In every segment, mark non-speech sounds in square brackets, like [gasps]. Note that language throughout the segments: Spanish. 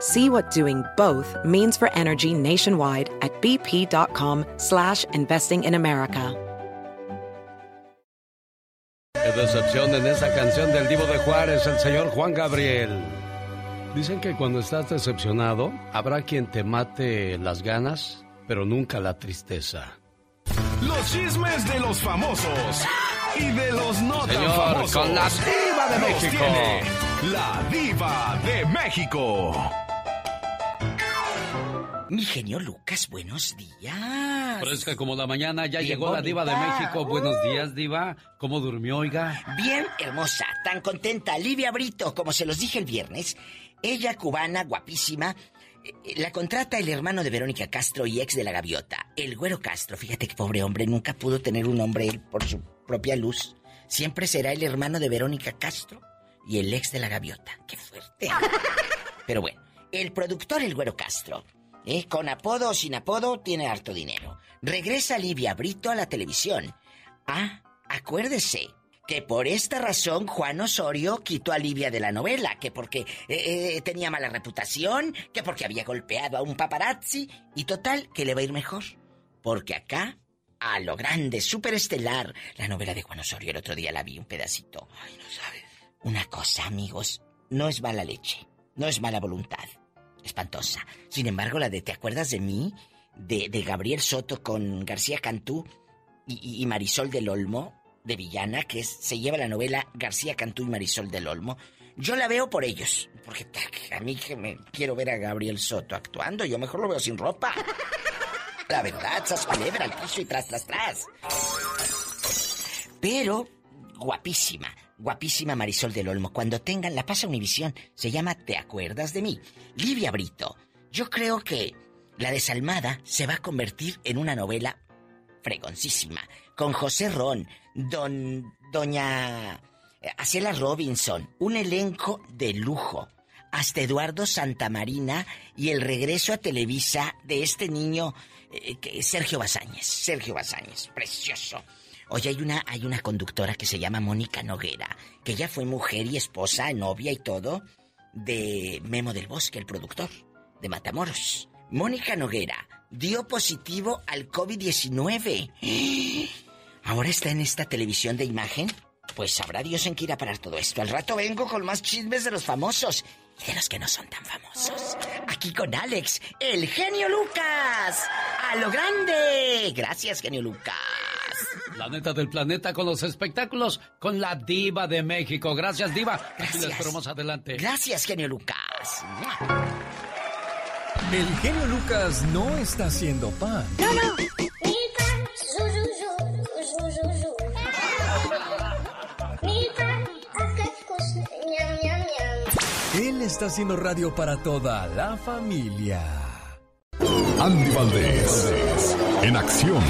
See what doing both means for energy nationwide at bp.com slash investing in America. Qué decepción en esa canción del Divo de Juárez, el señor Juan Gabriel. Dicen que cuando estás decepcionado, habrá quien te mate las ganas, pero nunca la tristeza. Los chismes de los famosos y de los no tan Señor, famosos. con la diva de México. tiene La diva de México. Mi genio Lucas, buenos días. Fresca como la mañana, ya Bien llegó la diva de. México. Buenos días, diva. ¿Cómo durmió, oiga? Bien hermosa, tan contenta. Livia Brito, como se los dije el viernes, ella cubana, guapísima. eh, La contrata el hermano de Verónica Castro y ex de la gaviota, el güero Castro. Fíjate que pobre hombre, nunca pudo tener un hombre él por su propia luz. Siempre será el hermano de Verónica Castro y el ex de la gaviota. ¡Qué fuerte! [laughs] Pero bueno, el productor, el güero Castro, ¿eh? con apodo o sin apodo, tiene harto dinero. Regresa Livia Brito a la televisión. Ah, acuérdese que por esta razón Juan Osorio quitó a Livia de la novela, que porque eh, eh, tenía mala reputación, que porque había golpeado a un paparazzi, y total, que le va a ir mejor. Porque acá, a lo grande, superestelar, la novela de Juan Osorio, el otro día la vi un pedacito. Ay, no sabes. Una cosa, amigos, no es mala leche, no es mala voluntad, espantosa. Sin embargo, la de ¿Te acuerdas de mí? De, Gabriel Soto con García Cantú y, Marisol del Olmo, de Villana, que es- se lleva la novela García Cantú y Marisol del Olmo. Yo la veo por ellos, porque a mí que me quiero ver a Gabriel Soto actuando, yo mejor lo veo sin ropa. La verdad, esas culebra al piso y tras, tras, tras. Pero, guapísima, guapísima Marisol del Olmo. Cuando tengan la pasa Univisión, se llama ¿Te acuerdas de mí? Livia Brito. Yo creo que la desalmada se va a convertir en una novela fregoncísima. Con José Ron, don, doña eh, Acela Robinson, un elenco de lujo. Hasta Eduardo Santamarina y el regreso a Televisa de este niño, eh, que- Sergio Bazáñez. Sergio Bazáñez, precioso. Oye, hay una, hay una conductora que se llama Mónica Noguera, que ya fue mujer y esposa, novia y todo, de Memo del Bosque, el productor, de Matamoros. Mónica Noguera dio positivo al COVID-19. [gasps] Ahora está en esta televisión de imagen. Pues sabrá Dios en qué irá parar todo esto. Al rato vengo con más chismes de los famosos y de los que no son tan famosos. Aquí con Alex, el genio Lucas. A lo grande. Gracias, genio Lucas. La neta del planeta con los espectáculos con la diva de México. Gracias, diva. Gracias. esperamos adelante. Gracias, genio Lucas. El genio Lucas no está haciendo pan. Él está haciendo radio para toda la familia. Andy Valdés. En acción.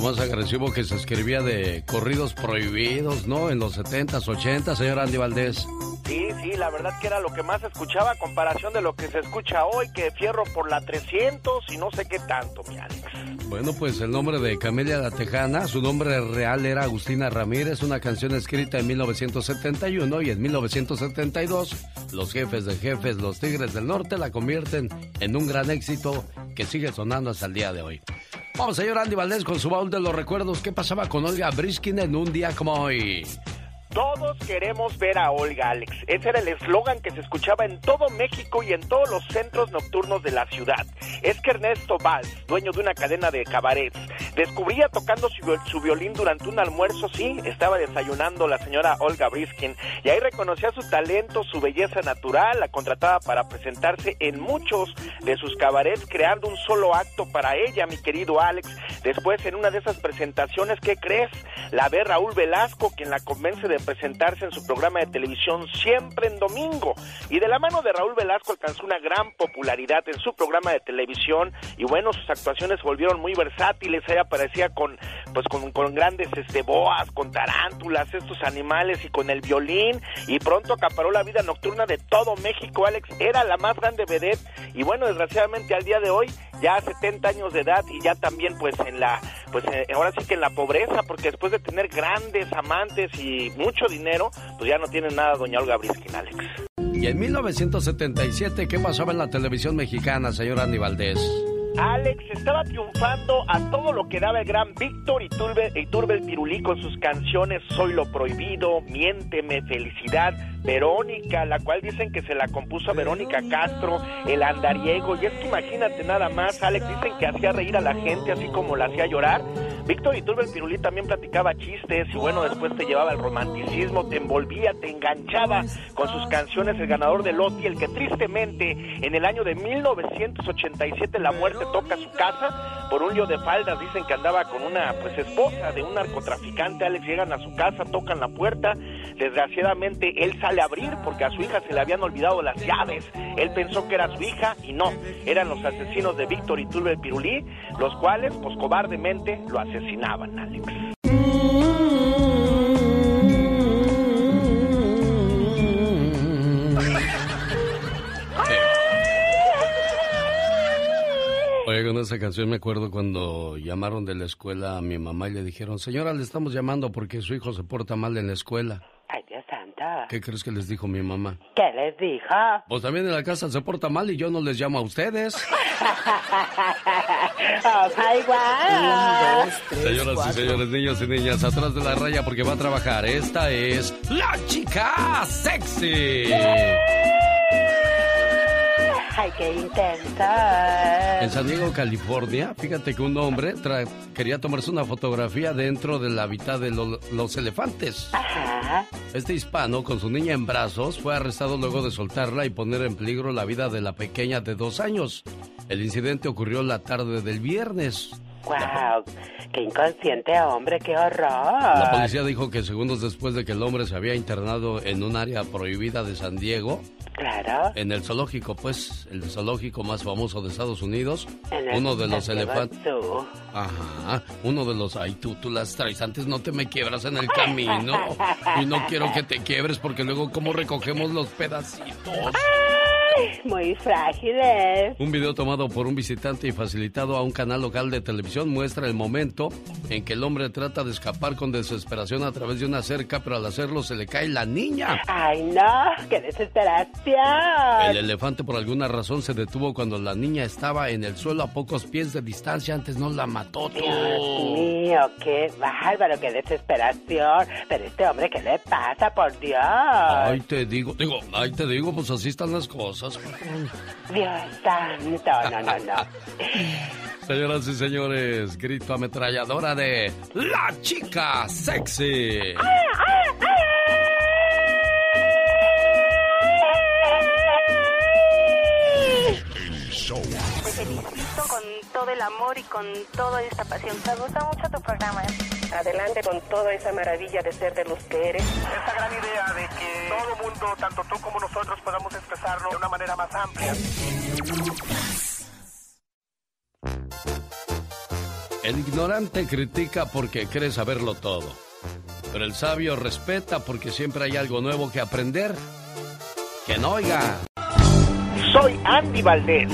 Lo más agresivo que se escribía de corridos prohibidos, ¿no? En los 70s, 80s, señor Andy Valdés. Sí, sí, la verdad que era lo que más escuchaba a comparación de lo que se escucha hoy, que fierro por la 300 y no sé qué tanto, mi Alex. Bueno, pues el nombre de Camelia la Tejana, su nombre real era Agustina Ramírez, una canción escrita en 1971 y en 1972 los jefes de jefes, los Tigres del Norte, la convierten en un gran éxito que sigue sonando hasta el día de hoy. Vamos, señor Andy Valdés, con su baúl de los recuerdos. ¿Qué pasaba con Olga Briskin en un día como hoy? Todos queremos ver a Olga, Alex. Ese era el eslogan que se escuchaba en todo México y en todos los centros nocturnos de la ciudad. Es que Ernesto Valls, dueño de una cadena de cabarets, descubría tocando su, violín durante un almuerzo, sí, estaba desayunando la señora Olga Briskin, y ahí reconocía su talento, su belleza natural, la contrataba para presentarse en muchos de sus cabarets, creando un solo acto para ella, mi querido Alex. Después, en una de esas presentaciones, ¿qué crees? La ve Raúl Velasco, quien la convence de presentarse en su programa de televisión siempre en domingo. Y de la mano de Raúl Velasco alcanzó una gran popularidad en su programa de televisión y bueno, sus actuaciones volvieron muy versátiles. Ella aparecía con pues con, con grandes este boas, con tarántulas, estos animales y con el violín y pronto acaparó la vida nocturna de todo México. Alex era la más grande vedette y bueno, desgraciadamente al día de hoy ya 70 años de edad y ya también pues en la pues eh, ahora sí que en la pobreza porque después de tener grandes amantes y mucho dinero pues ya no tiene nada doña Olga Briskin Alex. Y en 1977 qué pasaba en la televisión mexicana señor Andy Valdés Alex estaba triunfando a todo lo que daba el gran Víctor y Turbe el Pirulí con sus canciones Soy lo prohibido, Miénteme, Felicidad, Verónica, la cual dicen que se la compuso a Verónica Castro, el andariego, y es que imagínate nada más, Alex, dicen que hacía reír a la gente así como la hacía llorar. Víctor y Turbe el Pirulí también platicaba chistes y bueno, después te llevaba el romanticismo, te envolvía, te enganchaba con sus canciones, el ganador de Loti, el que tristemente en el año de 1987 la muerte toca su casa por un lío de faldas. Dicen que andaba con una pues esposa de un narcotraficante. Alex llegan a su casa, tocan la puerta. Desgraciadamente él sale a abrir porque a su hija se le habían olvidado las llaves. Él pensó que era su hija y no, eran los asesinos de Víctor y Tulbe Pirulí, los cuales pues cobardemente lo asesinaban, Alex. Con esa canción me acuerdo cuando llamaron de la escuela a mi mamá y le dijeron, señora, le estamos llamando porque su hijo se porta mal en la escuela. Ay, Dios santa. ¿Qué crees que les dijo mi mamá? ¿Qué les dijo? Pues también en la casa se porta mal y yo no les llamo a ustedes. [laughs] oh, my Señoras y señores, niños y niñas, atrás de la raya porque va a trabajar. Esta es la chica sexy. ¡Ay, qué intensa! En San Diego, California, fíjate que un hombre quería tomarse una fotografía dentro del hábitat de los elefantes. Ajá. Este hispano, con su niña en brazos, fue arrestado luego de soltarla y poner en peligro la vida de la pequeña de dos años. El incidente ocurrió la tarde del viernes. ¡Wow! ¡Qué inconsciente hombre! ¡Qué horror! La policía dijo que segundos después de que el hombre se había internado en un área prohibida de San Diego, Claro. En el zoológico, pues, el zoológico más famoso de Estados Unidos, uno de los elefantes. Ajá, uno de los. Ay, tú, tú las traes antes, no te me quiebras en el camino. y no quiero que te quiebres porque luego, ¿cómo recogemos los pedacitos? Muy frágiles. Un video tomado por un visitante y facilitado a un canal local de televisión muestra el momento en que el hombre trata de escapar con desesperación a través de una cerca, pero al hacerlo se le cae la niña. ¡Ay, no! ¡Qué desesperación! El elefante por alguna razón se detuvo cuando la niña estaba en el suelo a pocos pies de distancia. Antes no la mató. Dios mío, qué bárbaro, qué desesperación. Pero este hombre, ¿qué le pasa, por Dios? Ay, te digo, digo, ay, te digo, pues así están las cosas. Dios santo, no, no, no. [laughs] Señoras y señores, grito ametralladora de La Chica Sexy. Te todo el amor y con toda esta pasión. Me gusta mucho tu programa. Adelante con toda esa maravilla de ser de los que eres. Esta gran idea de que todo mundo, tanto tú como nosotros, podamos expresarlo de una manera más amplia. El ignorante critica porque cree saberlo todo. Pero el sabio respeta porque siempre hay algo nuevo que aprender. Que no oiga. Soy Andy Valdés.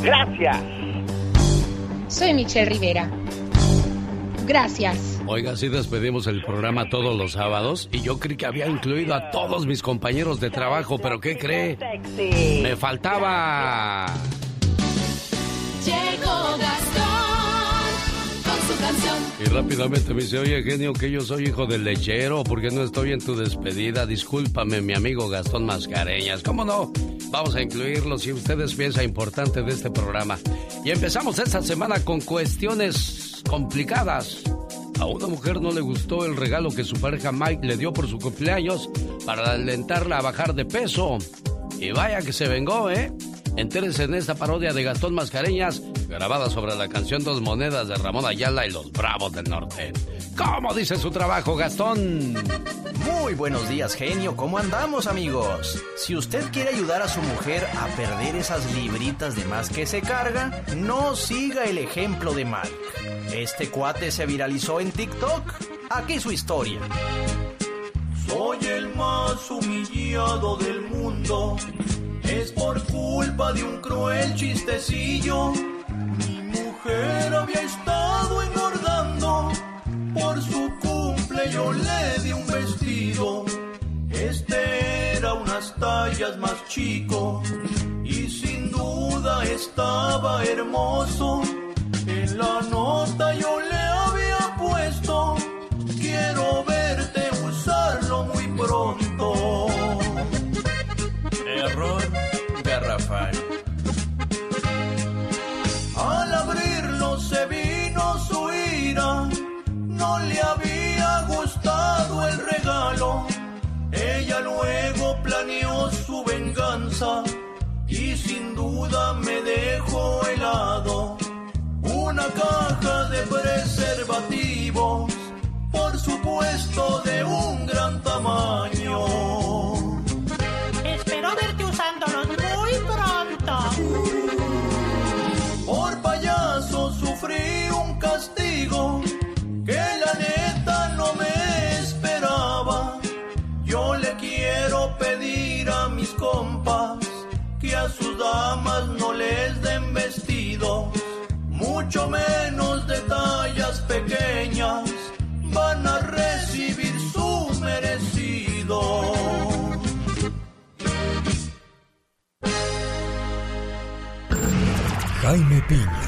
Gracias. Soy Michelle Rivera. Gracias. Oiga, sí despedimos el programa todos los sábados y yo creí que había incluido a todos mis compañeros de trabajo, pero ¿qué cree? Me faltaba. Llegó Gastón Y rápidamente me dice, oye genio, que yo soy hijo del lechero, porque no estoy en tu despedida. Discúlpame, mi amigo Gastón Mascareñas. ¿Cómo no? Vamos a incluirlo si ustedes piensan importante de este programa. Y empezamos esta semana con cuestiones complicadas. A una mujer no le gustó el regalo que su pareja Mike le dio por su cumpleaños para alentarla a bajar de peso. Y vaya que se vengó, ¿eh? Entérese en esta parodia de Gastón Mascareñas, grabada sobre la canción Dos Monedas de Ramón Ayala y los Bravos del Norte. ¿Cómo dice su trabajo, Gastón? Muy buenos días, genio. ¿Cómo andamos, amigos? Si usted quiere ayudar a su mujer a perder esas libritas de más que se carga, no siga el ejemplo de Mark. Este cuate se viralizó en TikTok. Aquí su historia. Soy el más humillado del mundo es por culpa de un cruel chistecillo. Mi mujer había estado engordando. Por su cumple yo le di un vestido. Este era unas tallas más chico. Y sin duda estaba hermoso. En la nota yo le no le había gustado el regalo. Ella luego planeó su venganza y sin duda me dejó helado. Una caja de preservativos, por supuesto de un gran tamaño. Sus damas no les den vestidos, mucho menos de tallas pequeñas. Van a recibir su merecido. Jaime Piña,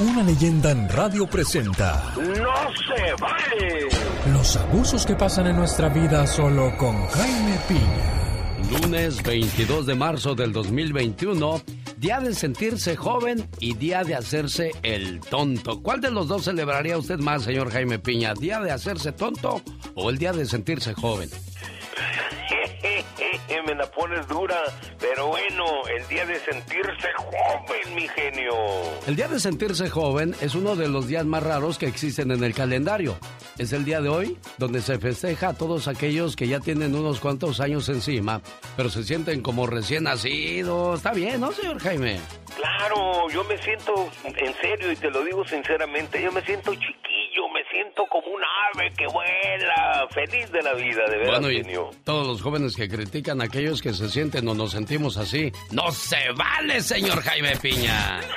una leyenda en radio presenta ¡No se vale! los abusos que pasan en nuestra vida solo con Jaime Piña. Lunes 22 de marzo del 2021, día de sentirse joven y día de hacerse el tonto. ¿Cuál de los dos celebraría usted más, señor Jaime Piña? ¿Día de hacerse tonto o el día de sentirse joven? [laughs] Me la pones dura, pero bueno, el día de sentirse joven, mi genio. El día de sentirse joven es uno de los días más raros que existen en el calendario. Es el día de hoy donde se festeja a todos aquellos que ya tienen unos cuantos años encima, pero se sienten como recién nacidos. Está bien, ¿no, señor Jaime? Claro, yo me siento, en serio, y te lo digo sinceramente, yo me siento chiquillo, me siento como un ave que vuela, feliz de la vida, de verdad, Bueno, y genio. todos los jóvenes que critican a aquellos que se sienten o nos sentimos así, no se vale, señor Jaime Piña. [laughs]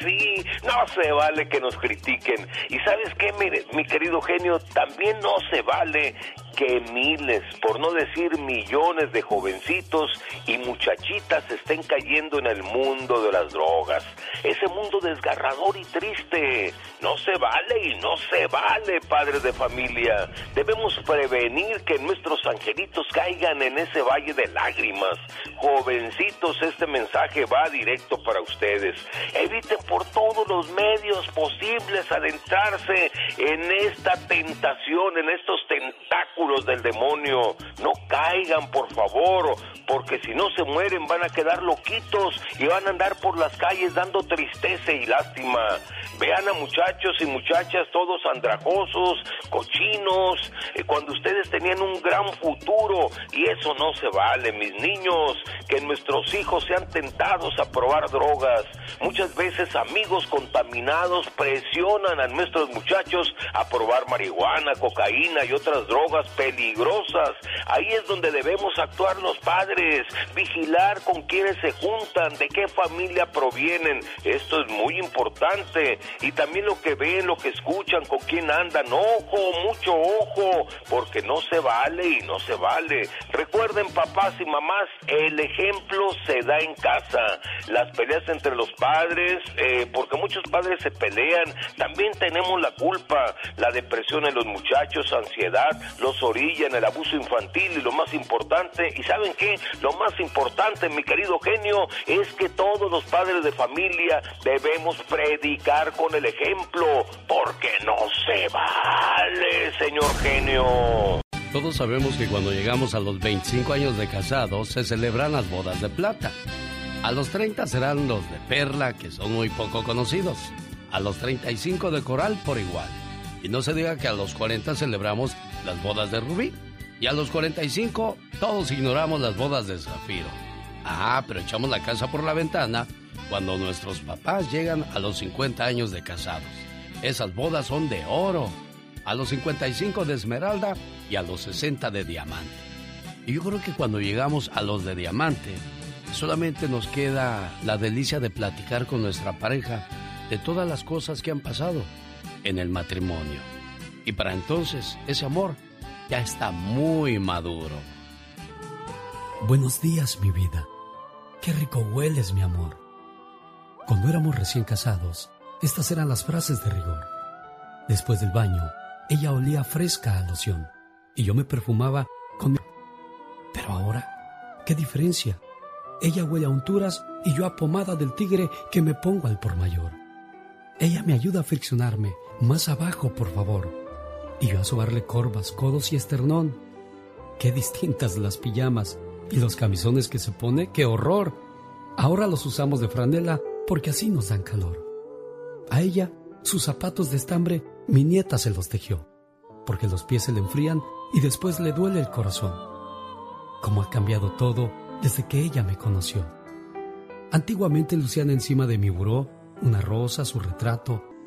Sí, no se vale que nos critiquen. Y sabes qué, mi, mi querido genio, también no se vale que miles, por no decir millones de jovencitos y muchachitas estén cayendo en el mundo de las drogas. Ese mundo desgarrador y triste. No se vale y no se vale, padres de familia. Debemos prevenir que nuestros angelitos caigan en ese valle de lágrimas. Jovencitos, este mensaje va directo para ustedes. Eviten por todos los medios posibles adentrarse en esta tentación, en estos tentáculos del demonio. No caigan, por favor, porque si no se mueren van a quedar loquitos y van a andar por las calles dando tristeza y lástima. Vean a muchachos y muchachas todos andrajosos, cochinos, eh, cuando ustedes tenían un gran futuro y eso no se vale, mis niños, que nuestros hijos sean tentados a probar drogas. Muchas veces amigos contaminados presionan a nuestros muchachos a probar marihuana, cocaína y otras drogas peligrosas. Ahí es donde debemos actuar los padres, vigilar con quienes se juntan, de qué familia provienen. Esto es muy importante. Y también lo que ven, lo que escuchan, con quién andan. Ojo, mucho ojo, porque no se vale y no se vale. Recuerden, papás y mamás, el ejemplo se da en casa. Las peleas entre los padres eh, porque muchos padres se pelean, también tenemos la culpa, la depresión en los muchachos, ansiedad, los orillan, el abuso infantil y lo más importante, y ¿saben qué? Lo más importante, mi querido genio, es que todos los padres de familia debemos predicar con el ejemplo, porque no se vale, señor genio. Todos sabemos que cuando llegamos a los 25 años de casados se celebran las bodas de plata. A los 30 serán los de perla, que son muy poco conocidos. A los 35 de coral por igual. Y no se diga que a los 40 celebramos las bodas de rubí. Y a los 45 todos ignoramos las bodas de zafiro. Ah, pero echamos la casa por la ventana cuando nuestros papás llegan a los 50 años de casados. Esas bodas son de oro a los 55 de esmeralda y a los 60 de diamante. Y yo creo que cuando llegamos a los de diamante, solamente nos queda la delicia de platicar con nuestra pareja de todas las cosas que han pasado en el matrimonio. Y para entonces ese amor ya está muy maduro. Buenos días, mi vida. Qué rico hueles, mi amor. Cuando éramos recién casados, estas eran las frases de rigor. Después del baño, ella olía fresca a loción y yo me perfumaba con mi... Pero ahora, ¿qué diferencia? Ella huele a unturas y yo a pomada del tigre que me pongo al por mayor. Ella me ayuda a friccionarme, más abajo, por favor. Y yo a sobarle corvas, codos y esternón. Qué distintas las pijamas y los camisones que se pone, qué horror. Ahora los usamos de franela porque así nos dan calor. A ella, sus zapatos de estambre mi nieta se los tejió, porque los pies se le enfrían y después le duele el corazón. Cómo ha cambiado todo desde que ella me conoció. Antiguamente lucían encima de mi buró una rosa, su retrato,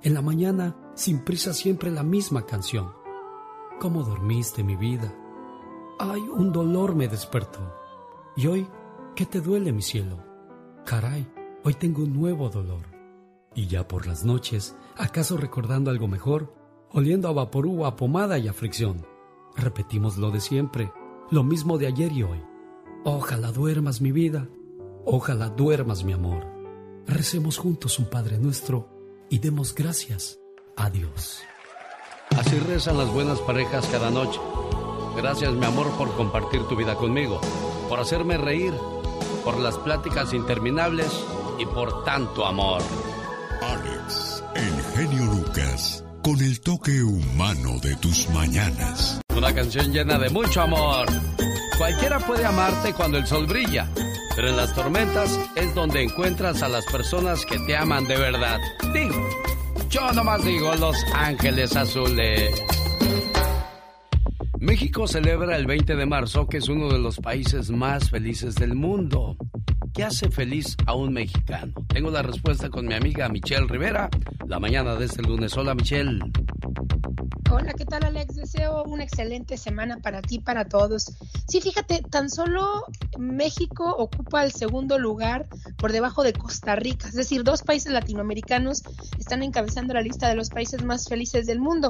En la mañana, sin prisa, siempre la misma canción. ¿Cómo dormiste, mi vida? Ay, un dolor me despertó. Y hoy, ¿qué te duele, mi cielo? Caray, hoy tengo un nuevo dolor. Y ya por las noches, ¿acaso recordando algo mejor? Oliendo a vaporú, a pomada y a fricción. Repetimos lo de siempre, lo mismo de ayer y hoy. Ojalá duermas mi vida, ojalá duermas mi amor. Recemos juntos un Padre nuestro y demos gracias a Dios. Así rezan las buenas parejas cada noche. Gracias mi amor por compartir tu vida conmigo, por hacerme reír, por las pláticas interminables y por tanto amor. Alex, el genio Lucas, con el toque humano de tus mañanas. Una canción llena de mucho amor. Cualquiera puede amarte cuando el sol brilla, pero en las tormentas es donde encuentras a las personas que te aman de verdad. Digo, yo nomás digo Los Ángeles Azules. México celebra el 20 de marzo, que es uno de los países más felices del mundo. ¿Qué hace feliz a un mexicano? Tengo la respuesta con mi amiga Michelle Rivera, la mañana de este lunes. Hola Michelle. Hola, ¿qué tal Alex? Deseo una excelente semana para ti, para todos. Sí, fíjate, tan solo México ocupa el segundo lugar por debajo de Costa Rica, es decir, dos países latinoamericanos están encabezando la lista de los países más felices del mundo.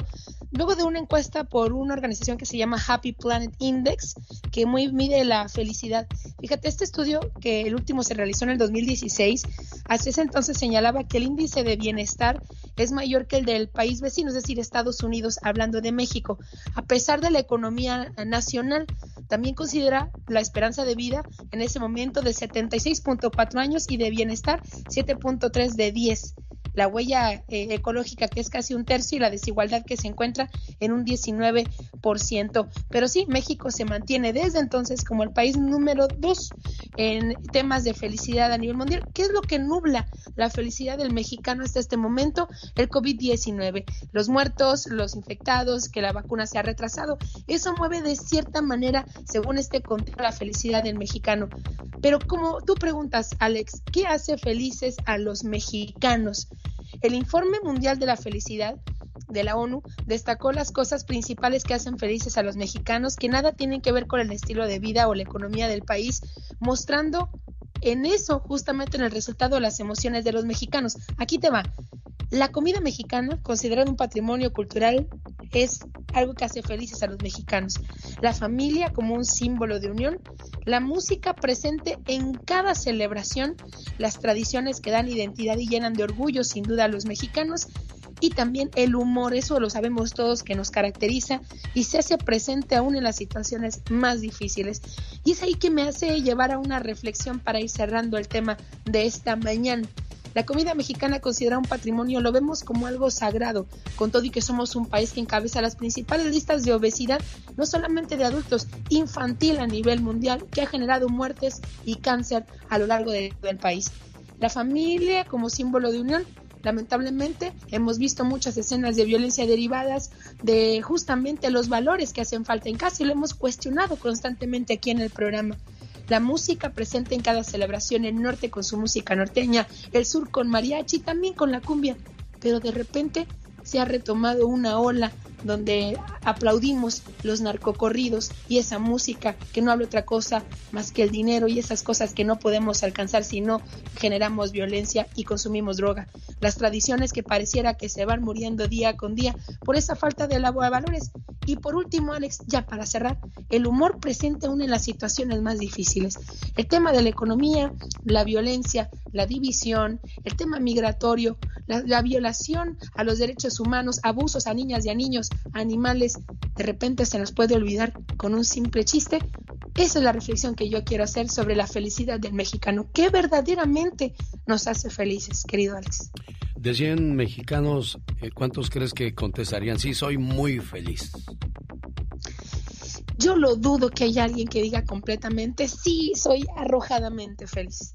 Luego de una encuesta por una organización que se llama Happy Planet Index, que muy mide la felicidad. Fíjate, este estudio, que el último se realizó en el 2016, hasta ese entonces señalaba que el índice de bienestar es mayor que el del país vecino, es decir, Estados Unidos, hablando de México. A pesar de la economía nacional, también considera la esperanza de vida en ese momento de 76.4 años y de bienestar 7.3 de 10. La huella eh, ecológica que es casi un tercio y la desigualdad que se encuentra en un 19%. Pero sí, México se mantiene desde entonces como el país número dos en temas de felicidad a nivel mundial. ¿Qué es lo que nubla la felicidad del mexicano hasta este momento? El COVID-19, los muertos, los infectados, que la vacuna se ha retrasado. Eso mueve de cierta manera, según este conteo, la felicidad del mexicano. Pero como tú preguntas, Alex, ¿qué hace felices a los mexicanos? El Informe Mundial de la Felicidad de la ONU destacó las cosas principales que hacen felices a los mexicanos, que nada tienen que ver con el estilo de vida o la economía del país, mostrando en eso justamente en el resultado las emociones de los mexicanos. Aquí te va. La comida mexicana, considerada un patrimonio cultural, es algo que hace felices a los mexicanos. La familia como un símbolo de unión, la música presente en cada celebración, las tradiciones que dan identidad y llenan de orgullo sin duda a los mexicanos y también el humor, eso lo sabemos todos que nos caracteriza y se hace presente aún en las situaciones más difíciles. Y es ahí que me hace llevar a una reflexión para ir cerrando el tema de esta mañana. La comida mexicana considera un patrimonio lo vemos como algo sagrado, con todo y que somos un país que encabeza las principales listas de obesidad, no solamente de adultos, infantil a nivel mundial, que ha generado muertes y cáncer a lo largo del país. La familia como símbolo de unión lamentablemente hemos visto muchas escenas de violencia derivadas de justamente los valores que hacen falta en casa y lo hemos cuestionado constantemente aquí en el programa. La música presente en cada celebración, el norte con su música norteña, el sur con mariachi, también con la cumbia, pero de repente se ha retomado una ola donde aplaudimos los narcocorridos y esa música que no habla otra cosa más que el dinero y esas cosas que no podemos alcanzar si no generamos violencia y consumimos droga. Las tradiciones que pareciera que se van muriendo día con día por esa falta de valores. Y por último, Alex, ya para cerrar, el humor presente aún en las situaciones más difíciles. El tema de la economía, la violencia, la división, el tema migratorio, la, la violación a los derechos humanos, abusos a niñas y a niños, animales, de repente se nos puede olvidar con un simple chiste. Esa es la reflexión que yo quiero hacer sobre la felicidad del mexicano. ¿Qué verdaderamente nos hace felices, querido Alex? De 100 mexicanos, eh, ¿cuántos crees que contestarían? Sí, soy muy feliz. Yo lo dudo que haya alguien que diga completamente, sí, soy arrojadamente feliz.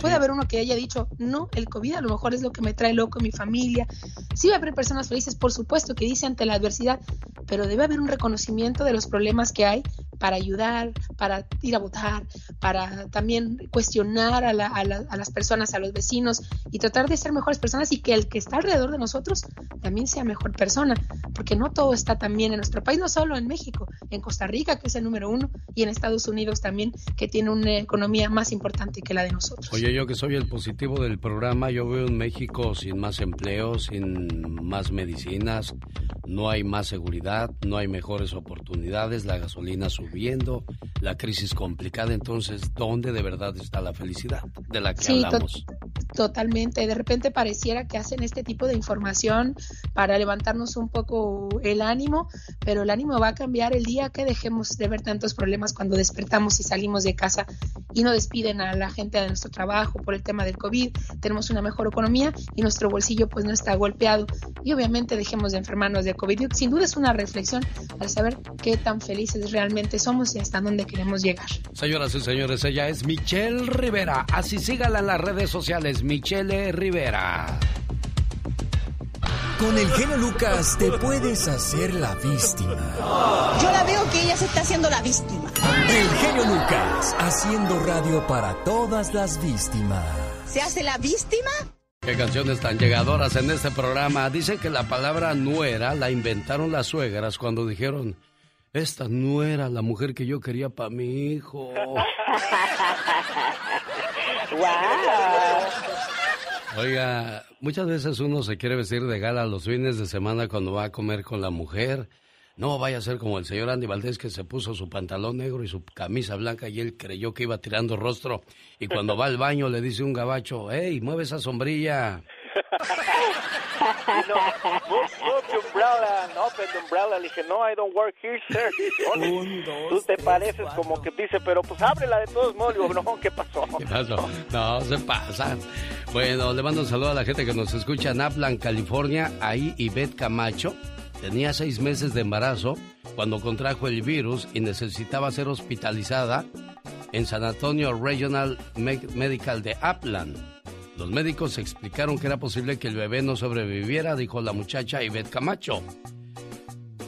Puede haber uno que haya dicho, no, el COVID a lo mejor es lo que me trae loco mi familia. Sí va a haber personas felices, por supuesto, que dicen ante la adversidad, pero debe haber un reconocimiento de los problemas que hay para ayudar, para ir a votar, para también cuestionar a, las personas, a los vecinos y tratar de ser mejores personas y que el que está alrededor de nosotros también sea mejor persona, porque no todo está tan bien en nuestro país, no solo en México, en Costa Rica, que es el número uno, y en Estados Unidos también, que tiene una economía más importante que la de nosotros. Oye, yo que soy el positivo del programa, yo veo un México sin más empleo, sin más medicinas, no hay más seguridad, no hay mejores oportunidades, la gasolina subiendo, la crisis complicada, entonces, ¿dónde de verdad está la felicidad de la que hablamos? totalmente, de repente pareciera que hacen este tipo de información para levantarnos un poco el ánimo, pero el ánimo va a cambiar el día que dejemos de ver tantos problemas cuando despertamos y salimos de casa y no despiden a la gente de nuestro trabajo por el tema del COVID, tenemos una mejor economía y nuestro bolsillo pues no está golpeado y obviamente dejemos de enfermarnos de COVID. Sin duda es una reflexión al saber qué tan felices realmente somos y hasta dónde queremos llegar. Señoras y señores, ella es Michelle Rivera. Así sígala en las redes sociales, Michelle Rivera. Con el genio Lucas te puedes hacer la víctima. Yo la veo que ella se está haciendo la víctima. El genio Lucas, haciendo radio para todas las víctimas. ¿Se hace la víctima? Qué canciones tan llegadoras en este programa. Dicen que la palabra nuera la inventaron las suegras cuando dijeron, esta no era la mujer que yo quería para mi hijo. [laughs] Oiga, muchas veces uno se quiere vestir de gala los fines de semana cuando va a comer con la mujer. No vaya a ser como el señor Andy Valdés que se puso su pantalón negro y su camisa blanca y él creyó que iba tirando rostro. Y cuando va al baño le dice un gabacho, hey, mueve esa sombrilla. no, move, the umbrella, no, the umbrella. Le dije, no, I don't work here, sir. Tú te pareces como que dice, pero pues ábrela de todos modos. Digo, no, ¿qué pasó? ¿Qué pasó? No, se pasan. Bueno, le mando un saludo a la gente que nos escucha en Upland, California. Ahí Ivette Camacho tenía seis meses de embarazo cuando contrajo el virus y necesitaba ser hospitalizada en San Antonio Regional Medical de Upland. Los médicos explicaron que era posible que el bebé no sobreviviera, dijo la muchacha Ivette Camacho.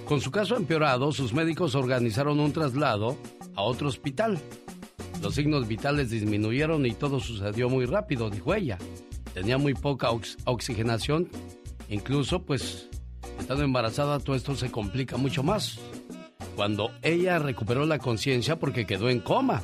Con su caso empeorado, sus médicos organizaron un traslado a otro hospital. Los signos vitales disminuyeron y todo sucedió muy rápido, dijo ella. Tenía muy poca oxigenación, incluso pues estando embarazada todo esto se complica mucho más. Cuando ella recuperó la conciencia porque quedó en coma.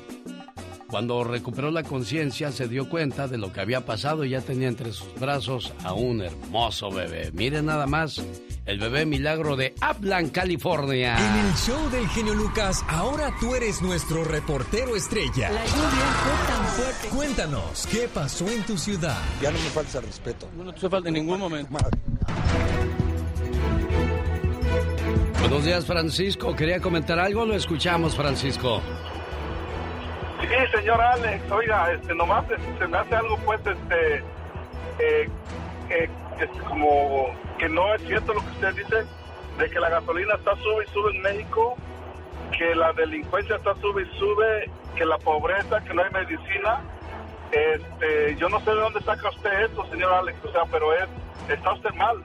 Cuando recuperó la conciencia se dio cuenta de lo que había pasado y ya tenía entre sus brazos a un hermoso bebé. Miren nada más el bebé milagro de Upland, California. En el show del genio Lucas, ahora tú eres nuestro reportero estrella. La lluvia fue tan fuerte. Cuéntanos, ¿qué pasó en tu ciudad? Ya no me falta respeto. No te falta en ningún momento. Buenos días, Francisco. ¿Quería comentar algo? Lo escuchamos, Francisco. Sí, señor Alex. Oiga, este, nomás se me hace algo, pues, este, eh, eh, como que no es cierto lo que usted dice, de que la gasolina está sube y sube en México, que la delincuencia está sube y sube, que la pobreza, que no hay medicina. Este, yo no sé de dónde saca usted esto, señor Alex, o sea, pero es, está usted mal,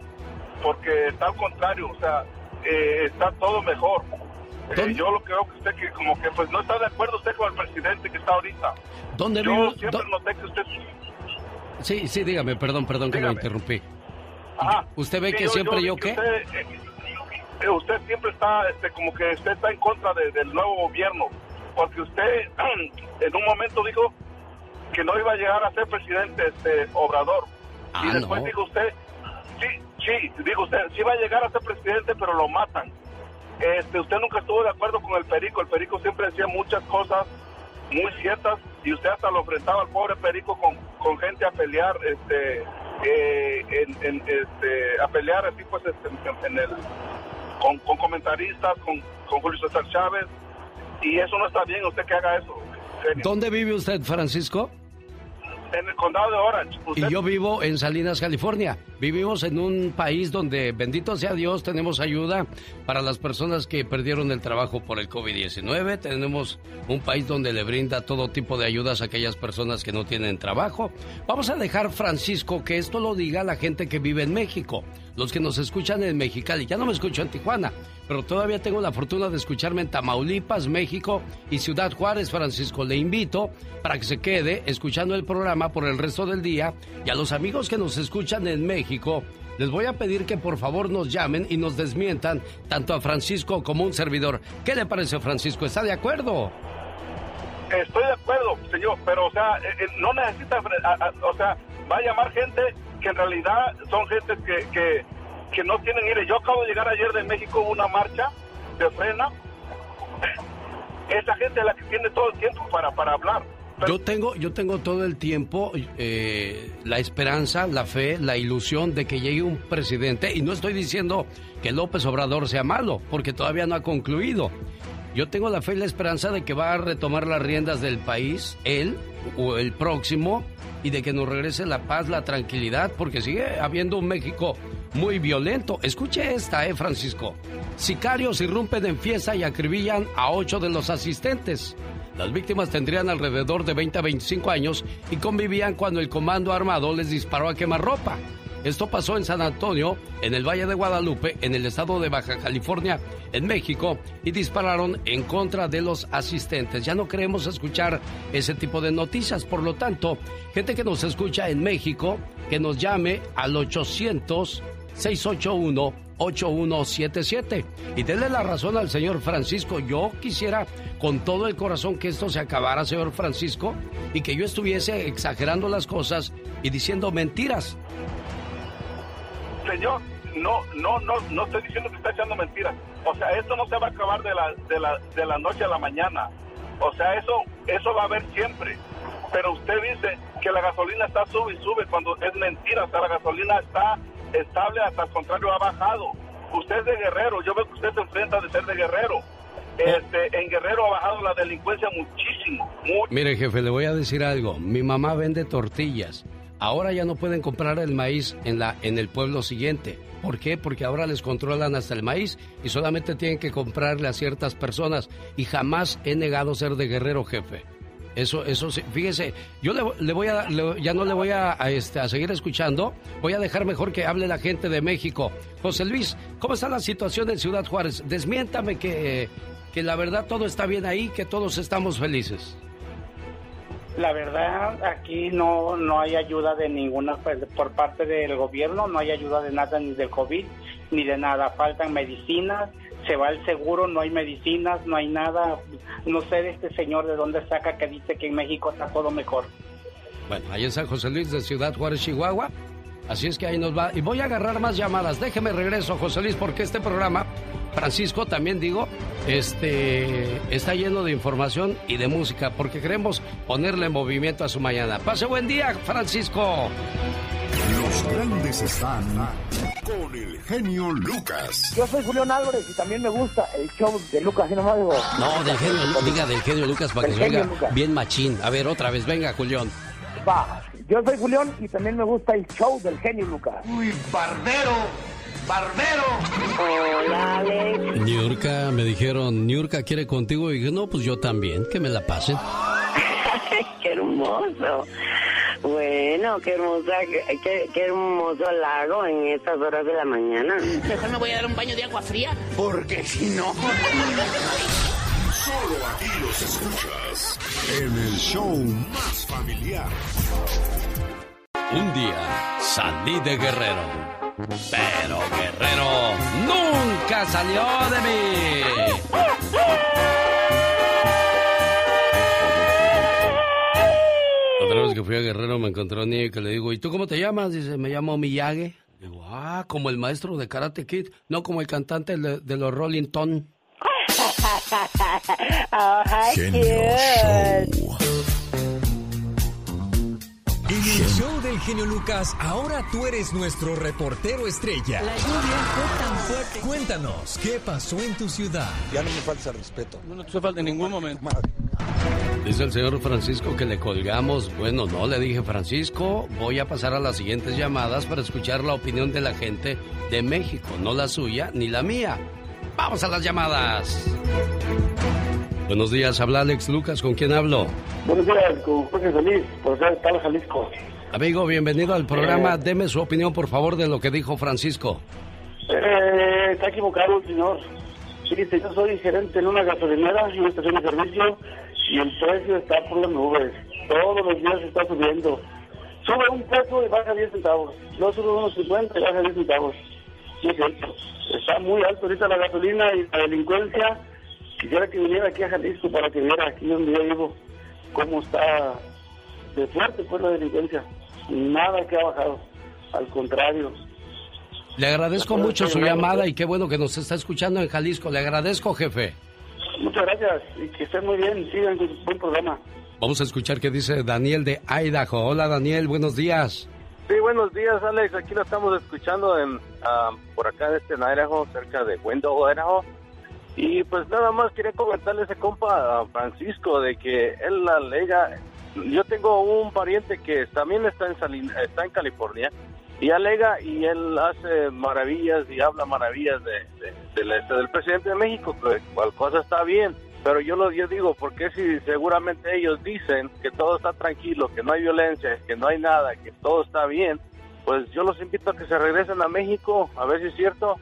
porque está al contrario, o sea, eh, está todo mejor. Eh, yo lo que veo que usted que como que pues no está de acuerdo usted con el presidente que está ahorita. ¿Dónde yo siempre noté que usted Sí, sí, dígame, perdón, perdón que lo interrumpí. ¿Usted ve que siempre yo, qué? Eh, usted, siempre está, este, como que usted está en contra del nuevo gobierno, porque usted [clears throat] en un momento dijo que no iba a llegar a ser presidente este Obrador. y ah, después dijo usted, sí, sí, dijo usted, sí va a llegar a ser presidente, pero lo matan. Este, usted nunca estuvo de acuerdo con el Perico, el Perico siempre decía muchas cosas muy ciertas y usted hasta lo enfrentaba al pobre Perico con, con gente a pelear, este, eh, en, este, a pelear así pues este, en, el, con, comentaristas, con, con Julio César Chávez y eso no está bien, usted que haga eso. ¿Dónde vive usted, Francisco? En el condado de Orange. Y yo vivo en Salinas, California. Vivimos en un país donde, bendito sea Dios, tenemos ayuda para las personas que perdieron el trabajo por el COVID-19. Tenemos un país donde le brinda todo tipo de ayudas a aquellas personas que no tienen trabajo. Vamos a dejar, Francisco, que esto lo diga la gente que vive en México los que nos escuchan en Mexicali. Ya no me escucho en Tijuana, pero todavía tengo la fortuna de escucharme en Tamaulipas, México y Ciudad Juárez, Francisco. Le invito para que se quede escuchando el programa por el resto del día y a los amigos que nos escuchan en México. Les voy a pedir que por favor nos llamen y nos desmientan tanto a Francisco como un servidor. ¿Qué le parece, Francisco? ¿Está de acuerdo? Estoy de acuerdo, señor, pero o sea, eh, eh, no necesita, o sea, va a llamar gente que en realidad son gente que, que, no tienen ir. Yo acabo de llegar ayer de México una marcha de frena. Esa gente es la que tiene todo el tiempo para, para hablar. Yo tengo, yo tengo todo el tiempo eh, la esperanza, la fe, la ilusión de que llegue un presidente, y no estoy diciendo que López Obrador sea malo, porque todavía no ha concluido. Yo tengo la fe y la esperanza de que va a retomar las riendas del país, él o el próximo, y de que nos regrese la paz, la tranquilidad, porque sigue habiendo un México muy violento. Escuche esta, ¿eh, Francisco? Sicarios irrumpen en fiesta y acribillan a ocho de los asistentes. Las víctimas tendrían alrededor de 20 a 25 años y convivían cuando el comando armado les disparó a quemarropa. Esto pasó en San Antonio, en el Valle de Guadalupe, en el estado de Baja California, en México, y dispararon en contra de los asistentes. Ya no queremos escuchar ese tipo de noticias, por lo tanto, gente que nos escucha en México, que nos llame al 800 681 8177 y denle la razón al señor Francisco. Yo quisiera con todo el corazón que esto se acabara, señor Francisco, y que yo estuviese exagerando las cosas y diciendo mentiras. Señor, no, no, no, no estoy diciendo que está echando mentiras. O sea, esto no se va a acabar de la, de la, de la noche a la mañana. O sea, eso, eso va a haber siempre. Pero usted dice que la gasolina está sube y sube cuando es mentira. O sea, la gasolina está estable, hasta el contrario, ha bajado. Usted es de Guerrero, yo veo que usted se enfrenta de ser de Guerrero. Este, en Guerrero ha bajado la delincuencia muchísimo. Mire, jefe, le voy a decir algo. Mi mamá vende tortillas ahora ya no pueden comprar el maíz en, la, en el pueblo siguiente. ¿Por qué? Porque ahora les controlan hasta el maíz y solamente tienen que comprarle a ciertas personas. Y jamás he negado ser de guerrero, jefe. Eso, eso, fíjese, yo le, voy a, ya no le voy a, este, a seguir escuchando, voy a dejar mejor que hable la gente de México. José Luis, ¿cómo está la situación en Ciudad Juárez? Desmiéntame que, que la verdad todo está bien ahí, que todos estamos felices. La verdad, aquí no, no hay ayuda de ninguna, pues, por parte del gobierno, no hay ayuda de nada, ni del COVID, ni de nada. Faltan medicinas, se va el seguro, no hay medicinas, no hay nada. No sé de este señor de dónde saca que dice que en México está todo mejor. Bueno, ahí está José Luis de Ciudad Juárez, Chihuahua. Así es que ahí nos va. Y voy a agarrar más llamadas. Déjeme regreso, José Luis, porque este programa, Francisco, también digo, este, está lleno de información y de música, porque queremos ponerle movimiento a su mañana. Pase buen día, Francisco. Los grandes están con el genio Lucas. Yo soy Julián Álvarez y también me gusta el show de Lucas, y no digo. No, del genio, diga del genio Lucas para que se oiga bien machín. A ver, otra vez, venga, Julián. Va, yo soy Julián y también me gusta el show del genio Lucas. Uy, barbero, barbero. Hola, Alex. Niurka, me dijeron, Niurka quiere contigo y dije, no, pues yo también, que me la pasen. [laughs] qué hermoso. Bueno, qué hermosa, qué, qué, hermoso lago en estas horas de la mañana. Mejor me voy a dar un baño de agua fría. Porque si no. Solo aquí los escuchas en el show más familiar. Un día salí de Guerrero, pero Guerrero nunca salió de mí. Que fui a Guerrero me encontró a niño que le digo, ¿y tú cómo te llamas? Dice, me llamo Miyagi. Digo, ah, como el maestro de Karate Kid, no como el cantante de, de los Rolling Stones. [laughs] oh, Genio Show. En el show del genio Lucas, ahora tú eres nuestro reportero estrella. La lluvia fue tan fuerte. Cuéntanos, ¿qué pasó en tu ciudad? Ya no me falta respeto. No te falta en ningún momento. Dice el señor Francisco que le colgamos. Bueno, no, le dije, Francisco, voy a pasar a las siguientes llamadas para escuchar la opinión de la gente de México, no la suya ni la mía. Vamos a las llamadas. Buenos días, habla Alex Lucas, ¿con quién hablo? Buenos días, con Jorge Feliz, por ser tal Jalisco. Amigo, bienvenido al programa. Deme su opinión, por favor, de lo que dijo Francisco. Eh, está equivocado el señor. Fíjate, yo soy gerente en una gasolinera, en una estación de servicio, y el precio está por las nubes. Todos los días está subiendo. Sube un peso y baja 10 centavos. Luego sube unos 50 y baja 10 centavos. Sí, es cierto. Está muy alto ahorita la gasolina y la delincuencia. Quisiera que viniera aquí a Jalisco para que viera aquí donde yo vivo cómo está de fuerte pues la delincuencia. Nada que ha bajado. Al contrario. Le agradezco mucho su llamada y qué bueno que nos está escuchando en Jalisco. Le agradezco, jefe. Muchas gracias y que estén muy bien. Sigan con su buen programa. Vamos a escuchar qué dice Daniel de Idaho. Hola, Daniel, buenos días. Sí, buenos días, Alex. Aquí lo estamos escuchando en, ah, por acá en este en Idaho, cerca de Wendell, Idaho. Y pues nada más quería comentarle a ese compa a Francisco de que él la alega. Yo tengo un pariente que también está en Salin- está en California y alega y él hace maravillas y habla maravillas de, de- del, este, del presidente de México, que cual cosa está bien. Pero yo lo yo digo, porque si seguramente ellos dicen que todo está tranquilo, que no hay violencia, que no hay nada, que todo está bien, pues yo los invito a que se regresen a México, a ver si es cierto.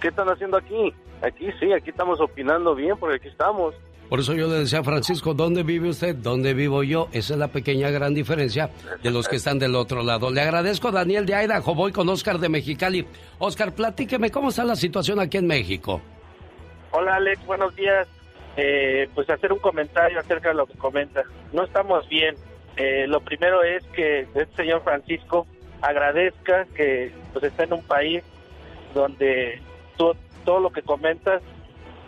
¿Qué están haciendo aquí? Aquí sí, aquí estamos opinando bien, porque aquí estamos. Por eso yo le decía a Francisco, ¿dónde vive usted? ¿Dónde vivo yo? Esa es la pequeña gran diferencia de los que están del otro lado. Le agradezco a Daniel de Idaho, voy con Oscar de Mexicali. Oscar, platíqueme cómo está la situación aquí en México. Hola Alex, buenos días. Eh, pues hacer un comentario acerca de lo que comenta. No estamos bien. Eh, lo primero es que este señor Francisco agradezca que pues está en un país donde tú- todo lo que comentas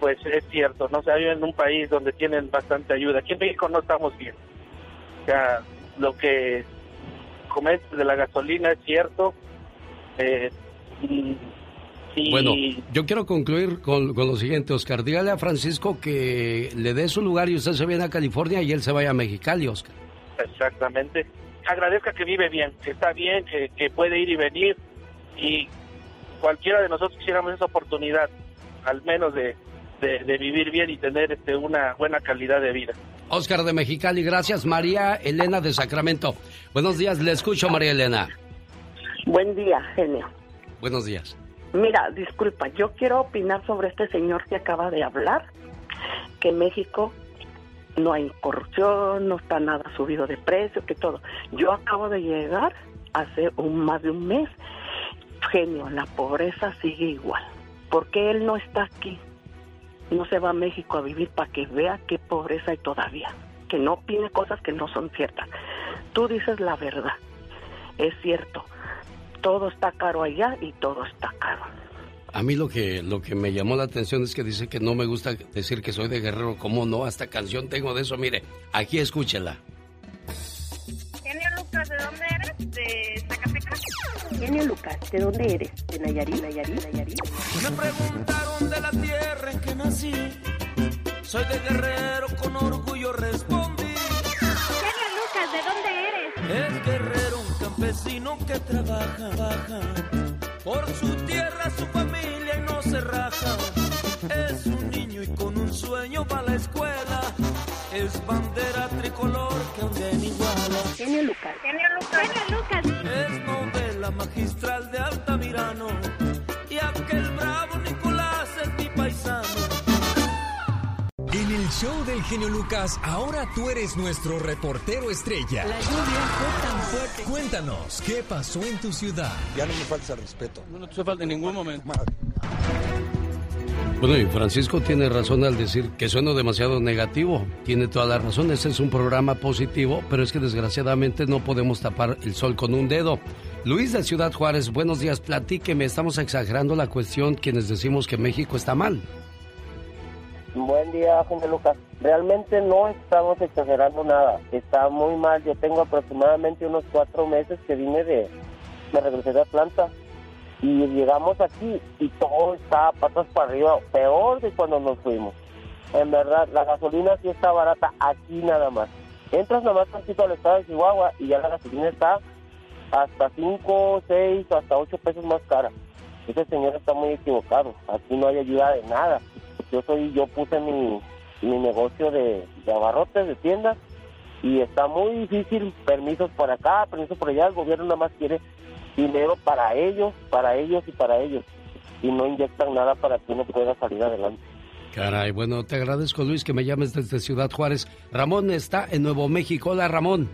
pues es cierto, no se vive en un país donde tienen bastante ayuda. Aquí en México no estamos bien. O sea, lo que comentas de la gasolina es cierto. Eh, y- y- Bueno, yo quiero concluir con, con lo siguiente, Oscar. Dígale a Francisco que le dé su lugar y usted se viene a California y él se vaya a Mexicali, Oscar. Exactamente. agradezca que vive bien, que está bien, que, que puede ir y venir y cualquiera de nosotros quisiéramos esa oportunidad, al menos de, de, de vivir bien y tener este, una buena calidad de vida. Oscar de Mexicali, gracias. María Elena de Sacramento. Buenos días, le escucho, María Elena. Buen día, genio. Buenos días. Mira, disculpa, yo quiero opinar sobre este señor que acaba de hablar, que en México no hay corrupción, no está nada subido de precio, que todo. Yo acabo de llegar hace un, más de un mes. Genio, la pobreza sigue igual. ¿Por qué él no está aquí? No se va a México a vivir para que vea qué pobreza hay todavía. Que no opine cosas que no son ciertas. Tú dices la verdad. Es cierto. Todo está caro allá y todo está caro. A mí lo que, lo que me llamó la atención es que dice que no me gusta decir que soy de Guerrero. ¿Cómo no? Hasta canción tengo de eso. Mire, aquí escúchela. Lucas, ¿de dónde eres? ¿De Zacatecas? Genio Lucas, ¿de dónde eres? ¿De Nayarit, Nayarit, Nayarit? Me preguntaron de la tierra en que nací. Soy de Guerrero, con orgullo respondí. Genio Lucas, ¿de dónde eres? Es guerrero, un campesino que trabaja, baja. Por su tierra, su familia y no se raja. Es un niño y con un sueño va a la escuela. Es bandera tricolor que aún. Genio Lucas. Genio Lucas. Genio Lucas. Es novela magistral de Altamirano. Y aquel bravo Nicolás es mi paisano. En el show del genio Lucas, ahora tú eres nuestro reportero estrella. La lluvia fue tan fuerte. Cuéntanos, ¿qué pasó en tu ciudad? Ya no me falta el respeto. No, no te falta en ningún momento. Bueno, y Francisco tiene razón al decir que sueno demasiado negativo. Tiene toda la razón, ese es un programa positivo, pero es que desgraciadamente no podemos tapar el sol con un dedo. Luis de Ciudad Juárez, buenos días, platíqueme, estamos exagerando la cuestión quienes decimos que México está mal. Buen día, Jorge Lucas. Realmente no estamos exagerando nada. Está muy mal. Yo tengo aproximadamente unos cuatro meses que vine de... Me regresé de. Y llegamos aquí y todo está patas para arriba. Peor de cuando nos fuimos. En verdad, la gasolina sí está barata aquí nada más. Entras nada más tantito al estado de Chihuahua y ya la gasolina está hasta 5, 6, hasta 8 pesos más cara. Ese señor está muy equivocado. Aquí no hay ayuda de nada yo soy yo puse mi, mi negocio de, de abarrotes de tiendas y está muy difícil permisos por acá permisos por allá el gobierno nada más quiere dinero para ellos para ellos y para ellos y no inyectan nada para que uno pueda salir adelante Caray, bueno, te agradezco Luis que me llames desde Ciudad Juárez. Ramón está en Nuevo México. Hola Ramón.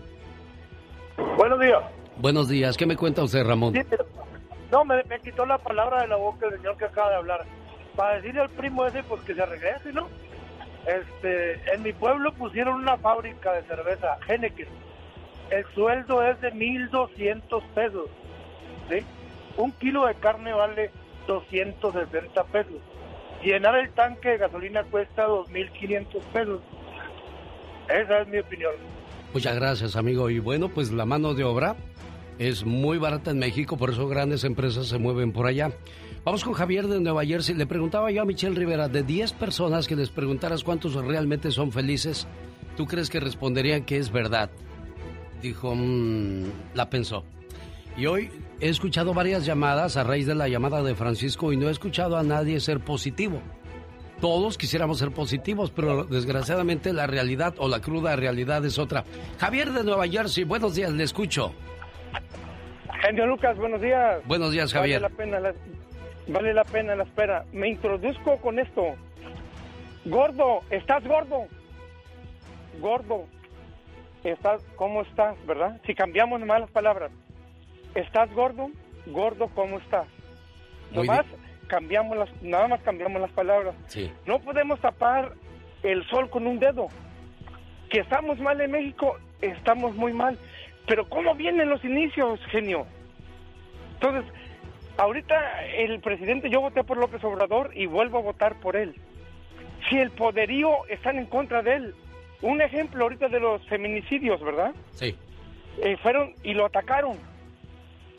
Buenos días. Buenos días, ¿qué me cuenta usted Ramón? Sí, pero- no, me, me quitó la palabra de la boca el señor que acaba de hablar. Para decirle al primo ese, pues que se regrese, ¿no? Este, en mi pueblo pusieron una fábrica de cerveza, Henneken. El sueldo es de 1.200 pesos, Un kilo de carne vale 260 pesos. Llenar el tanque de gasolina cuesta 2.500 pesos. Esa es mi opinión. Muchas gracias, amigo. Y bueno, pues la mano de obra es muy barata en México, por eso grandes empresas se mueven por allá. Vamos con Javier de Nueva Jersey. Le preguntaba yo a Michelle Rivera, de 10 personas que les preguntaras cuántos realmente son felices, ¿tú crees que responderían que es verdad? Dijo, "Mm", la pensó. Y hoy he escuchado varias llamadas a raíz de la llamada de Francisco y no he escuchado a nadie ser positivo. Todos quisiéramos ser positivos, pero desgraciadamente la realidad o la cruda realidad es otra. Javier de Nueva Jersey, buenos días, le escucho. Genio Lucas, buenos días. Buenos días, Javier. Vale la pena la, vale la pena la espera. Me introduzco con esto. Gordo, estás gordo. Gordo, estás, ¿cómo estás, verdad? Si cambiamos nomás las palabras. ¿Estás gordo? Gordo, ¿cómo estás? Muy Nomás cambiamos las, nada más cambiamos las palabras. Sí. No podemos tapar el sol con un dedo. Que estamos mal en México, estamos muy mal. Pero ¿cómo vienen los inicios, genio? Entonces, ahorita el presidente, yo voté por López Obrador y vuelvo a votar por él. Si el poderío están en contra de él. Un ejemplo ahorita de los feminicidios, ¿verdad? Sí. Eh, fueron y lo atacaron.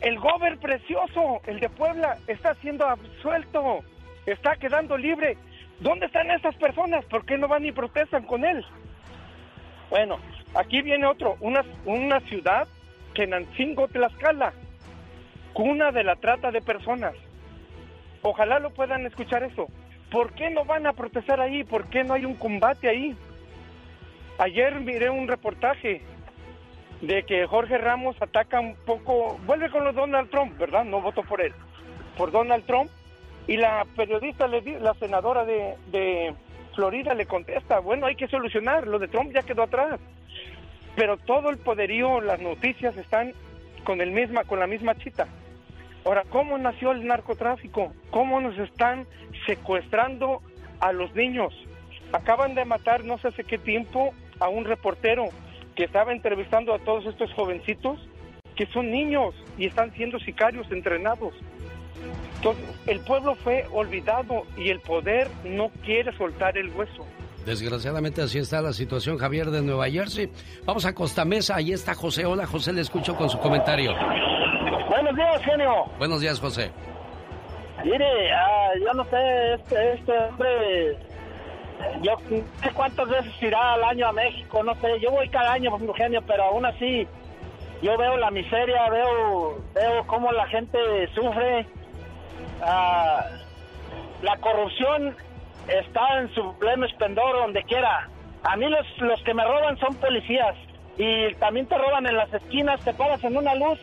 El gober precioso, el de Puebla, está siendo absuelto, está quedando libre. ¿Dónde están estas personas? ¿Por qué no van y protestan con él? Bueno, aquí viene otro, una, una ciudad Kenancingo, Tlaxcala, cuna de la trata de personas. Ojalá lo puedan escuchar eso. ¿Por qué no van a protestar ahí? ¿Por qué no hay un combate ahí? Ayer miré un reportaje de que Jorge Ramos ataca un poco, vuelve con los Donald Trump, ¿verdad? No voto por él, por Donald Trump. Y la periodista, la senadora de, de Florida le contesta, bueno, hay que solucionar, lo de Trump ya quedó atrás. Pero todo el poderío, las noticias están con, el misma, con la misma chita. Ahora, ¿cómo nació el narcotráfico? ¿Cómo nos están secuestrando a los niños? Acaban de matar no sé hace qué tiempo a un reportero que estaba entrevistando a todos estos jovencitos que son niños y están siendo sicarios entrenados. Entonces, el pueblo fue olvidado y el poder no quiere soltar el hueso. Desgraciadamente así está la situación, Javier de Nueva Jersey. Vamos a Costa Mesa, ahí está José. Hola José, le escucho con su comentario. Buenos días, genio. Buenos días, José. Mire, ah, yo no sé, este, este hombre, yo no sé cuántas veces irá al año a México, no sé, yo voy cada año, genio, pero aún así, yo veo la miseria, veo, veo cómo la gente sufre, Ah, la corrupción está en su pleno esplendor donde quiera. A mí los, los que me roban son policías y también te roban en las esquinas, te paras en una luz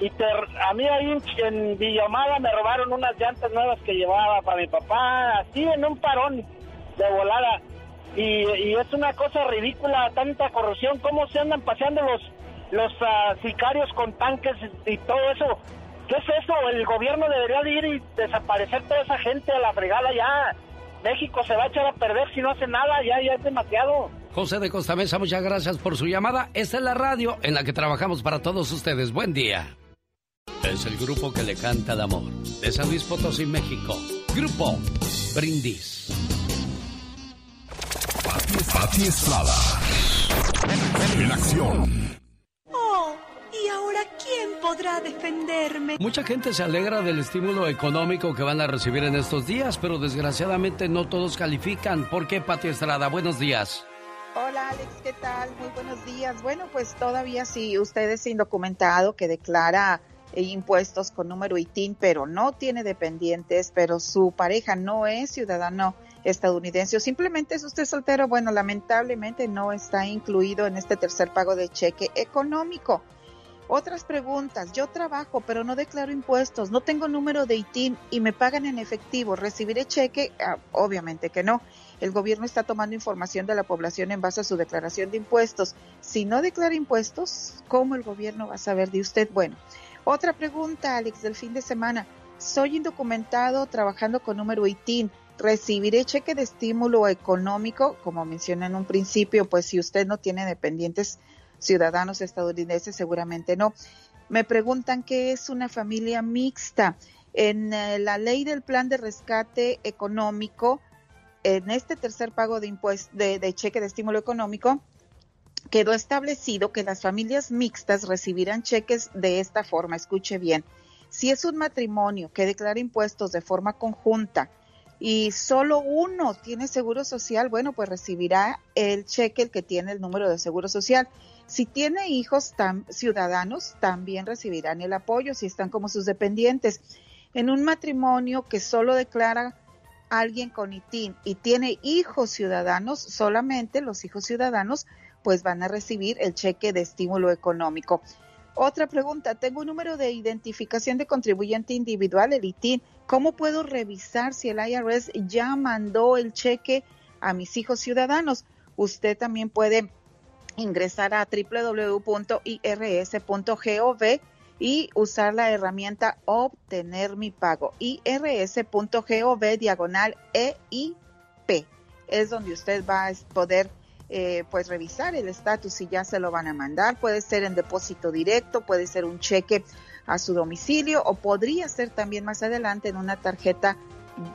y te, a mí ahí en, en Villomada me robaron unas llantas nuevas que llevaba para mi papá, así en un parón de volada. Y, y es una cosa ridícula, tanta corrupción, cómo se andan paseando los, los ah, sicarios con tanques y todo eso. ¿Qué es eso? El gobierno debería de ir y desaparecer toda esa gente a la fregada ya. México se va a echar a perder si no hace nada, ya, ya es demasiado. José de Costa Mesa, muchas gracias por su llamada. Esta es la radio en la que trabajamos para todos ustedes. Buen día. Es el grupo que le canta el amor. De San Luis Potosí, México. Grupo Brindis. Pati Estrada. En acción. Oh, ¿y ahora quién podrá defenderme? Mucha gente se alegra del estímulo económico que van a recibir en estos días, pero desgraciadamente no todos califican. ¿Por qué, Pati Estrada? Buenos días. Hola Alex, ¿qué tal? Muy buenos días. Bueno, pues todavía si usted es indocumentado que declara eh, impuestos con número ITIN, pero no tiene dependientes, pero su pareja no es ciudadano estadounidense o simplemente es usted soltero, bueno, lamentablemente no está incluido en este tercer pago de cheque económico. Otras preguntas. Yo trabajo, pero no declaro impuestos. No tengo número de ITIN y me pagan en efectivo. ¿Recibiré cheque? Ah, obviamente que no. El gobierno está tomando información de la población en base a su declaración de impuestos. Si no declara impuestos, ¿cómo el gobierno va a saber de usted? Bueno, otra pregunta, Alex, del fin de semana. Soy indocumentado trabajando con número ITIN. ¿Recibiré cheque de estímulo económico? Como mencioné en un principio, pues si usted no tiene dependientes ciudadanos estadounidenses, seguramente no. Me preguntan qué es una familia mixta. En eh, la ley del plan de rescate económico, en este tercer pago de impuestos de, de cheque de estímulo económico, quedó establecido que las familias mixtas recibirán cheques de esta forma. Escuche bien. Si es un matrimonio que declara impuestos de forma conjunta y solo uno tiene seguro social, bueno, pues recibirá el cheque el que tiene el número de seguro social. Si tiene hijos ciudadanos, también recibirán el apoyo si están como sus dependientes. En un matrimonio que solo declara alguien con ITIN y tiene hijos ciudadanos, solamente los hijos ciudadanos pues van a recibir el cheque de estímulo económico. Otra pregunta, tengo un número de identificación de contribuyente individual, el ITIN. ¿Cómo puedo revisar si el IRS ya mandó el cheque a mis hijos ciudadanos? Usted también puede ingresar a www.irs.gov y usar la herramienta Obtener mi pago. irs.gov diagonal EIP. Es donde usted va a poder eh, pues revisar el estatus si ya se lo van a mandar. Puede ser en depósito directo, puede ser un cheque a su domicilio o podría ser también más adelante en una tarjeta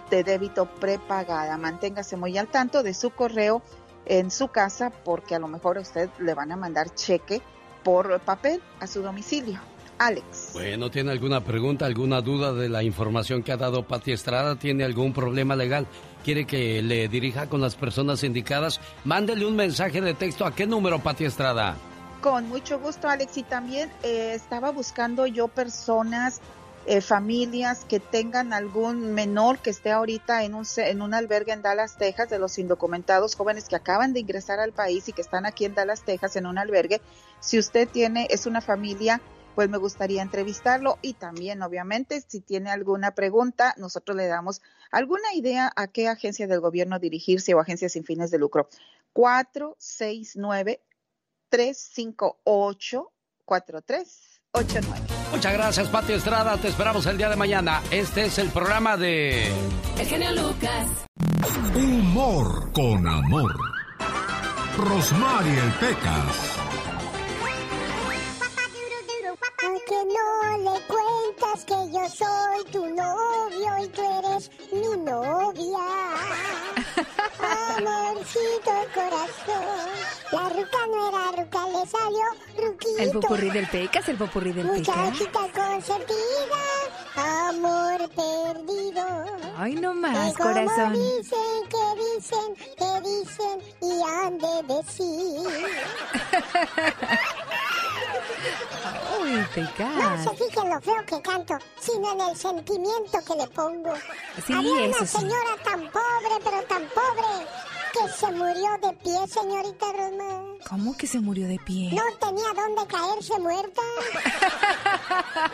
de débito prepagada. Manténgase muy al tanto de su correo en su casa porque a lo mejor a usted le van a mandar cheque por papel a su domicilio. Alex. Bueno, ¿tiene alguna pregunta, alguna duda de la información que ha dado Pati Estrada? ¿Tiene algún problema legal? ¿Quiere que le dirija con las personas indicadas? Mándele un mensaje de texto. ¿A qué número, Pati Estrada? Con mucho gusto, Alex. Y también eh, estaba buscando yo personas, eh, familias que tengan algún menor que esté ahorita en un, en un albergue en Dallas, Texas, de los indocumentados jóvenes que acaban de ingresar al país y que están aquí en Dallas, Texas, en un albergue. Si usted tiene, es una familia pues me gustaría entrevistarlo y también obviamente si tiene alguna pregunta nosotros le damos alguna idea a qué agencia del gobierno dirigirse o agencia sin fines de lucro. 469 358 4389. Muchas gracias, Pati Estrada. Te esperamos el día de mañana. Este es el programa de. El genio Lucas. Humor con amor. Rosmarie Pecas. Aunque no le cuentas que yo soy tu novio y tú eres mi novia. Amorcito corazón. La ruca no era ruca, le salió ruquito. El popurrí del Pecas, el popurrí del Pecas. Muchachita consentida, amor perdido. Ay, no más, Que como corazón. dicen, que dicen, que dicen y han de decir. [laughs] Uy, No se fijen lo feo que canto, sino en el sentimiento que le pongo. Sí, Había una sí. señora tan pobre, pero tan pobre, que se murió de pie, señorita Rosmar. ¿Cómo que se murió de pie? No tenía dónde caerse muerta. [laughs]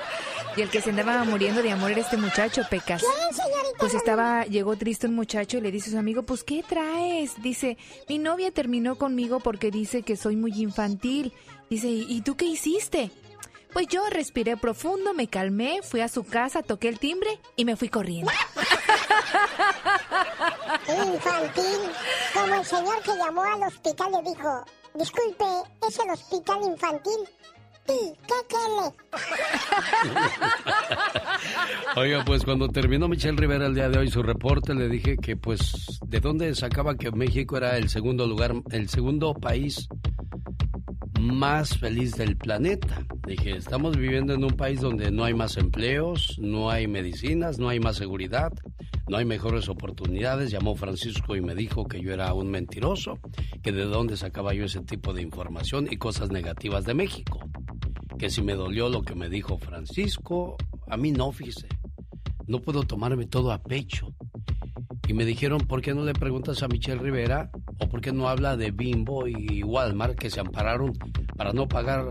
Y el que se andaba muriendo de amor era este muchacho, Pecas. ¿Quién, señorita? Pues estaba, llegó triste un muchacho y le dice a su amigo, pues ¿qué traes? Dice, mi novia terminó conmigo porque dice que soy muy infantil. Dice, ¿y y tú qué hiciste? Pues yo respiré profundo, me calmé, fui a su casa, toqué el timbre y me fui corriendo. Infantil. Como el señor que llamó al hospital le dijo, disculpe, ¿es el hospital infantil? Sí, ¿qué quiere? Oiga, pues cuando terminó Michelle Rivera el día de hoy su reporte, le dije que pues de dónde sacaba que México era el segundo lugar, el segundo país más feliz del planeta. Dije, estamos viviendo en un país donde no hay más empleos, no hay medicinas, no hay más seguridad, no hay mejores oportunidades. Llamó Francisco y me dijo que yo era un mentiroso, que de dónde sacaba yo ese tipo de información y cosas negativas de México. Que si me dolió lo que me dijo Francisco, a mí no, fíjese. No puedo tomarme todo a pecho. Y me dijeron, ¿por qué no le preguntas a Michelle Rivera o por qué no habla de Bimbo y Walmart que se ampararon para no pagar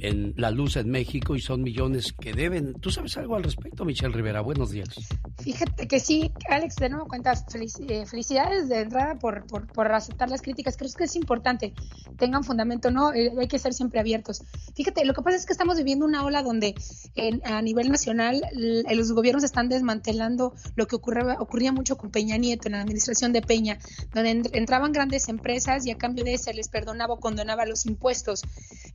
en la luz en México y son millones que deben? ¿Tú sabes algo al respecto, Michelle Rivera? Buenos días. Fíjate que sí, Alex, de nuevo cuentas, eh, felicidades de entrada por, por, por aceptar las críticas. Creo que es importante, tengan fundamento, ¿no? Eh, hay que ser siempre abiertos. Fíjate, lo que pasa es que estamos viviendo una ola donde a nivel nacional l- los gobiernos están desmantelando lo que ocurría, ocurría mucho con Peña Nieto en la administración de Peña, donde en- entraban grandes empresas y a cambio de se les perdonaba o condonaba los impuestos.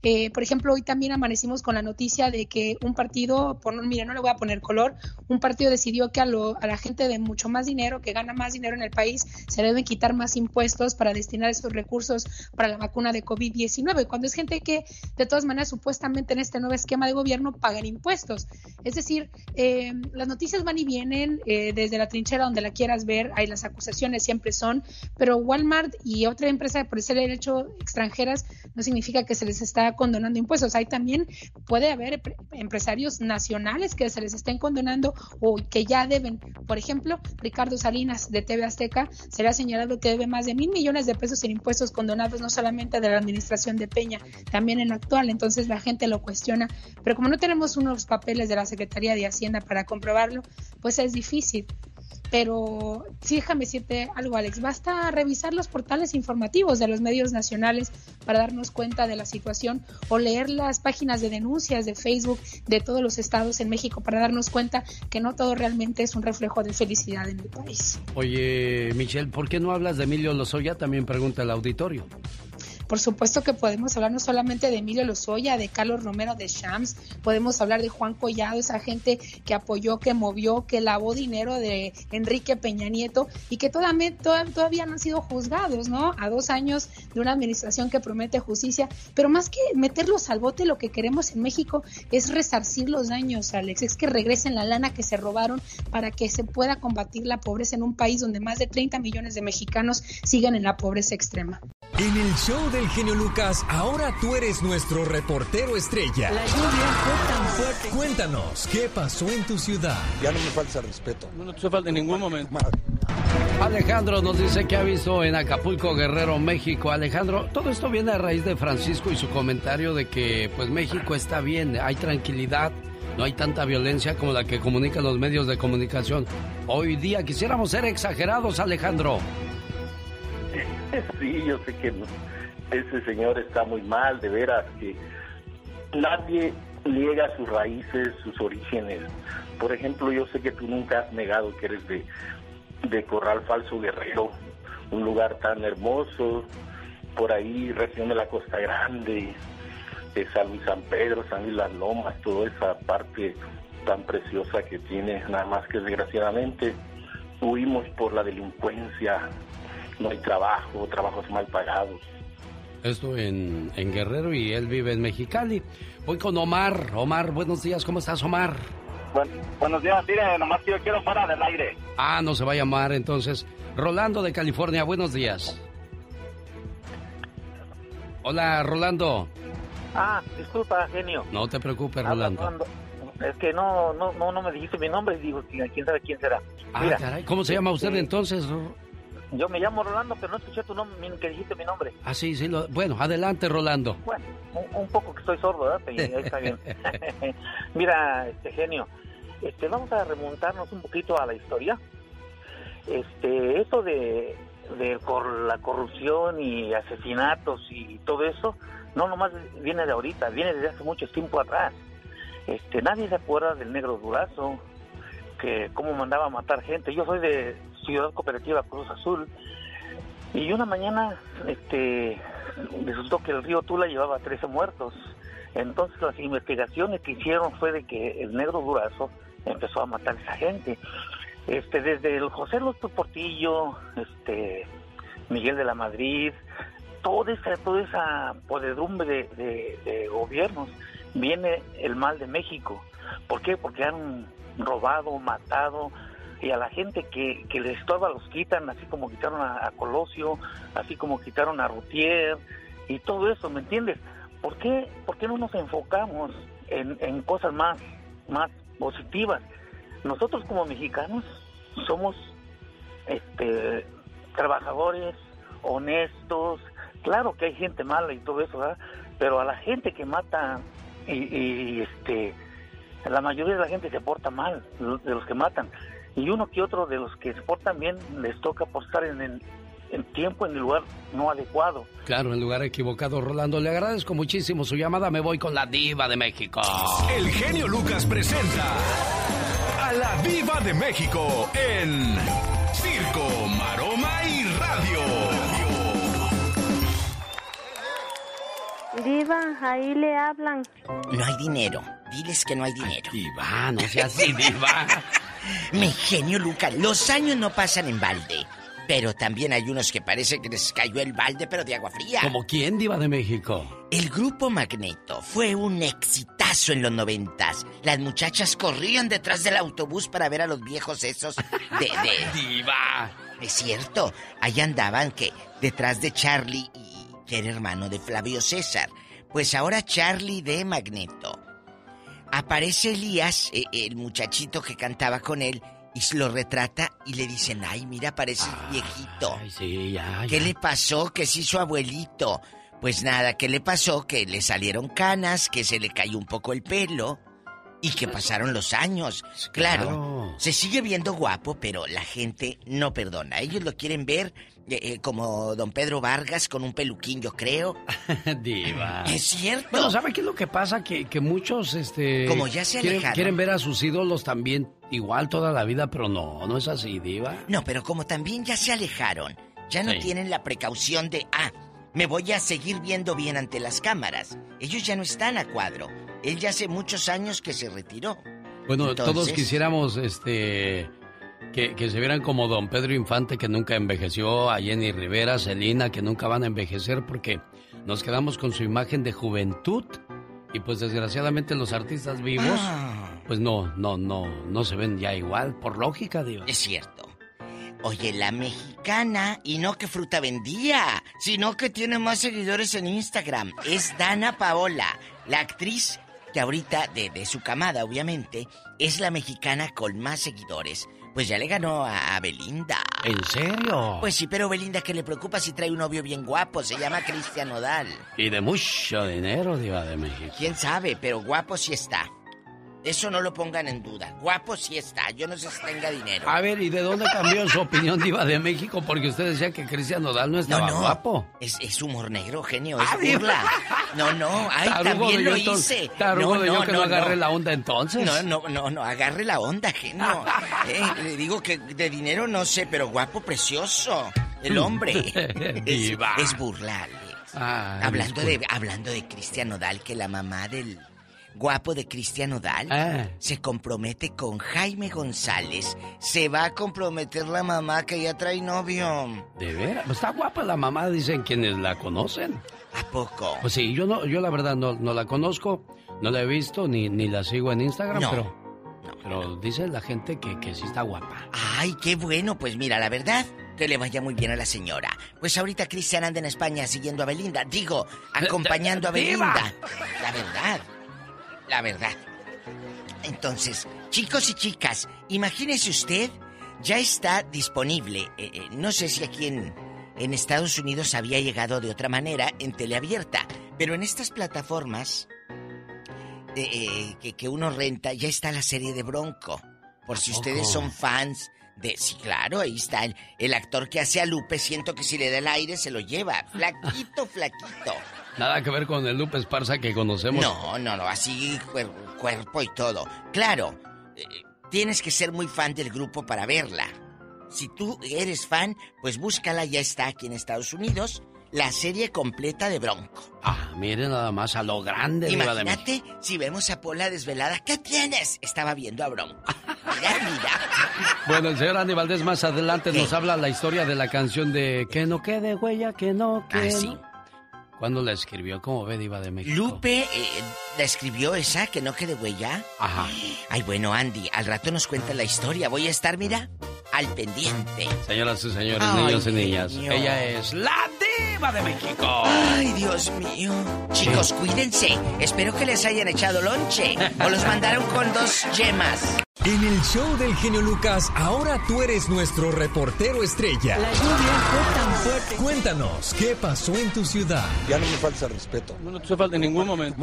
Eh, por ejemplo, hoy también amanecimos con la noticia de que un partido, por, mira, no le voy a poner color, un partido decidió que a, la gente de mucho más dinero, que gana más dinero en el país, se deben quitar más impuestos para destinar esos recursos para la vacuna de COVID-19, cuando es gente que de todas maneras supuestamente en este nuevo esquema de gobierno pagan impuestos. Es decir, eh, las noticias van y vienen eh, desde la trinchera donde la quieras ver, hay las acusaciones siempre son, pero Walmart y otra empresa por ser derecho extranjeras no significa que se les está condonando impuestos. Hay también puede haber empre- empresarios nacionales que se les estén condonando o que ya deben. Por ejemplo, Ricardo Salinas de TV Azteca se le ha señalado que debe más de mil millones de pesos en impuestos condonados no solamente de la administración de Peña, también en la actual. Entonces la gente lo cuestiona. Pero como no tenemos unos papeles de la Secretaría de Hacienda para comprobarlo, pues es difícil. Pero sí, déjame decirte algo, Alex. Basta revisar los portales informativos de los medios nacionales para darnos cuenta de la situación o leer las páginas de denuncias de Facebook de todos los estados en México para darnos cuenta que no todo realmente es un reflejo de felicidad en el país. Oye, Michelle, ¿por qué no hablas de Emilio Lozoya? También pregunta el auditorio. Por supuesto que podemos hablar no solamente de Emilio Lozoya, de Carlos Romero de Shams, podemos hablar de Juan Collado, esa gente que apoyó, que movió, que lavó dinero de Enrique Peña Nieto y que todavía, todavía no han sido juzgados, ¿no? A dos años de una administración que promete justicia, pero más que meterlos al bote, lo que queremos en México es resarcir los daños, Alex, es que regresen la lana que se robaron para que se pueda combatir la pobreza en un país donde más de 30 millones de mexicanos siguen en la pobreza extrema. En el show del genio Lucas, ahora tú eres nuestro reportero estrella. La lluvia fue tan fuerte. Cuéntanos, ¿qué pasó en tu ciudad? Ya no me falta respeto. No, no te falta en ningún momento. Alejandro nos dice que ha visto en Acapulco, Guerrero, México. Alejandro, todo esto viene a raíz de Francisco y su comentario de que pues México está bien, hay tranquilidad, no hay tanta violencia como la que comunican los medios de comunicación. Hoy día quisiéramos ser exagerados, Alejandro. [laughs] Sí, yo sé que ese señor está muy mal, de veras, que nadie niega sus raíces, sus orígenes. Por ejemplo, yo sé que tú nunca has negado que eres de, de Corral Falso Guerrero, un lugar tan hermoso, por ahí, región de la Costa Grande, de San Luis San Pedro, San Luis Las Lomas, toda esa parte tan preciosa que tiene, nada más que desgraciadamente huimos por la delincuencia, no hay trabajo, trabajos mal pagados. Esto en, en Guerrero y él vive en Mexicali. Voy con Omar. Omar, buenos días, ¿cómo estás, Omar? buenos días, mire, nomás que yo quiero fuera del aire. Ah, no se va a llamar entonces. Rolando de California, buenos días. Hola, Rolando. Ah, disculpa, genio. No te preocupes, Rolando. Es que no, no, no, no me dijiste mi nombre y digo, ¿quién quién sabe quién será? Ah, Mira, caray, ¿cómo se llama usted este, entonces? Yo me llamo Rolando, pero no escuché tu nombre, que dijiste mi nombre. Ah, sí, sí. lo- Bueno, adelante, Rolando. Bueno, un, un poco que estoy sordo, ¿verdad? Y ahí está bien. [laughs] [laughs] Mira, este genio, este, vamos a remontarnos un poquito a la historia. Este, eso de, de cor- la corrupción y asesinatos y todo eso, no nomás viene de ahorita, viene desde hace mucho tiempo atrás. Este, nadie se acuerda del negro durazo, que cómo mandaba a matar gente. Yo soy de Ciudad Cooperativa Cruz Azul y una mañana, este, resultó que el río Tula llevaba 13 muertos. Entonces las investigaciones que hicieron fue de que el negro Durazo empezó a matar a esa gente. Este, desde el José López Portillo, este, Miguel de la Madrid, toda esa, toda esa podredumbre de, de- de gobiernos, viene el mal de México. ¿Por qué? Porque han robado, matado, y a la gente que, que les estorba los quitan, así como quitaron a, Colosio, así como quitaron a Rutier, y todo eso, ¿me entiendes? ¿Por qué, por qué no nos enfocamos en, en cosas más, más positivas? Nosotros como mexicanos somos este, trabajadores, honestos, claro que hay gente mala y todo eso, ¿verdad? Pero a la gente que mata y, y, este la mayoría de la gente se porta mal, de los que matan. Y uno que otro de los que se portan bien les toca por estar en el en tiempo, en el lugar no adecuado. Claro, en lugar equivocado, Rolando. Le agradezco muchísimo su llamada. Me voy con la diva de México. El genio Lucas presenta a la Viva de México en Circo, Maroma y Radio. Diva, ahí le hablan. No hay dinero. Diles que no hay dinero. Diva, no seas así, diva. Mi genio Lucas, los años no pasan en balde. Pero también hay unos que parece que les cayó el balde, pero de agua fría. ¿Como quién, diva de México? El grupo Magneto fue un exitazo en los noventas. Las muchachas corrían detrás del autobús para ver a los viejos esos de... de... [laughs] ¡Diva! Es cierto, ahí andaban que detrás de Charlie y que era hermano de Flavio César. Pues ahora Charlie de Magneto. Aparece Elías, eh, el muchachito que cantaba con él, y se lo retrata y le dicen, ay, mira, parece viejito. Ay, sí, ya, ¿Qué ya. le pasó? Que sí su abuelito. Pues nada, ¿qué le pasó? Que le salieron canas, que se le cayó un poco el pelo y que pasaron los años. Claro, Claro. se sigue viendo guapo, pero la gente no perdona. Ellos lo quieren ver eh, eh, como don Pedro Vargas con un peluquín, yo creo. [laughs] Diva. Es cierto. Bueno, ¿sabe qué es lo que pasa? Que, que muchos, este... Como ya se quieren, alejaron. quieren ver a sus ídolos también igual toda la vida, pero no, no es así, diva. No, pero como también ya se alejaron, ya no Sí. tienen la precaución de, ah, me voy a seguir viendo bien ante las cámaras. Ellos ya no están a cuadro. Él ya hace muchos años que se retiró. Bueno, Entonces- todos quisiéramos, este... Que, que se vieran como don Pedro Infante, que nunca envejeció, a Jenny Rivera, Celina, que nunca van a envejecer porque nos quedamos con su imagen de juventud y pues desgraciadamente los artistas vivos, Ah. pues no, no, no, no se ven ya igual, por lógica, diva. Es cierto. Oye, la mexicana, y no que fruta vendía, sino que tiene más seguidores en Instagram. Es Dana Paola, la actriz que ahorita, de, de su camada, obviamente, es la mexicana con más seguidores. Pues ya le ganó a, a Belinda. ¿En serio? Pues sí, pero Belinda, que le preocupa si trae un novio bien guapo? Se llama Cristian Nodal. Y de mucho dinero, Diva de México. ¿Quién sabe? Pero guapo sí está. Eso no lo pongan en duda. Guapo sí está. Yo no sé si tenga dinero. A ver, ¿y de dónde cambió su opinión, Diva de México? Porque usted decía que Cristian Nodal no estaba No, no. guapo. Es, es humor negro, genio. Es Ah, burla. No, no. Ay, también lo hice. tarugo de yo que no agarre la onda entonces. No, no, no, no. Agarre la onda, genio. [laughs] Eh, le digo que de dinero no sé, pero guapo, precioso. El hombre. [laughs] es, Diva. es burla, Alex. Ay, hablando, de, hablando de Cristian Nodal, que la mamá del guapo de Cristian Nodal Ah. se compromete con Jaime González. Se va a comprometer la mamá que ya trae novio. ¿De veras? Pues está guapa la mamá, dicen quienes la conocen. ¿A poco? Pues sí, yo no, yo la verdad no, no la conozco, no la he visto ni, ni la sigo en Instagram, No. pero, pero dice la gente que, que sí está guapa. Ay, qué bueno. Pues mira, la verdad, que le vaya muy bien a la señora. Pues ahorita Cristian anda en España siguiendo a Belinda. Digo, [laughs] acompañando a. Belinda. La verdad. La verdad. Entonces, chicos y chicas, imagínese usted, ya está disponible. eh, eh, no sé si aquí en, en Estados Unidos había llegado de otra manera en teleabierta, pero en estas plataformas eh, eh, que, que uno renta, ya está la serie de Bronco. Por si ustedes son fans de... Sí, claro, ahí está el, el actor que hace a Lupe. Siento que si le da el aire se lo lleva. Flaquito, flaquito. Nada que ver con el Lupe Esparza que conocemos. No, no, no, así cuer- cuerpo y todo. Claro, eh, tienes que ser muy fan del grupo para verla. Si tú eres fan, pues búscala, ya está aquí en Estados Unidos, la serie completa de Bronco. Ah, mire nada más a lo grande, de. Imagínate si vemos a Pola desvelada. ¿Qué tienes? Estaba viendo a Bronco. [laughs] Mira, mira. Bueno, el señor Valdés más adelante nos habla la historia de la canción de Que no quede huella, que no Ah, quede. sí. ¿Cuándo la escribió? ¿Cómo ve, Diva de México? Lupe eh, la escribió esa, que no quede huella. Ajá. Ay, bueno, Andy, al rato nos cuenta la historia. Voy a estar, mira, al pendiente. Señoras y señores, Ay, niños y niñas, ella es la Diva de México. Ay, Dios mío. Chicos, cuídense. Espero que les hayan echado lonche o los mandaron con dos yemas. En el show del genio Lucas, ahora tú eres nuestro reportero estrella. La lluvia fue tan fuerte. Cuéntanos, ¿qué pasó en tu ciudad? Ya no me falta respeto. No, no te falta en ningún momento.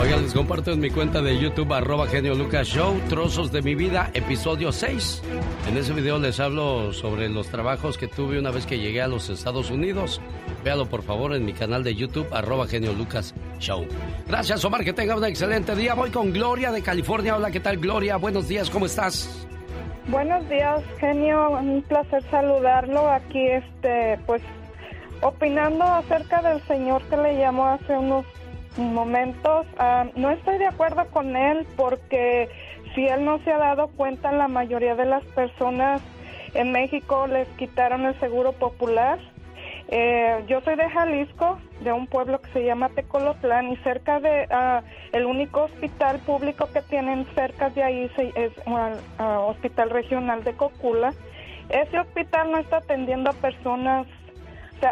Oigan, les comparto en mi cuenta de YouTube, arroba genio Lucas Show, trozos de mi vida, episodio 6. En ese video les hablo sobre los trabajos que tuve una vez que llegué a los Estados Unidos. Véalo por favor en mi canal de YouTube, arroba genio Lucas Show. Gracias Omar, que tenga un excelente día. Voy con Gloria de California. Hola, ¿qué tal Gloria? Buenos días, ¿cómo estás? Buenos días, genio. Un placer saludarlo aquí, este, pues, opinando acerca del señor que le llamó hace unos momentos. ah, no estoy de acuerdo con él porque si él no se ha dado cuenta, la mayoría de las personas en México les quitaron el seguro popular. Eh, yo soy de Jalisco, de un pueblo que se llama Tecolotlán y cerca de ah, el único hospital público que tienen cerca de ahí es un ah, hospital regional de Cocula. Ese hospital no está atendiendo a personas,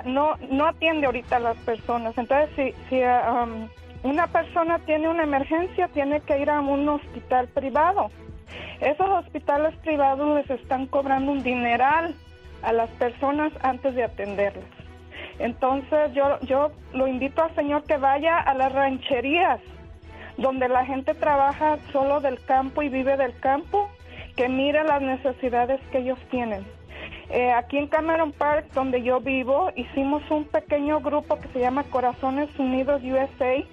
no no atiende ahorita a las personas. Entonces, si si um, una persona tiene una emergencia, tiene que ir a un hospital privado. Esos hospitales privados les están cobrando un dineral a las personas antes de atenderlas. Entonces yo, yo lo invito al señor que vaya a las rancherías, donde la gente trabaja solo del campo y vive del campo, que mire las necesidades que ellos tienen. Eh, aquí en Cameron Park, donde yo vivo, hicimos un pequeño grupo que se llama Corazones Unidos USA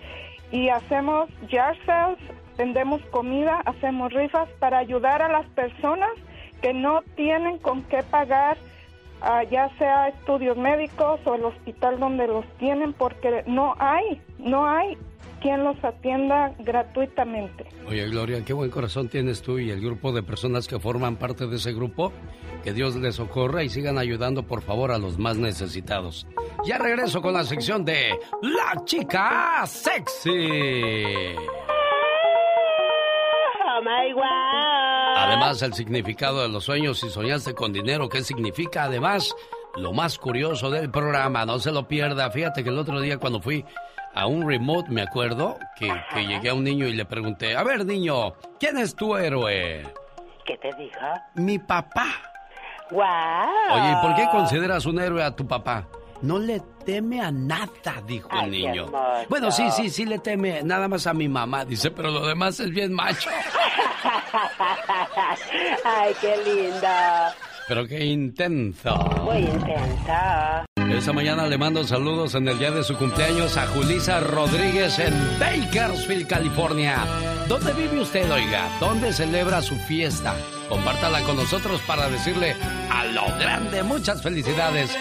y hacemos yard sales, vendemos comida, hacemos rifas para ayudar a las personas que no tienen con qué pagar ah, ya sea estudios médicos o el hospital donde los tienen porque no hay, no hay quien los atienda gratuitamente. Oye, Gloria, qué buen corazón tienes tú y el grupo de personas que forman parte de ese grupo. Que Dios les socorra y sigan ayudando, por favor, a los más necesitados. Ya regreso con la sección de La Chica Sexy. Oh my Además, el significado de los sueños, si soñaste con dinero, ¿qué significa? Además, lo más curioso del programa, no se lo pierda. Fíjate que el otro día cuando fui a un remote, me acuerdo, que, que llegué a un niño y le pregunté, a ver niño, ¿quién es tu héroe? ¿Qué te dijo? Mi papá. ¡Wow! Oye, ¿y por qué consideras un héroe a tu papá? No le teme a nada, dijo el Ay, niño. Bueno, sí, sí, sí le teme nada más a mi mamá, dice, pero lo demás es bien macho. [laughs] Ay, qué lindo. Pero qué intenso. Muy intensa. Esta mañana le mando saludos en el día de su cumpleaños a Julisa Rodríguez en Bakersfield, California. ¿Dónde vive usted, oiga? ¿Dónde celebra su fiesta? Compártala con nosotros para decirle a lo grande muchas felicidades.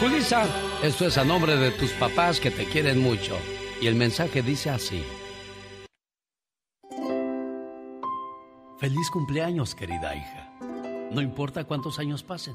Julisa, esto es a nombre de tus papás que te quieren mucho. Y el mensaje dice así. Feliz cumpleaños, querida hija. No importa cuántos años pasen,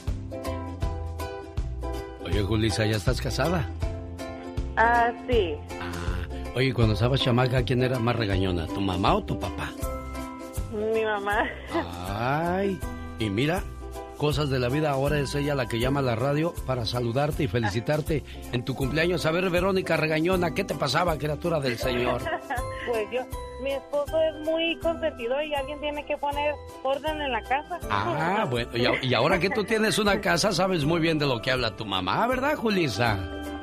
Oye, Julisa, ¿ya estás casada? Ah, sí. Oye, cuando estabas chamaca, ¿quién era más regañona? ¿Tu mamá o tu papá? Mi mamá. Ay, y mira, cosas de la vida, ahora es ella la que llama a la radio para saludarte y felicitarte en tu cumpleaños. A ver, Verónica Regañona, ¿qué te pasaba, criatura del Señor? [laughs] Pues yo, mi esposo es muy consentido y alguien tiene que poner orden en la casa. Ah, bueno, y, ahora que tú tienes una casa, sabes muy bien de lo que habla tu mamá, ¿verdad, Julisa?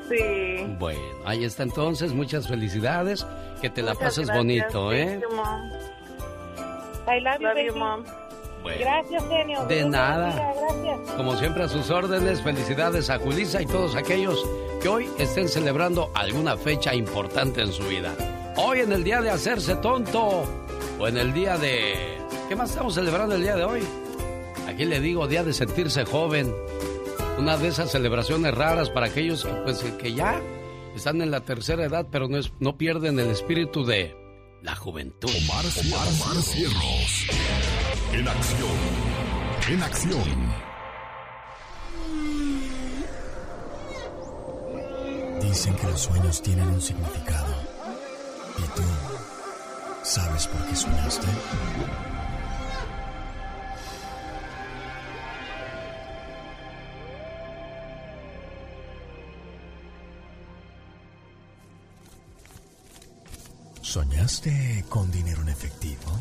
Sí. Bueno, ahí está entonces, muchas felicidades, que te la pases gracias. bonito, ¿eh? Thank you, Mom. I love, you, baby. Gracias, genio. De nada. Gracias. Como siempre a sus órdenes, felicidades a Julisa y todos aquellos que hoy estén celebrando alguna fecha importante en su vida. Hoy en el día de hacerse tonto o en el día de... ¿Qué más estamos celebrando el día de hoy? Aquí le digo día de sentirse joven. Una de esas celebraciones raras para aquellos que, pues, que ya están en la tercera edad, pero no, es- no pierden el espíritu de la juventud. Omar, Omar Cierros. En acción. En acción. Dicen que los sueños tienen un significado. ¿Y tú sabes por qué soñaste? ¿Soñaste con dinero en efectivo?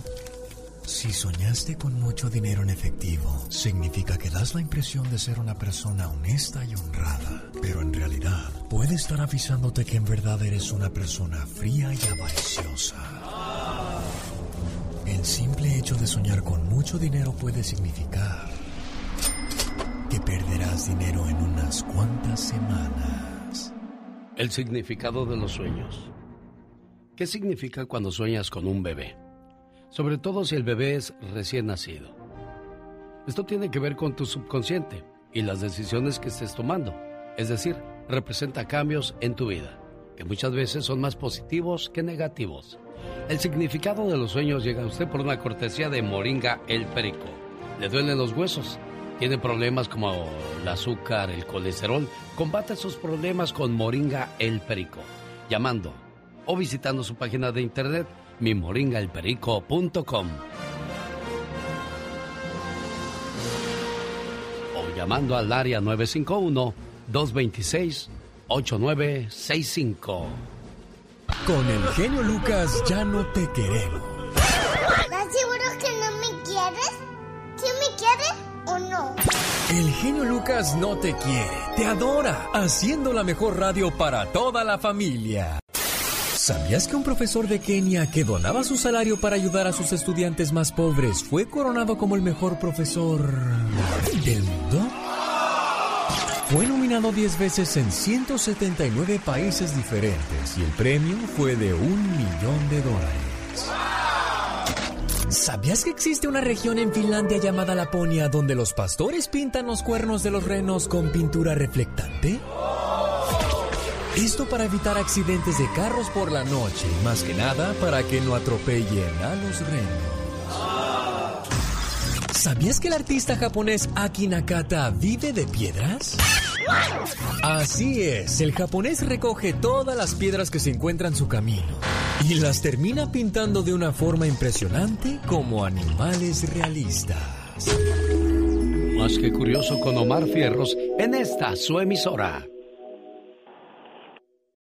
Si soñaste con mucho dinero en efectivo, significa que das la impresión de ser una persona honesta y honrada, pero en realidad puede estar avisándote que en verdad eres una persona fría y avariciosa. El simple hecho de soñar con mucho dinero puede significar que perderás dinero en unas cuantas semanas. El significado de los sueños. ¿Qué significa cuando sueñas con un bebé? Sobre todo si el bebé es recién nacido. Esto tiene que ver con tu subconsciente y las decisiones que estés tomando. Es decir, representa cambios en tu vida, que muchas veces son más positivos que negativos. El significado de los sueños llega a usted por una cortesía de Moringa el Perico. ¿Le duelen los huesos? ¿Tiene problemas como el azúcar, el colesterol? Combate esos problemas con Moringa el Perico, llamando o visitando su página de internet mimoringaelperico.com o llamando al área 951-226-8965. Con el genio Lucas ya no te queremos. ¿Estás seguro que no me quieres? ¿Sí me quieres o no? El genio Lucas no te quiere, te adora, haciendo la mejor radio para toda la familia. ¿Sabías que un profesor de Kenia que donaba su salario para ayudar a sus estudiantes más pobres fue coronado como el mejor profesor del mundo? Fue nominado 10 veces en 179 países diferentes y el premio fue de un millón de dólares. ¿Sabías que existe una región en Finlandia llamada Laponia donde los pastores pintan los cuernos de los renos con pintura reflectante? Esto para evitar accidentes de carros por la noche, más que nada para que no atropellen a los renos. ¿Sabías que el artista japonés Aki Nakata vive de piedras? Así es, el japonés recoge todas las piedras que se encuentran en su camino y las termina pintando de una forma impresionante como animales realistas. Más que curioso con Omar Fierros en esta su emisora.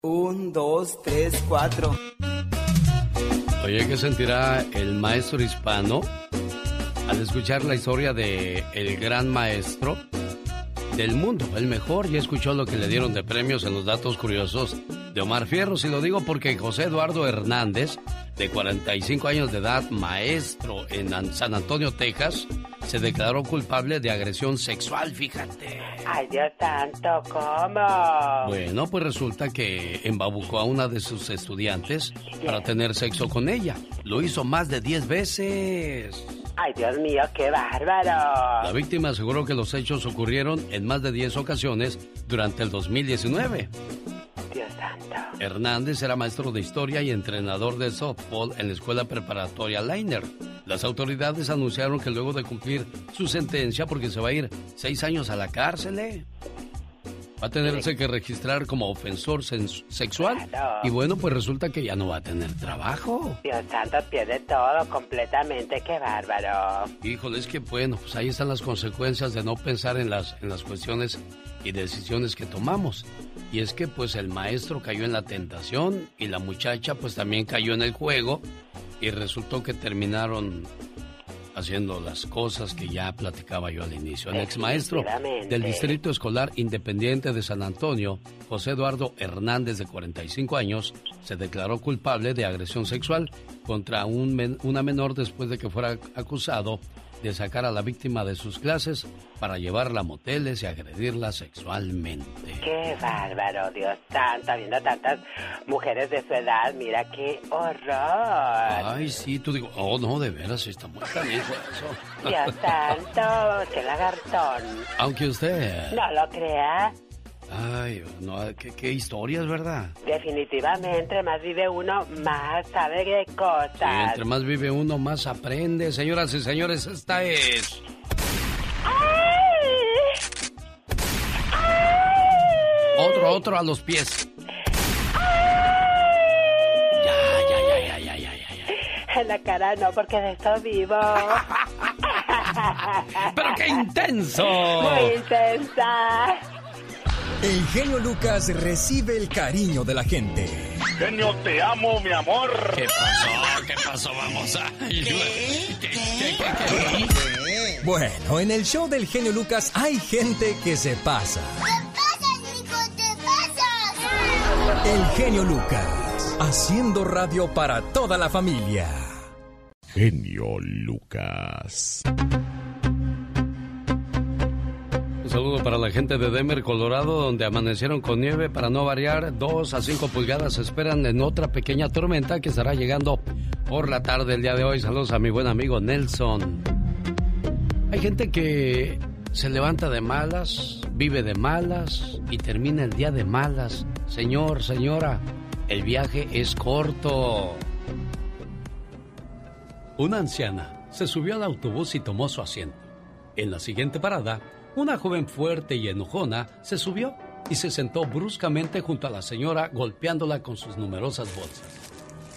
Un, dos, tres, cuatro. Oye, ¿qué sentirá el maestro hispano al escuchar la historia de el gran maestro del mundo, el mejor? Ya escuchó lo que le dieron de premios en los datos curiosos de Omar Fierros y lo digo porque José Eduardo Hernández, de 45 años de edad, maestro en San Antonio, Texas, se declaró culpable de agresión sexual, fíjate. Ay, Dios santo, ¿cómo? Bueno, pues resulta que embabucó a una de sus estudiantes para tener sexo con ella. Lo hizo más de 10 veces. Ay, Dios mío, qué bárbaro. La víctima aseguró que los hechos ocurrieron en más de 10 ocasiones durante el 2019. Dios santo. Hernández era maestro de historia y entrenador de softball en la escuela preparatoria Leiner. Las autoridades anunciaron que luego de cumplir su sentencia, porque se va a ir seis años a la cárcel, ¿eh? va a tenerse que registrar como ofensor sexual. Y bueno, pues resulta que ya no va a tener trabajo. Dios santo, pierde todo completamente, qué bárbaro. Híjole, es que bueno, pues ahí están las consecuencias de no pensar en las, en las cuestiones y decisiones que tomamos. Y es que pues el maestro cayó en la tentación y la muchacha pues también cayó en el juego y resultó que terminaron haciendo las cosas que ya platicaba yo al inicio. El ex maestro del Distrito Escolar Independiente de San Antonio, José Eduardo Hernández, de 45 años, se declaró culpable de agresión sexual contra un una menor después de que fuera acusado de sacar a la víctima de sus clases para llevarla a moteles y agredirla sexualmente. Qué bárbaro, Dios santo, viendo tantas mujeres de su edad, mira qué horror. Ay, sí, tú digo, oh no, de veras, está muy canijo eso. Dios santo, qué lagartón. Aunque usted... No lo crea. Ay, no, qué, qué historias, ¿verdad? Definitivamente, entre más vive uno, más sabe qué cosas. entre más vive uno, más aprende. Señoras y señores, esta es... Otro, otro a los pies. Ya, ya, ya, ya, ya, ya, En la cara no, porque de esto vivo. [laughs] ¡Pero qué intenso! Muy intensa. El genio Lucas recibe el cariño de la gente. Genio, te amo, mi amor. ¿Qué pasó? ¿Qué pasó? Vamos a... Bueno, en el show del genio Lucas hay gente que se pasa. ¿Qué pasa, Nico? ¿Qué pasa? El genio Lucas, haciendo radio para toda la familia. Genio Lucas. Saludo para la gente de Denver, Colorado, donde amanecieron con nieve. Para no variar, 2 a 5 pulgadas se esperan en otra pequeña tormenta que estará llegando por la tarde el día de hoy. Saludos a mi buen amigo Nelson. Hay gente que se levanta de malas, vive de malas y termina el día de malas. Señor, señora, el viaje es corto. Una anciana se subió al autobús y tomó su asiento. En la siguiente parada, una joven fuerte y enojona se subió y se sentó bruscamente junto a la señora golpeándola con sus numerosas bolsas.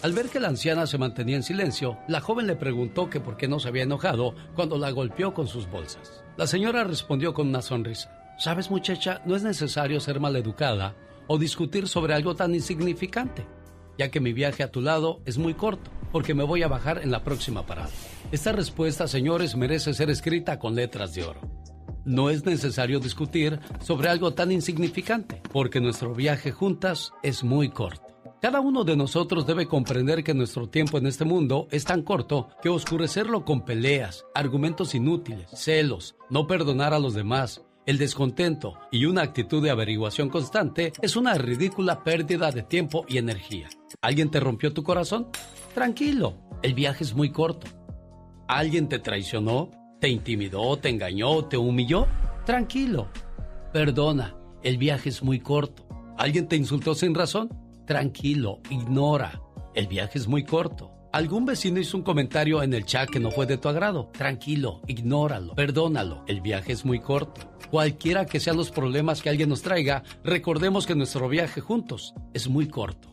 Al ver que la anciana se mantenía en silencio, la joven le preguntó que por qué no se había enojado cuando la golpeó con sus bolsas. La señora respondió con una sonrisa. Sabes muchacha, no es necesario ser maleducada o discutir sobre algo tan insignificante, ya que mi viaje a tu lado es muy corto, porque me voy a bajar en la próxima parada. Esta respuesta, señores, merece ser escrita con letras de oro. No es necesario discutir sobre algo tan insignificante, porque nuestro viaje juntas es muy corto. Cada uno de nosotros debe comprender que nuestro tiempo en este mundo es tan corto que oscurecerlo con peleas, argumentos inútiles, celos, no perdonar a los demás, el descontento y una actitud de averiguación constante es una ridícula pérdida de tiempo y energía. ¿Alguien te rompió tu corazón? Tranquilo, el viaje es muy corto. ¿Alguien te traicionó? ¿Te intimidó? ¿Te engañó? ¿Te humilló? Tranquilo. Perdona, el viaje es muy corto. ¿Alguien te insultó sin razón? Tranquilo, ignora. El viaje es muy corto. ¿Algún vecino hizo un comentario en el chat que no fue de tu agrado? Tranquilo, ignóralo, perdónalo. El viaje es muy corto. Cualquiera que sean los problemas que alguien nos traiga, recordemos que nuestro viaje juntos es muy corto.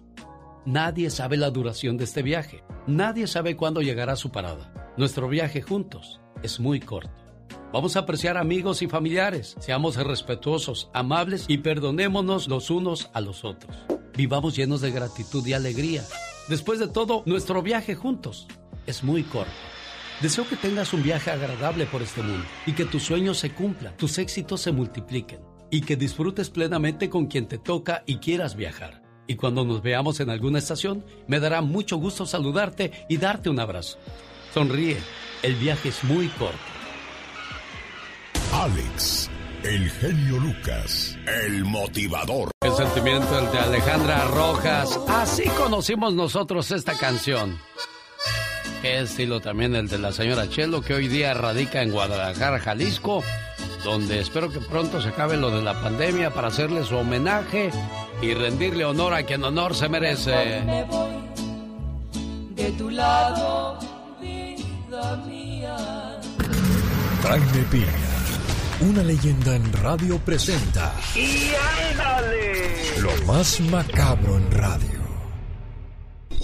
Nadie sabe la duración de este viaje. Nadie sabe cuándo llegará a su parada. Nuestro viaje juntos es muy corto. Vamos a apreciar amigos y familiares. Seamos respetuosos, amables y perdonémonos los unos a los otros. Vivamos llenos de gratitud y alegría. Después de todo, nuestro viaje juntos es muy corto. Deseo que tengas un viaje agradable por este mundo y que tus sueños se cumplan, tus éxitos se multipliquen y que disfrutes plenamente con quien te toca y quieras viajar. Y cuando nos veamos en alguna estación, me dará mucho gusto saludarte y darte un abrazo. Sonríe, el viaje es muy corto. Alex, el genio Lucas, el motivador. El sentimiento el de Alejandra Rojas. Así conocimos nosotros esta canción. Qué estilo también el de la señora Chelo, que hoy día radica en Guadalajara, Jalisco, donde espero que pronto se acabe lo de la pandemia para hacerle su homenaje y rendirle honor a quien honor se merece. Me voy de tu lado, vida mía. Jaime Piña, una leyenda en radio presenta ¡Y ándale! lo más macabro en radio.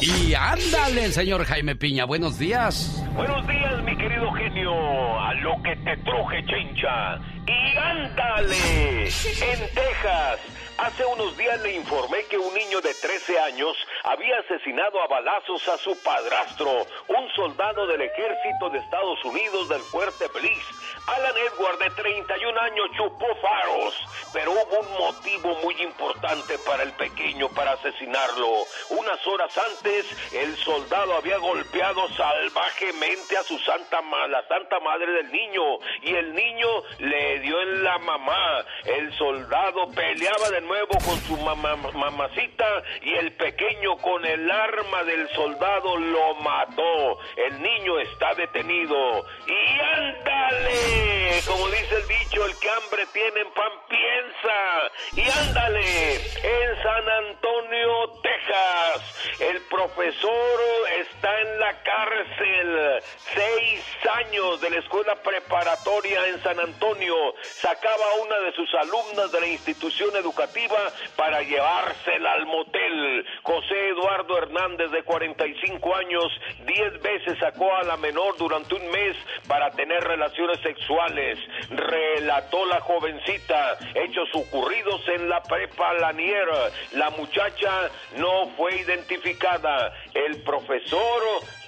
Y ándale, señor Jaime Piña, buenos días. Buenos días, mi querido genio. A lo que te truje, chencha. Y ándale. En Texas. Hace unos días le informé que un niño de 13 años había asesinado a balazos a su padrastro, un soldado del ejército de Estados Unidos del fuerte Bliss. Alan Edward, de 31 años, chupó faros, pero hubo un motivo muy importante para el pequeño para asesinarlo. Unas horas antes, el soldado había golpeado salvajemente a su santa la santa madre del niño y el niño le dio en la mamá. El soldado peleaba de nuevo con su mamá- mamacita y el pequeño con el arma del soldado lo mató. El niño está detenido. Y ándale, como dice el dicho, el que hambre tiene en pan piensa. Y ándale, en San Antonio, Texas, el profesor está en la cárcel. Seis años de la escuela preparatoria en San Antonio. Sacaba a una de sus alumnas de la institución educativa para llevársela al motel. José Eduardo Hernández, de 45 años, 10 veces sacó a la menor durante un mes para tener relaciones sexuales. Relató la jovencita hechos ocurridos en la prepa Lanier. La muchacha no fue identificada. El profesor,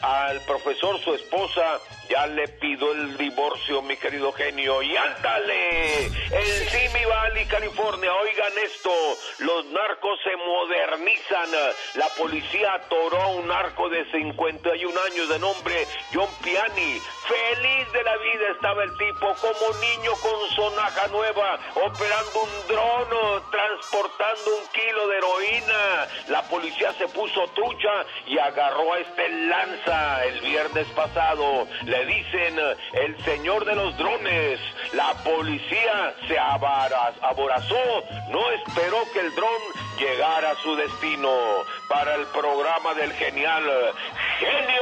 al profesor su esposa, ya le pido el divorcio, mi querido genio. Y ándale, en Simi Valley, California, oigan esto, los narcos se modernizan. La policía atoró a un narco de 51 años de nombre John Piani. Feliz de la vida estaba el tipo, como niño con sonaja nueva, operando un dron, transportando un kilo de heroína. La policía se puso trucha y agarró a este lanza el viernes pasado. Le dicen el señor de los drones. La policía se aborazó, no esperó que el dron llegara a su destino. Para el programa del genial genio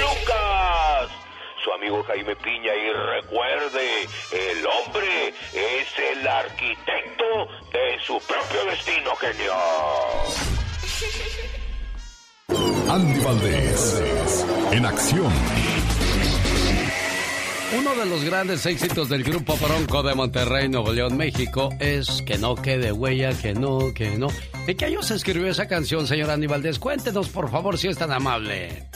Lucas su amigo Jaime Piña y recuerde, el hombre es el arquitecto de su propio destino, genio. Andy Valdés, en acción. Uno de los grandes éxitos del grupo Bronco de Monterrey, Nuevo León, México, es Que no quede huella, que no, que no. ¿En qué año se escribió esa canción, señor Andy Valdés? Cuéntenos, por favor, si es tan amable.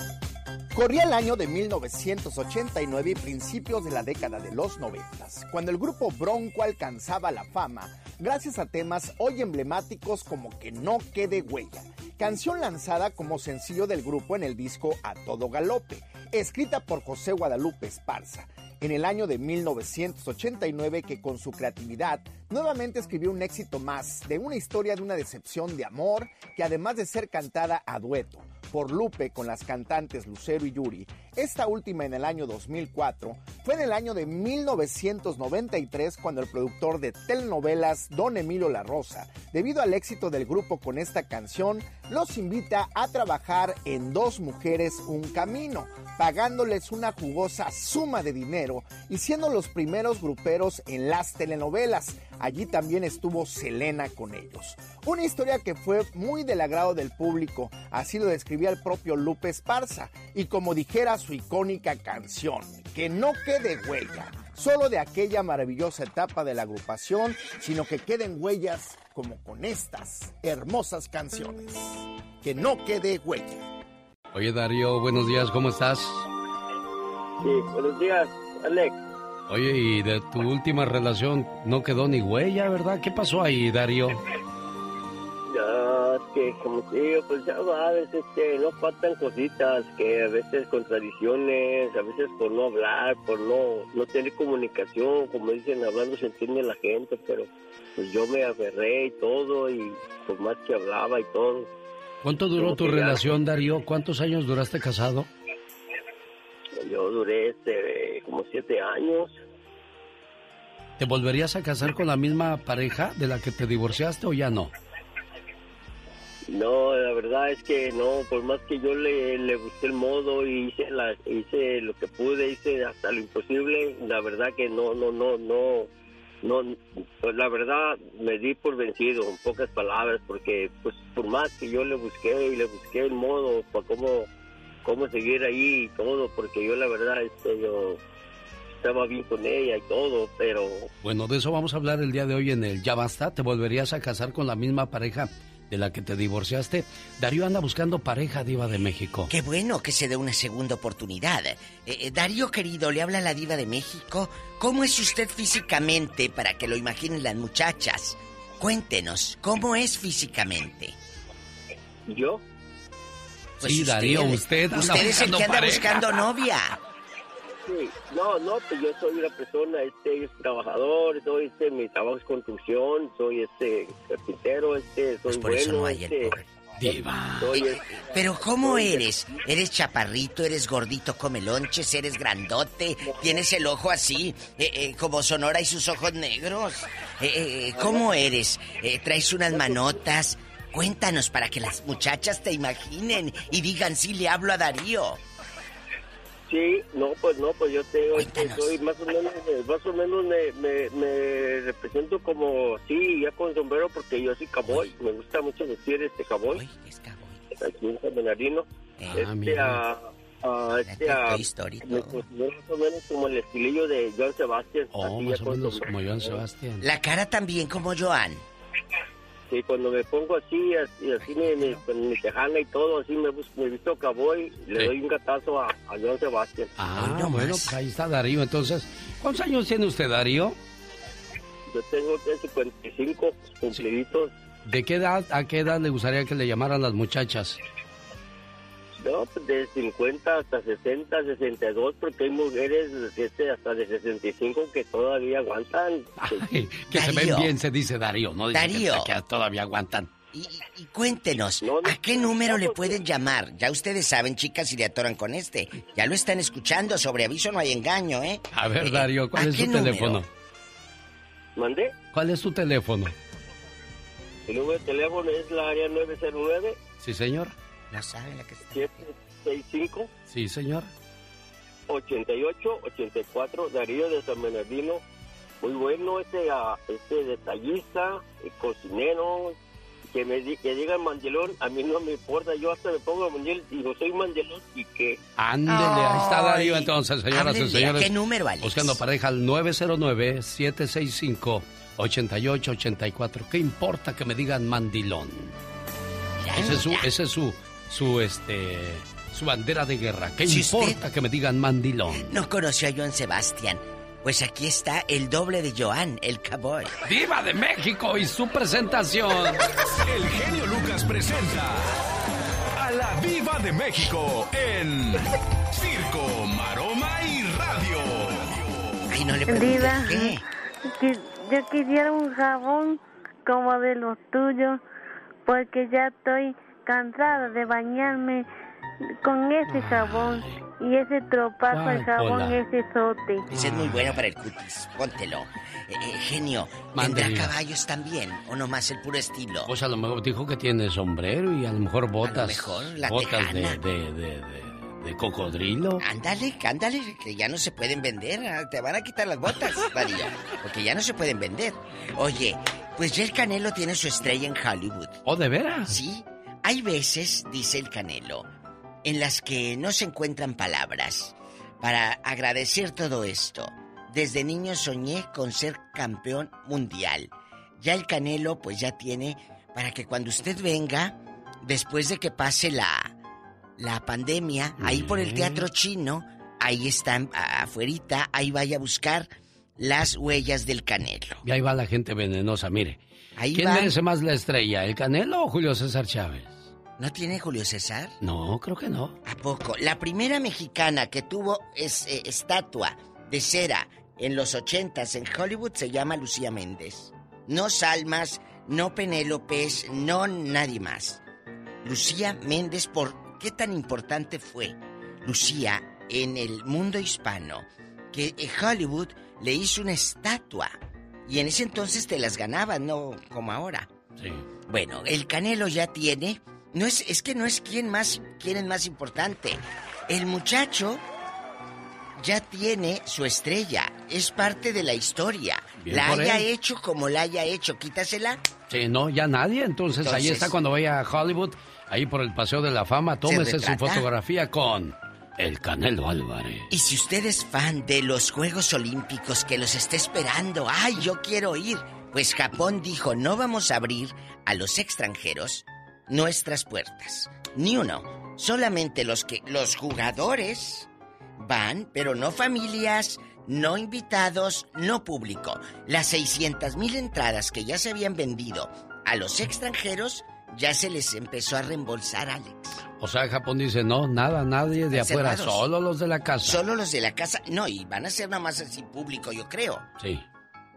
Corría el año de 1989 y principios de la década de los 90, cuando el grupo Bronco alcanzaba la fama gracias a temas hoy emblemáticos como Que no quede huella, canción lanzada como sencillo del grupo en el disco A Todo Galope, escrita por José Guadalupe Esparza. En el año de 1989 que con su creatividad nuevamente escribió un éxito más de una historia de una decepción de amor que además de ser cantada a dueto, por Lupe con las cantantes Lucero y Yuri, esta última en el año 2004, fue en el año de 1993 cuando el productor de telenovelas Don Emilio La Rosa, debido al éxito del grupo con esta canción, los invita a trabajar en Dos Mujeres Un Camino, pagándoles una jugosa suma de dinero y siendo los primeros gruperos en las telenovelas. Allí también estuvo Selena con ellos. Una historia que fue muy del agrado del público, así lo describía el propio Lupe Esparza, y como dijera su icónica canción, que no quede huella, solo de aquella maravillosa etapa de la agrupación, sino que queden huellas como con estas hermosas canciones. Que no quede huella. Oye Darío, buenos días, ¿cómo estás? Sí, buenos días, Alex. Oye, y de tu última relación no quedó ni huella, ¿verdad? ¿Qué pasó ahí, Darío? [laughs] Ya, que como te digo, pues ya va, a veces que no faltan cositas, que a veces contradicciones, a veces por no hablar, por no, no tener comunicación, como dicen, hablando se entiende la gente, pero pues yo me aferré y todo, y por más que hablaba y todo. ¿Cuánto duró tu relación, Darío? ¿Cuántos años duraste casado? Yo duré este, como siete años. ¿Te volverías a casar con la misma pareja de la que te divorciaste o ya no? No, la verdad es que no, por más que yo le, le busqué el modo y hice, la, hice lo que pude, hice hasta lo imposible, la verdad que no, no, no, no, no, pues la verdad me di por vencido, en pocas palabras, porque pues por más que yo le busqué y le busqué el modo para cómo, cómo seguir ahí y todo, porque yo la verdad, este, yo estaba bien con ella y todo, pero... Bueno, de eso vamos a hablar el día de hoy en el Ya Basta. ¿Te volverías a casar con la misma pareja de la que te divorciaste? Darío anda buscando pareja diva de México. Qué bueno que se dé una segunda oportunidad. Eh, eh, Darío querido, le habla la diva de México. ¿Cómo es usted físicamente para que lo imaginen las muchachas? Cuéntenos, ¿cómo es físicamente? ¿Yo? sí, Darío, usted Usted es el que anda pareja. buscando novia. Sí, no, no, pues yo soy una persona, este, trabajador, soy, este, mi trabajo es construcción, soy, este, carpintero, este, soy Pues por eso no hay el este. Diva. soy, este, Pero ¿cómo soy- eres? ¿Eres chaparrito? ¿Eres gordito? ¿Come lonches? ¿Eres grandote? ¿Tienes el ojo así? eh, eh, como Sonora y sus ojos negros. Eh, eh, ¿Cómo eres? Eh, ¿Traes unas manotas? Cuéntanos para que las muchachas te imaginen y digan sí le hablo a Darío. Sí, no, pues no, pues yo tengo, este, soy más o menos, eh, más o menos me, me, me represento como, sí, ya con sombrero porque yo soy cowboy, me gusta mucho vestir este cowboy. Aquí en San Bernardino. este, Ah, mira. a, a, este, a, me considero más o menos como el estilillo de John Sebastian. Oh, más o menos como Joan Sebastián. La cara también como Joan. Sí, cuando me pongo así, así, así me, me- con mi tejana y todo, así me, me visto cowboy, le Sí. doy un gatazo a, a John Sebastian. Ah, bueno, pues ahí está Darío. Entonces, ¿cuántos años tiene usted, Darío? Yo tengo que 55 cumpliditos. ¿De qué edad a qué edad le gustaría que le llamaran las muchachas? No, pues de 50 hasta 60, 62, porque hay mujeres este, hasta de 65 que todavía aguantan. Ay, que se ven bien, se dice Darío, ¿no? Dice Darío. Que, que todavía aguantan. Y cuéntenos, ¿a qué número le pueden llamar? Ya ustedes saben, chicas, si le atoran con este. Ya lo están escuchando, sobre aviso no hay engaño, ¿eh? A ver, Eh, Darío, ¿cuál ¿a es tu teléfono? ¿Mandé? ¿Cuál es tu teléfono? El número de teléfono es la área 909 Sí, señor. No saben la que está. 765 Sí, señor. 88 84 Darío de San Bernardino. Muy bueno este, este detallista, el cocinero, que me di- que diga mandilón, a mí no me importa, yo hasta me pongo mandil, digo soy mandilón y que Ándele, ahí está Darío entonces, señoras y señores. ¿a qué número, Alex? Buscando pareja al 909-765-8884. ¿Qué importa que me digan mandilón? Ese es su, ese es su, su, este, su bandera de guerra. ¿Qué Si importa usted- que me digan mandilón? No conoció a Joan Sebastián. Pues aquí está el doble de Joan, el cowboy. ¡Viva de México y su presentación! El genio Lucas presenta a la Viva de México en Circo, Maroma y Radio. Ay, no le Diva, qui- yo quisiera un jabón como de los tuyos, porque ya estoy cansada de bañarme con ese jabón y ese tropazo de jabón, Pola. ese sote. Ese es muy bueno para el cutis. Póntelo. Eh, eh, genio, ¿tendrá caballos también? ¿O nomás el puro estilo? Pues a lo mejor dijo que tiene sombrero y a lo mejor botas. mejor la botas de, de, de, de- de cocodrilo. Ándale, ándale, que ya no se pueden vender. ah, Te van a quitar las botas, [laughs] Darío. Porque ya no se pueden vender. Oye, pues ya el Canelo tiene su estrella en Hollywood. ¿Oh, de veras? Sí. Hay veces, dice el Canelo, en las que no se encuentran palabras para agradecer todo esto. Desde niño soñé con ser campeón mundial. Ya el Canelo pues ya tiene para que cuando usted venga, después de que pase la, la pandemia, ahí por el teatro chino, ahí están afuerita, ahí vaya a buscar las huellas del Canelo. Y ahí va la gente venenosa, mire. Ahí ¿Quién va. merece más la estrella, el Canelo o Julio César Chávez? ¿No tiene Julio César? No, creo que no. ¿A poco? La primera mexicana que tuvo es, eh, estatua de cera en los ochentas en Hollywood se llama Lucía Méndez. No Salmas, no Penélopes, no nadie más. Lucía Méndez, ¿por qué tan importante fue Lucía en el mundo hispano? Que Hollywood le hizo una estatua. Y en ese entonces te las ganaban, no como ahora. Sí. Bueno, el Canelo ya tiene. No es, es que no es quién más, quién es más importante. El muchacho ya tiene su estrella. Es parte de la historia. Bien la haya él. hecho como la haya hecho. Quítasela. Sí, no, ya nadie. Entonces, ahí Entonces- está cuando vaya a Hollywood, ahí por el Paseo de la Fama, tómese su fotografía con el Canelo Álvarez. Y si usted es fan de los Juegos Olímpicos que los está esperando, ay, yo quiero ir. Pues Japón dijo, no vamos a abrir a los extranjeros nuestras puertas. Ni uno. Solamente los que los jugadores van, pero no familias, no invitados, no público. Las 600 mil entradas que ya se habían vendido a los extranjeros ya se les empezó a reembolsar, Alex. O sea, Japón dice, no, nada, nadie de afuera, solo los de la casa. Solo los de la casa. No, y van a ser nada más así público, yo creo. Sí.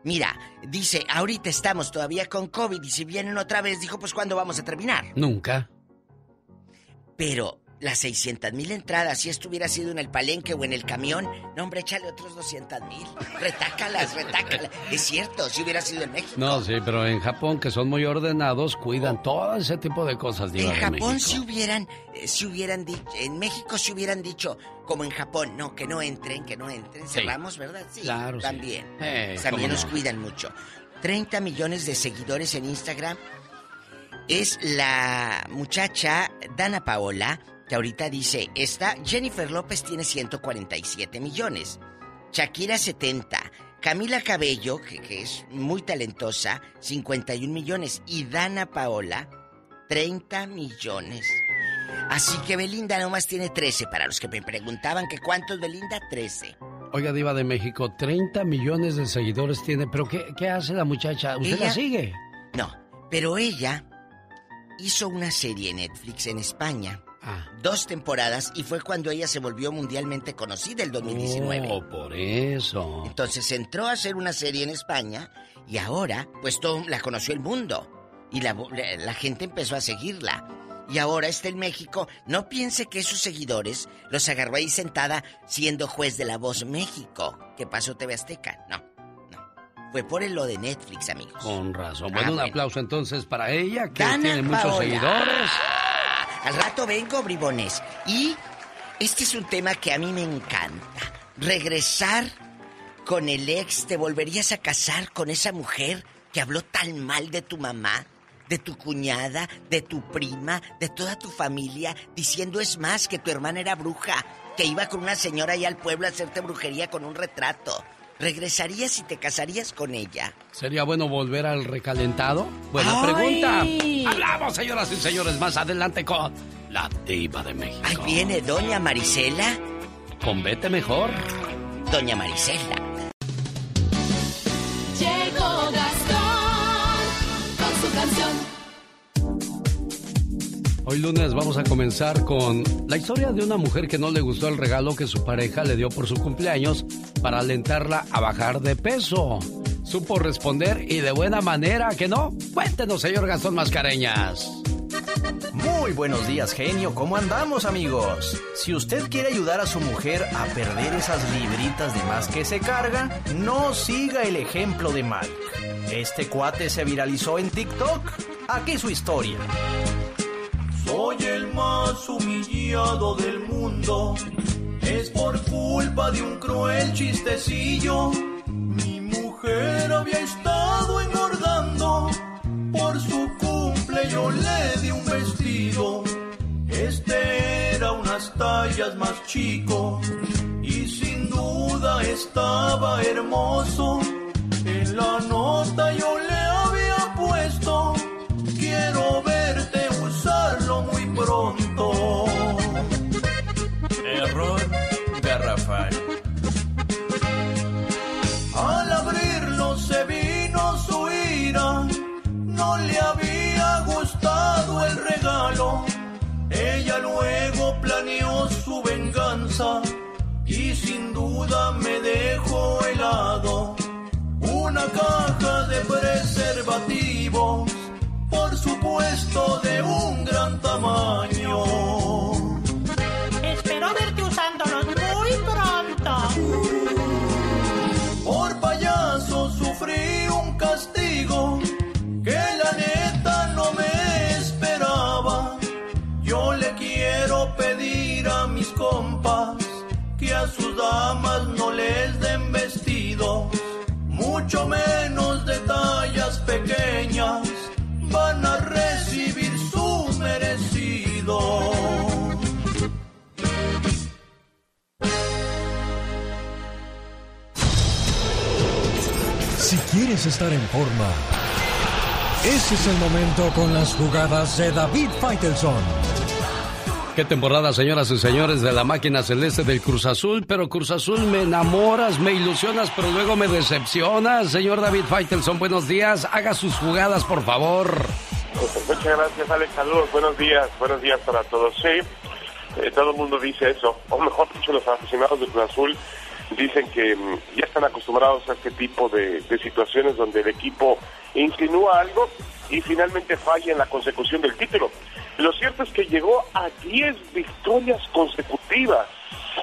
Mira, dice, ahorita estamos todavía con COVID y si vienen otra vez, dijo, pues ¿cuándo vamos a terminar? Nunca. Pero las 600 mil entradas, si esto hubiera sido en el palenque o en el camión, no, hombre, échale otros 200 mil. Retácalas, retácalas. Es cierto, si hubiera sido en México. No, sí, pero en Japón, que son muy ordenados, cuidan todo ese tipo de cosas, Diva En Japón si hubieran, eh, si hubieran dicho, en México si hubieran dicho, como en Japón, no, que no entren, que no entren, Sí. cerramos, ¿verdad? Sí, Claro, sí. también. Eh, también cómo nos no. cuidan mucho. 30 millones de seguidores en Instagram. Es la muchacha Dana Paola, que ahorita dice, está, Jennifer López tiene 147 millones, Shakira 70, Camila Cabello, que, que es muy talentosa, 51 millones, y Dana Paola, 30 millones. Así que Belinda nomás tiene 13, para los que me preguntaban que cuántos Belinda, 13. Oiga, Diva de México, 30 millones de seguidores tiene, pero ¿qué, qué hace la muchacha? ¿Usted la sigue? No, pero ella hizo una serie en Netflix en España. Dos temporadas y fue cuando ella se volvió mundialmente conocida el 2019. Oh, por eso. Entonces entró a hacer una serie en España y ahora, pues todo la conoció el mundo. Y la, la- la gente empezó a seguirla. Y ahora está en México. No piense que sus seguidores los agarró ahí sentada siendo juez de La Voz México. que pasó TV Azteca? No, no. Fue por el lo de Netflix, amigos. Con razón. Ah, Bueno, un bueno. aplauso entonces para ella, que Dana tiene muchos Paola. seguidores. Al rato vengo, bribones. Y este es un tema que a mí me encanta. Regresar con el ex, ¿te volverías a casar con esa mujer que habló tan mal de tu mamá? De tu cuñada, de tu prima, de toda tu familia, diciendo es más que tu hermana era bruja, que iba con una señora allá al pueblo a hacerte brujería con un retrato. ¿Regresarías y te casarías con ella? ¿Sería bueno volver al recalentado? Buena Ay. pregunta. Hablamos, señoras y señores, más adelante con la diva de México. Ahí viene Doña Marisela. Con vete mejor. Doña Marisela. Hoy lunes vamos a comenzar con la historia de una mujer que no le gustó el regalo que su pareja le dio por su cumpleaños para alentarla a bajar de peso. Supo responder y de buena manera que no. Cuéntenos, señor Gastón Mascareñas. Muy buenos días, genio. ¿Cómo andamos, amigos? Si usted quiere ayudar a su mujer a perder esas libritas de más que se carga, no siga el ejemplo de Mike. Este cuate se viralizó en TikTok. Aquí su historia. Soy el más humillado del mundo. Es por culpa de un cruel chistecillo. Mi mujer había estado engordando. Por su cumple yo le di un vestido. Este era unas tallas más chico. Y sin duda estaba hermoso. En la nota yo Luego planeó su venganza y sin duda me dejó helado. Una caja de preservativos, por supuesto de damas no les den vestidos, mucho menos de tallas pequeñas. Van a recibir su merecido. Si quieres estar en forma, ese es el momento con las jugadas de David Faitelson. Qué temporada, señoras y señores, de la máquina celeste del Cruz Azul. Pero Cruz Azul, me enamoras, me ilusionas, pero luego me decepcionas. Señor David Faitelson, buenos días. Haga sus jugadas, por favor. Muchas gracias, Alex. Saludos, buenos días, buenos días para todos. Sí, eh, todo el mundo dice eso, o mejor dicho, los aficionados de Cruz Azul dicen que mm, ya están acostumbrados a este tipo de, de situaciones donde el equipo insinúa algo y finalmente falla en la consecución del título. Lo cierto es que llegó a 10 victorias consecutivas.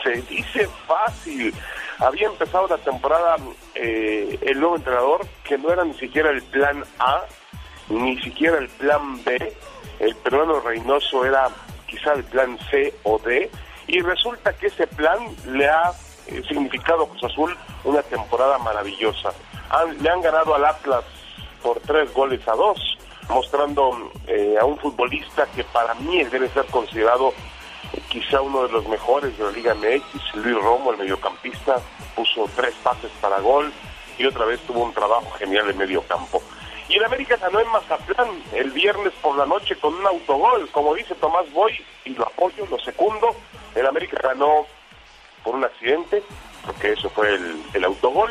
Se dice fácil. Había empezado la temporada eh, el nuevo entrenador, que no era ni siquiera el plan A, ni siquiera el plan B. El peruano Reynoso era quizá el plan C o D. Y resulta que ese plan le ha eh, significado a Cruz Azul una temporada maravillosa. Le han ganado al Atlas por tres goles a dos, mostrando eh, a un futbolista que para mí debe ser considerado quizá uno de los mejores de la Liga MX, Luis Romo, el mediocampista, puso tres pases para gol y otra vez tuvo un trabajo genial en medio campo. Y el América ganó en Mazatlán el viernes por la noche con un autogol, como dice Tomás Boy, y lo apoyo, lo segundo, el América ganó por un accidente, porque eso fue el autogol,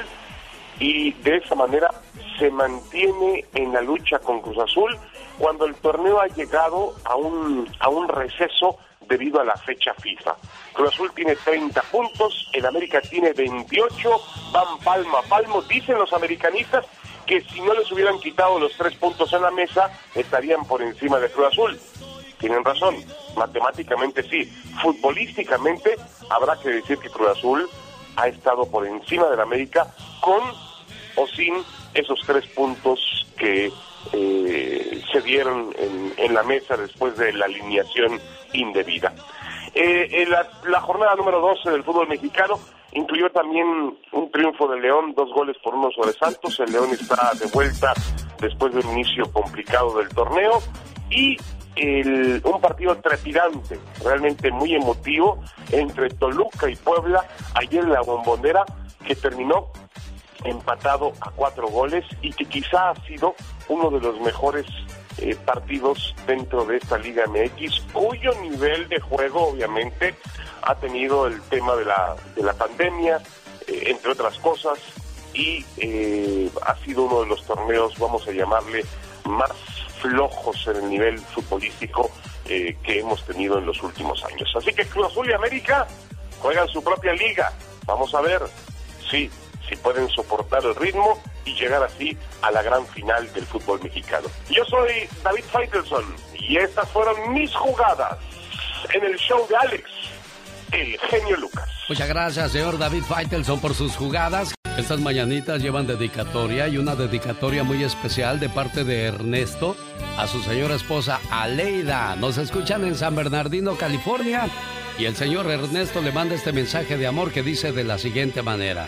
y de esa manera se mantiene en la lucha con Cruz Azul cuando el torneo ha llegado a un, a un receso debido a la fecha FIFA. Cruz Azul tiene 30 puntos, el América tiene 28, van palmo a palmo, dicen los americanistas que si no les hubieran quitado los tres puntos en la mesa, estarían por encima de Cruz Azul. Tienen razón, matemáticamente sí, futbolísticamente habrá que decir que Cruz Azul ha estado por encima del América con o sin esos tres puntos que eh, se dieron en, la mesa después de la alineación indebida. Eh, la, jornada número 12 del fútbol mexicano incluyó también un triunfo del León, dos goles por uno sobre Santos. El León está de vuelta después de un inicio complicado del torneo y un partido trepidante, realmente muy emotivo entre Toluca y Puebla ayer en la bombonera que terminó empatado a cuatro goles y que quizá ha sido uno de los mejores eh, partidos dentro de esta Liga MX, cuyo nivel de juego obviamente ha tenido el tema de la, de la pandemia, eh, entre otras cosas, y eh, ha sido uno de los torneos, vamos a llamarle, más flojos en el nivel futbolístico que hemos tenido en los últimos años. Así que Cruz Azul y América juegan su propia liga. Vamos a ver, sí, si pueden soportar el ritmo y llegar así a la gran final del fútbol mexicano. Yo soy David Faitelson y estas fueron mis jugadas en el show de Alex, el genio Lucas. Muchas gracias, señor David Faitelson, por sus jugadas. Estas mañanitas llevan dedicatoria y una dedicatoria muy especial de parte de Ernesto a su señora esposa Aleida. Nos escuchan en San Bernardino, California. Y el señor Ernesto le manda este mensaje de amor que dice de la siguiente manera.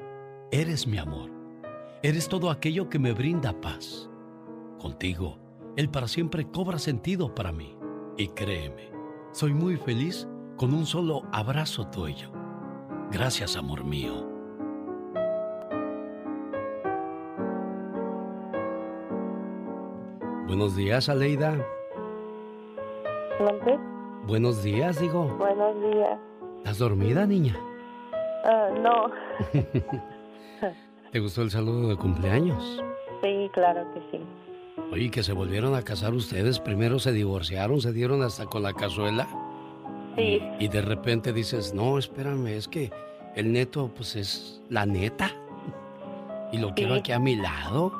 eres mi amor, eres todo aquello que me brinda paz. Contigo, el para siempre cobra sentido para mí. Y créeme, soy muy feliz con un solo abrazo tuyo. Gracias, amor mío. Buenos días, Aleida. ¿Dónde? Buenos días, digo. Buenos días. ¿Estás dormida, niña? Ah, no. [laughs] ¿Te gustó el saludo de cumpleaños? Sí, claro que sí. Oye, que se volvieron a casar ustedes. Primero se divorciaron, se dieron hasta con la cazuela. Sí. Y, y de repente dices, no, espérame, es que el neto, pues es la neta. Y lo quiero aquí a mi lado.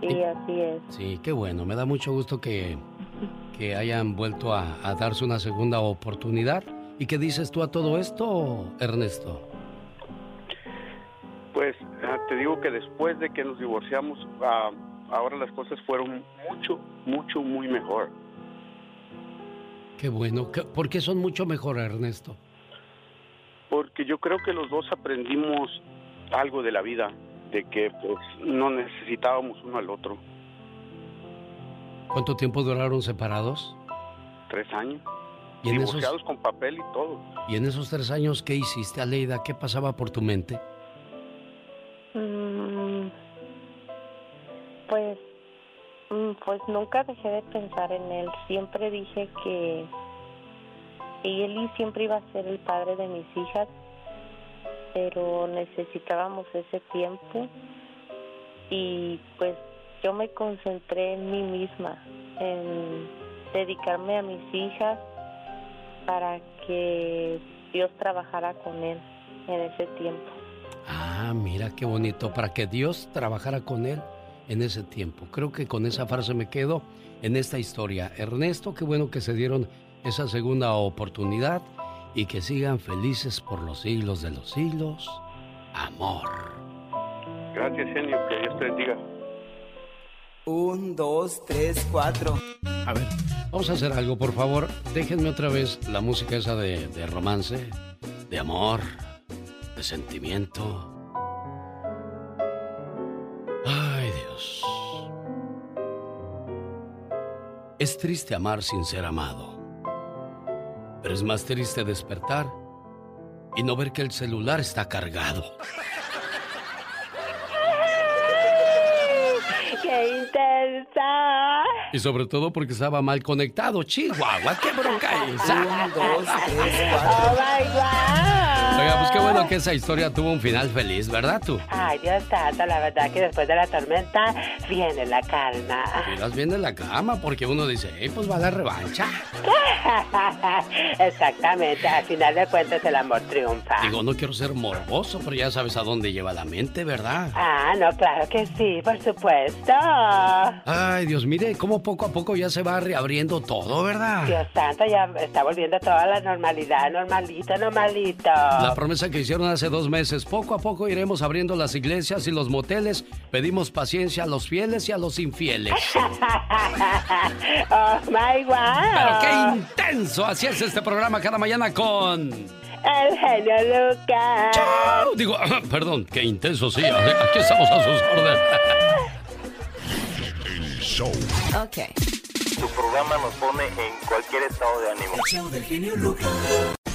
Sí, así es. Sí, qué bueno. Me da mucho gusto que, que hayan vuelto a, a darse una segunda oportunidad. ¿Y qué dices tú a todo esto, Ernesto? Pues te digo que después de que nos divorciamos, ah, ahora las cosas fueron mucho, mucho, muy mejor. Qué bueno. ¿Qué- ¿Por qué son mucho mejor, Ernesto? Porque yo creo que los dos aprendimos algo de la vida, de que pues no necesitábamos uno al otro. ¿Cuánto tiempo duraron separados? Tres años. ¿Y en, esos, Divorciados con papel y todo. y en esos tres años, ¿qué hiciste, Aleida? ¿Qué pasaba por tu mente? Mm, pues, mm, pues nunca dejé de pensar en él. Siempre dije que y siempre iba a ser el padre de mis hijas, pero necesitábamos ese tiempo y pues yo me concentré en mí misma, en dedicarme a mis hijas para que Dios trabajara con él en ese tiempo. Ah, mira qué bonito, para que Dios trabajara con él en ese tiempo. Creo que con esa frase me quedo en esta historia. Ernesto, qué bueno que se dieron esa segunda oportunidad y que sigan felices por los siglos de los siglos. Amor. Gracias, genio. Que Dios te bendiga. Un, dos, tres, cuatro. A ver, vamos a hacer algo, por favor. Déjenme otra vez la música esa de, de romance, de amor, de sentimiento. Ay, Dios. Es triste amar sin ser amado. Pero es más triste despertar y no ver que el celular está cargado. ¡Qué intensa! Y sobre todo porque estaba mal conectado. Chihuahua, qué bronca esa. Un, dos, tres, ¡Oh, my God! Oiga, pues qué bueno que esa historia tuvo un final feliz, ¿verdad tú? Ay, Dios santo, la verdad que después de la tormenta viene la calma. Miras bien de la cama porque uno dice, hey, pues va la revancha. [laughs] Exactamente, al final de cuentas el amor triunfa. Digo, no quiero ser morboso, pero ya sabes a dónde lleva la mente, ¿verdad? Ah, no, claro que sí, por supuesto. Ay, Dios, mire cómo poco a poco ya se va reabriendo todo, ¿verdad? Dios santo, ya está volviendo toda la normalidad, normalito, normalito. La promesa que hicieron hace dos meses, poco a poco iremos abriendo las iglesias y los moteles. Pedimos paciencia a los fieles y a los infieles. [laughs] oh my wow. Pero qué intenso, así es este programa cada mañana con... El genio Lucas. ¡Chao! Digo, perdón, qué intenso, sí, aquí estamos a sus órdenes. [laughs] El show. Ok. Tu programa nos pone en cualquier estado de ánimo. El show del genio Lucas.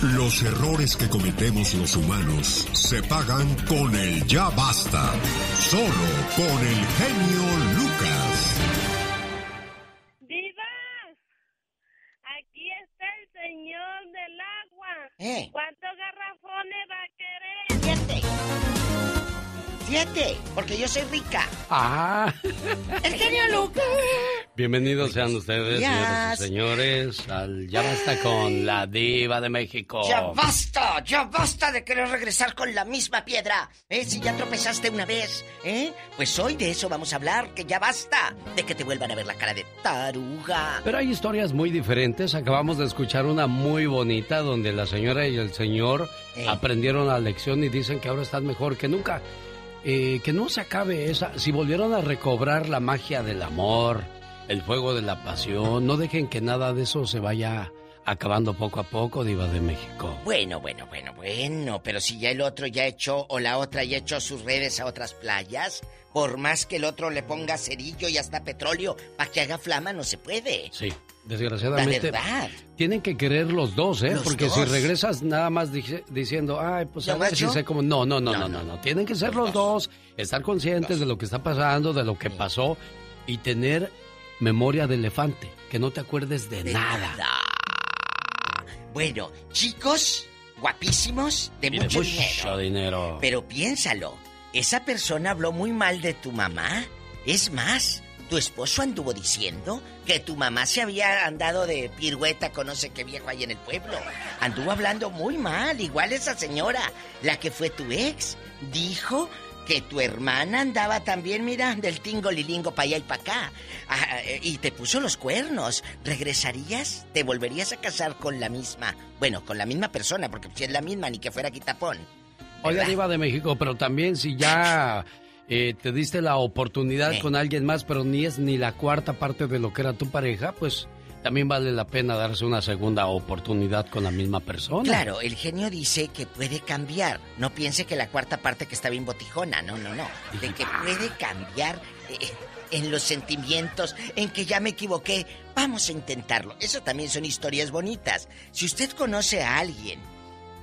Los errores que cometemos los humanos se pagan con el ya basta. Solo con el genio Lucas. ¡Viva! Aquí está el señor del agua. Eh. ¿Cuántos garrafones va a querer? Siete. Siete, porque yo soy rica. Ah. El genio Lucas. Bienvenidos sean ustedes, señoras y señores, al Ya Basta con la Diva de México. Ya basta, ya basta de querer regresar con la misma piedra. ¿Eh? Si ya tropezaste una vez, ¿eh? Pues hoy de eso vamos a hablar, que ya basta de que te vuelvan a ver la cara de taruga. Pero hay historias muy diferentes. Acabamos de escuchar una muy bonita donde la señora y el señor Eh. aprendieron la lección y dicen que ahora están mejor que nunca. Eh, que no se acabe esa. Si volvieron a recobrar la magia del amor, el fuego de la pasión, no dejen que nada de eso se vaya acabando poco a poco, Diva de México. Bueno, bueno, bueno, bueno, pero si ya el otro ya echó o la otra ya echó sus redes a otras playas, por más que el otro le ponga cerillo y hasta petróleo para que haga flama, no se puede. Sí, desgraciadamente. La verdad. Tienen que querer los dos, ¿eh? Los Porque si regresas nada más dice- diciendo, ay, pues a ¿Nomás ver si sé cómo. No, no, no, no, no, no. Tienen que ser los dos, estar conscientes de lo que está pasando, de lo que pasó y tener memoria de elefante, que no te acuerdes de, nada. Bueno, chicos, guapísimos, de Y de mucho, mucho dinero. dinero. Pero piénsalo, esa persona habló muy mal de tu mamá. Es más, tu esposo anduvo diciendo que tu mamá se había andado de pirueta con no sé qué viejo ahí en el pueblo. Anduvo hablando muy mal, igual esa señora, la que fue tu ex, dijo que tu hermana andaba también, mira, del tingo lilingo para allá y para acá. Ah, eh, y te puso los cuernos. ¿Regresarías? ¿Te volverías a casar con la misma? Bueno, con la misma persona, porque si es la misma, ni que fuera quitapón. Oiga, Diva de México, pero también si ya eh, te diste la oportunidad con alguien más, pero ni es ni la cuarta parte de lo que era tu pareja, pues también vale la pena darse una segunda oportunidad con la misma persona. Claro, el genio dice que puede cambiar. No piense que la cuarta parte que está bien botijona, no, no, no. De que puede cambiar eh, en los sentimientos, en que ya me equivoqué. Vamos a intentarlo. Eso también son historias bonitas. Si usted conoce a alguien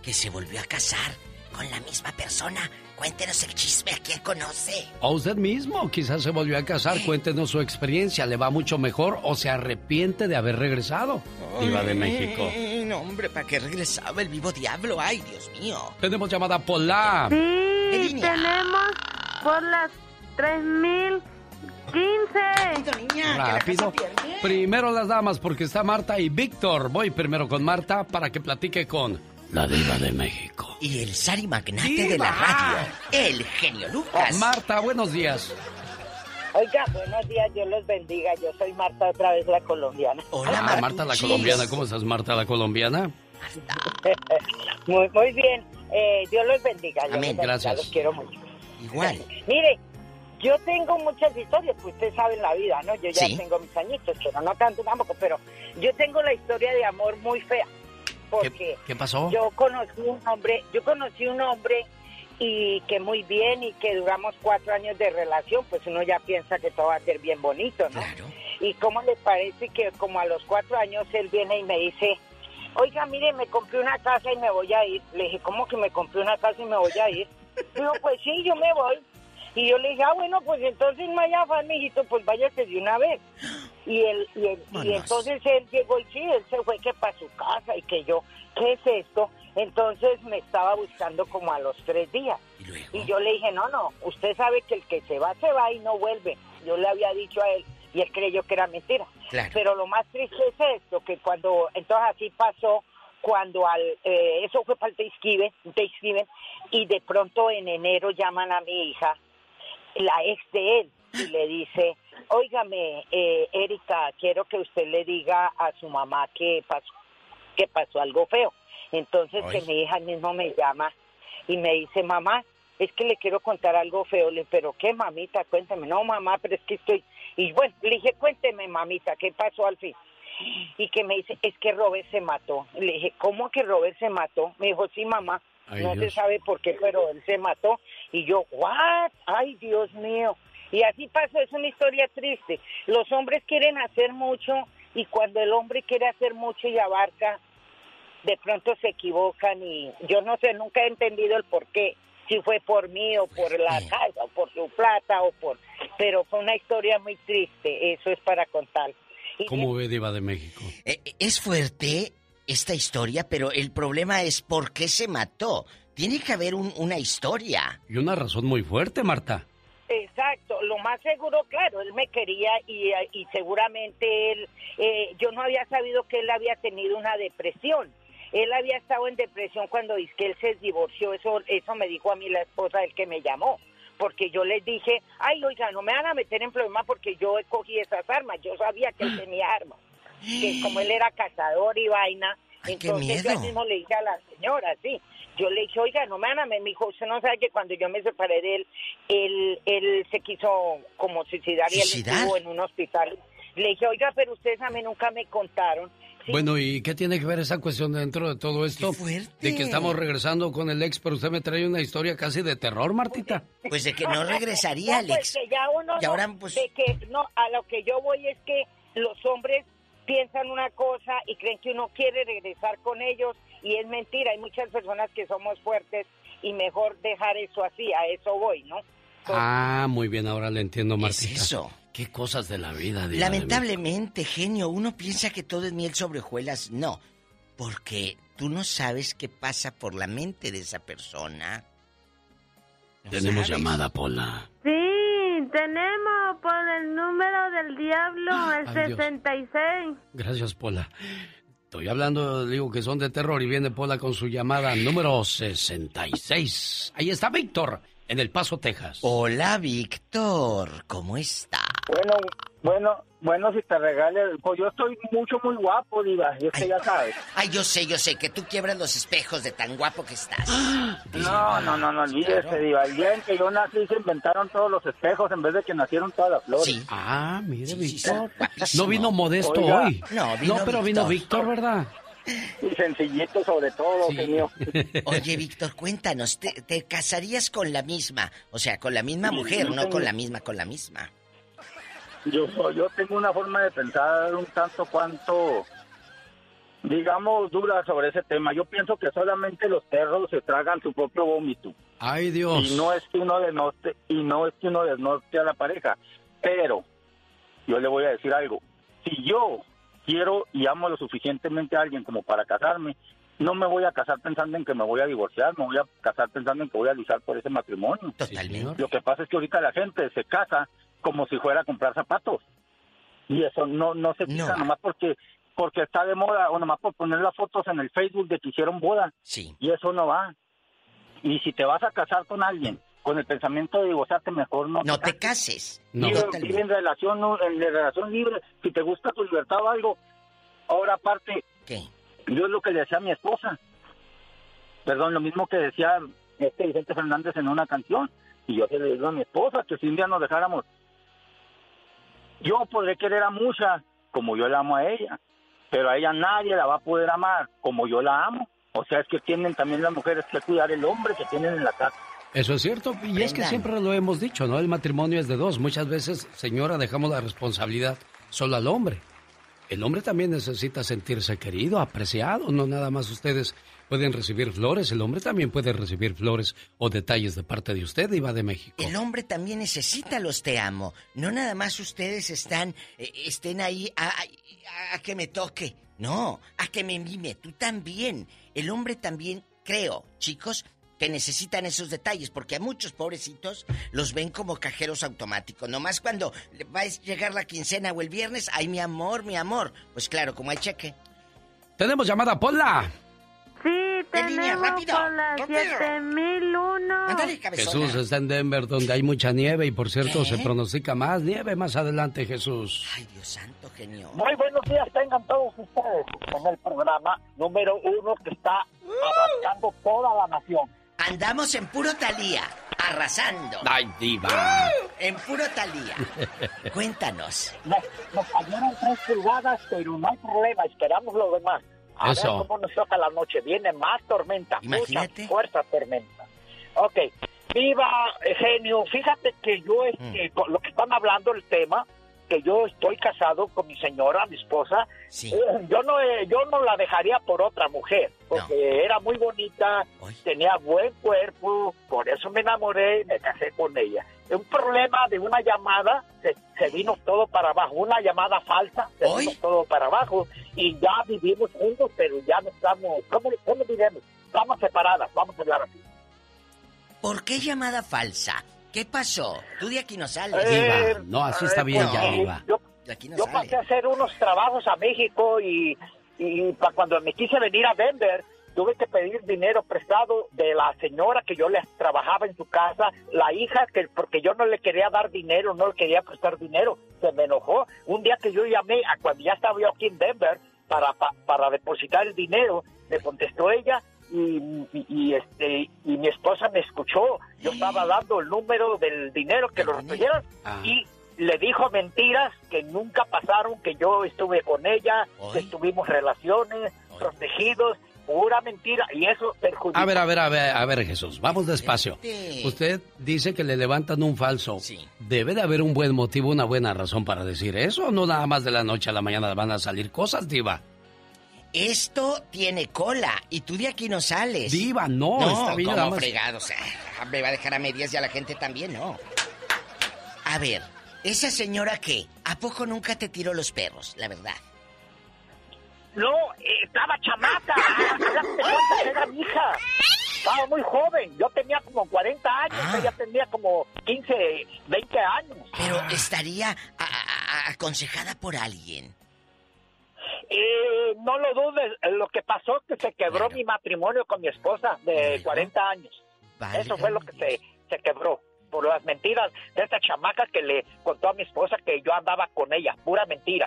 que se volvió a casar con la misma persona, cuéntenos el chisme a quién conoce. O usted mismo quizás se volvió a casar, cuéntenos su experiencia, ¿le va mucho mejor o se arrepiente de haber regresado? Diva de México. No, hombre, ¿para qué regresaba el vivo diablo? Ay, Dios mío. Tenemos llamada Pola. Sí, tenemos por las 3015. Rápido. Primero las damas porque está Marta y Víctor. Voy primero con Marta para que platique con la Diva de México. Y el Sari Magnate de la radio, el genio Lucas. Marta, buenos días. Oiga, buenos días, Dios los bendiga. Yo soy Marta, otra vez la colombiana. Ah, Marta la colombiana. ¿Cómo estás, Marta la colombiana? [laughs] muy, muy bien. Eh, Dios los bendiga. Dios Amén, los bendiga, gracias. Los quiero mucho. Igual. [laughs] Mire, yo tengo muchas historias, pues usted sabe en la vida, ¿no? Yo ya Sí. tengo mis añitos, pero no tanto tampoco. Pero yo tengo la historia de amor muy fea. Porque ¿Qué pasó? yo conocí un hombre, yo conocí un hombre y que muy bien y que duramos cuatro años de relación, pues uno ya piensa que todo va a ser bien bonito, ¿no? Y cómo le parece que como a los cuatro años él viene y me dice, oiga, mire, me compré una casa y me voy a ir. Le dije, ¿cómo que me compré una casa y me voy a ir? Dijo, pues sí, yo me voy. Y yo le dije, ah, bueno, pues entonces afán, mijito, pues váyase de una vez. Y él, y, él- y entonces él llegó y sí, él se fue que para su casa y que yo, ¿qué es esto? Entonces me estaba buscando como a los tres días. Y yo le dije, no, no, usted sabe que el que se va, se va y no vuelve. Yo le había dicho a él y él creyó que era mentira. Claro. Pero lo más triste es esto, que cuando, entonces así pasó, cuando al, eh, eso fue para el Thanksgiving, y de pronto en enero llaman a mi hija, la ex de él, y le dice, óigame, eh, Erika, quiero que usted le diga a su mamá que pasó, que pasó algo feo. Entonces que mi hija mismo me llama y me dice, mamá, es que le quiero contar algo feo. Le dije, pero qué, mamita, cuénteme. No, mamá, pero es que estoy... Y bueno, le dije, cuénteme, mamita, ¿qué pasó al fin? Y que me dice, es que Robert se mató. Le dije, ¿cómo que Robert se mató? Me dijo, sí, mamá. Ay, no Dios. se sabe por qué, pero él se mató. Y yo, ¿what? Ay, Dios mío. Y así pasó, es una historia triste. Los hombres quieren hacer mucho y cuando el hombre quiere hacer mucho y abarca, de pronto se equivocan y yo no sé, nunca he entendido el por qué, si fue por mí o por la casa o por su plata o por... Pero fue una historia muy triste, eso es para contar. ¿Cómo ve Diva de México? Eh, es fuerte esta historia, pero el problema es por qué se mató. Tiene que haber un- una historia. Y una razón muy fuerte, Marta. Exacto, lo más seguro, claro, él me quería y, y seguramente él, eh, yo no había sabido que él había tenido una depresión. Él había estado en depresión cuando dice que él se divorció, eso, eso me dijo a mí la esposa del que me llamó, porque yo les dije, ay, oiga, no me van a meter en problemas porque yo cogí esas armas, yo sabía que él [clears throat] tenía armas, que como él era cazador y vaina, entonces yo mismo le dije a la señora, sí, yo le dije, oiga, no me van a me dijo, usted no sabe que cuando yo me separé de él, él, él se quiso como suicidar y él estuvo en un hospital. Le dije, oiga, pero ustedes a mí nunca me contaron. Sí, Bueno, ¿y qué tiene que ver esa cuestión dentro de todo esto? De que estamos regresando con el ex, pero usted me trae una historia casi de terror, Martita. Pues de que no [laughs] regresaría, No, pues Alex. que ya uno Y ahora, pues- de que no, a lo que yo voy es que los hombres piensan una cosa y creen que uno quiere regresar con ellos y es mentira. Hay muchas personas que somos fuertes y mejor dejar eso así, a eso voy, ¿no? Ah, muy bien, ahora le entiendo, ¿Qué Martita. es eso? Qué cosas de la vida, Diva de Lamentablemente, genio, uno piensa que todo es miel sobre hojuelas. No, porque tú no sabes qué pasa por la mente de esa persona. Tenemos llamada, Pola. Sí, tenemos por el número del diablo, el Ay, Dios. 66. Gracias, Pola. Estoy hablando, digo que son de terror y viene Pola con su llamada número 66. Ahí está Víctor, en El Paso, Texas. Hola, Víctor, ¿cómo está? Bueno, bueno, bueno, si te regale, pues yo estoy mucho, muy guapo, diva, y usted ya sabe. Ay, yo sé, yo sé, que tú quiebras los espejos de tan guapo que estás. [gasps] No, no, no, no, olvídese, diva. El día en que yo nací se inventaron todos los espejos en vez de que nacieron todas las flores. Ah, mire, Víctor. No vino modesto Oiga. hoy. No, vino pero vino Víctor. Víctor, ¿verdad? Y sencillito sobre todo, genio. [laughs] Oye, Víctor, cuéntanos, ¿te, te casarías con la misma? O sea, con la misma mujer, no con la misma, con la misma. Yo, yo tengo una forma de pensar un tanto cuanto, digamos, dura sobre ese tema. Yo pienso que solamente los perros se tragan su propio vómito. Ay, Dios. Y no es que uno denote, y no es que uno denote a la pareja. Pero, yo le voy a decir algo. Si yo quiero y amo lo suficientemente a alguien como para casarme, no me voy a casar pensando en que me voy a divorciar, me voy a casar pensando en que voy a luchar por ese matrimonio. Totalmente. Lo que pasa es que ahorita la gente se casa como si fuera a comprar zapatos. Y eso no no se fija nomás porque porque está de moda o nomás por poner las fotos en el Facebook de que hicieron boda. Sí. Y eso no va. Y si te vas a casar con alguien con el pensamiento de divorciarte, mejor no. No te cases. Totalmente. vive en relación en relación libre. Si te gusta tu libertad o algo. Ahora aparte, ¿Qué? yo es lo que le decía a mi esposa. Perdón, lo mismo que decía este Vicente Fernández en una canción. Y yo le digo a mi esposa que si un día nos dejáramos, yo podré querer a muchas como yo la amo a ella, pero a ella nadie la va a poder amar como yo la amo. O sea, es que tienen también las mujeres que cuidar el hombre que tienen en la casa. Eso es cierto, y es que siempre lo hemos dicho, ¿no? El matrimonio es de dos. Muchas veces, señora, dejamos la responsabilidad solo al hombre. El hombre también necesita sentirse querido, apreciado. No nada más ustedes pueden recibir flores, el hombre también puede recibir flores o detalles de parte de usted, Iba de México. El hombre también necesita los te amo. No nada más ustedes están, eh, estén ahí a, a- a que me toque. No, a que me mime. Tú también. El hombre también, creo, chicos, que necesitan esos detalles, porque a muchos pobrecitos los ven como cajeros automáticos. Nomás cuando va a llegar la quincena o el viernes, ay, mi amor, mi amor. Pues claro, como hay cheque. Tenemos llamada, Pola. Sí, línea, tenemos rápido, por la rápido. 7001. Jesús está en Denver, donde hay mucha nieve y por cierto ¿Qué? se pronostica más nieve más adelante, Jesús. Ay, Dios santo, genio. Muy buenos días tengan todos ustedes en el programa número uno que está abarcando toda la nación. Andamos en puro talía, arrasando. Ay, diva. En puro talía. [laughs] Cuéntanos. Nos, nos cayeron tres pulgadas, pero no hay problema, esperamos lo demás. A Eso. ver cómo nos toca la noche. Viene más tormenta, Imagínate. mucha fuerza tormenta. Ok, viva eh, genio. Fíjate que yo, este, Mm. con lo que están hablando el tema, que yo estoy casado con mi señora, mi esposa, eh, yo no eh, yo no la dejaría por otra mujer, porque era muy bonita, tenía buen cuerpo, por eso me enamoré y me casé con ella. Un problema de una llamada, se, se vino todo para abajo, una llamada falsa, se vino todo para abajo y ya vivimos juntos, pero ya no estamos, ¿cómo, cómo diremos? Estamos separadas, vamos a hablar así. ¿Por qué llamada falsa? ¿Qué pasó? Tú de aquí no sales. Eh, No, así está bien ya, Diva. Yo, De aquí no yo sale. pasé a hacer unos trabajos a México y, y pa- cuando me quise venir a Denver, tuve que pedir dinero prestado de la señora que yo le trabajaba en su casa, la hija, que porque yo no le quería dar dinero, no le quería prestar dinero, se me enojó. Un día que yo llamé, a cuando ya estaba yo aquí en Denver, para, pa- para depositar el dinero, me contestó ella y, y- y, este y mi esposa me escuchó. Yo estaba dando el número del dinero que lo recibieron y le dijo mentiras que nunca pasaron, que yo estuve con ella, que tuvimos relaciones, protegidos, pura mentira y eso perjudicó. A ver, a ver, a ver, a ver, Jesús, vamos despacio. Usted dice que le levantan un falso. Debe de haber un buen motivo, una buena razón para decir eso. No nada más de la noche a la mañana van a salir cosas, Diva. Esto tiene cola y tú de aquí no sales. Diva, no, está bien, como más. fregados. Ah, Me va a dejar a medias y a la gente también, ¿no? A ver, ¿esa señora qué? ¿A poco nunca te tiró los perros, la verdad? No, eh, estaba chamaca, ya te cuenta que era mi hija. Estaba muy joven, yo tenía como 40 años, Ah. ella tenía como 15, 20 años. Pero estaría a- a- a- aconsejada por alguien. Eh, no lo dudes, eh, lo que pasó que se quebró mi matrimonio con mi esposa de 40 años. Eso fue lo que se, se quebró por las mentiras de esta chamaca que le contó a mi esposa que yo andaba con ella, pura mentira.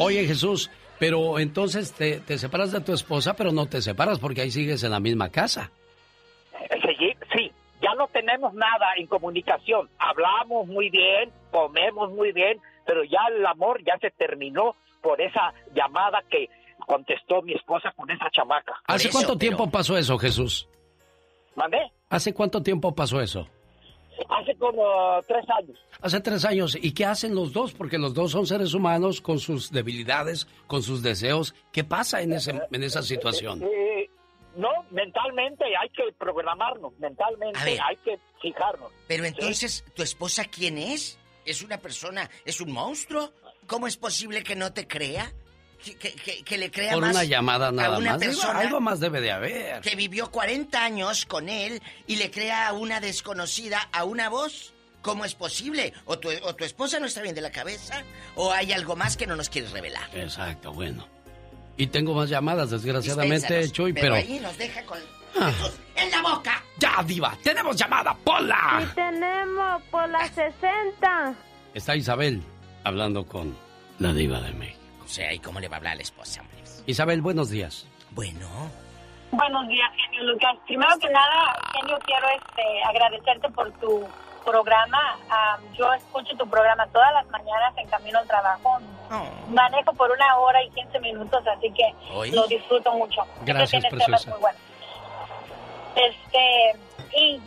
Oye, Jesús, pero entonces te, te separas de tu esposa, pero no te separas porque ahí sigues en la misma casa. Eh, Sí, sí, ya no tenemos nada en comunicación. Hablamos muy bien, comemos muy bien, pero ya el amor ya se terminó por esa llamada que contestó mi esposa con esa chamaca. ¿Hace cuánto tiempo pasó eso, Jesús? ¿Mandé? ¿Hace cuánto tiempo pasó eso? Hace como tres años. Hace tres años. ¿Y qué hacen los dos? Porque los dos son seres humanos con sus debilidades, con sus deseos. ¿Qué pasa en, ese, en esa situación? Eh, no, mentalmente hay que programarnos, mentalmente hay que fijarnos. Pero entonces, ¿tu esposa quién es? ¿Es una persona? ¿Es un monstruo? ¿Cómo es posible que no te crea? ¿Que, que- que- le crea Por más una llamada a nada una más. Persona algo más debe de haber. que vivió 40 años con él y le crea a una desconocida a una voz? ¿Cómo es posible? ¿O tu, o tu esposa no está bien de la cabeza? ¿O hay algo más que no nos quieres revelar? Exacto, bueno. Y tengo más llamadas, desgraciadamente, Dispénsanos, Chuy, pero, pero... ahí nos deja con... Ah. ¡En la boca! ¡Ya, Diva! ¡Tenemos llamada! ¡Pola! Y tenemos por las 60. Está Isabel hablando con la Diva de México. O sea, ¿y cómo le va a hablar a la esposa, hombre? Isabel, buenos días. Bueno. Buenos días, genio Lucas. Primero que nada, genio, quiero este, agradecerte por tu programa. Am, yo escucho tu programa todas las mañanas en camino al trabajo. Manejo por una hora y 15 minutos, así que Oye. lo disfruto mucho. Gracias, temas preciosa. muy buenos. Este, y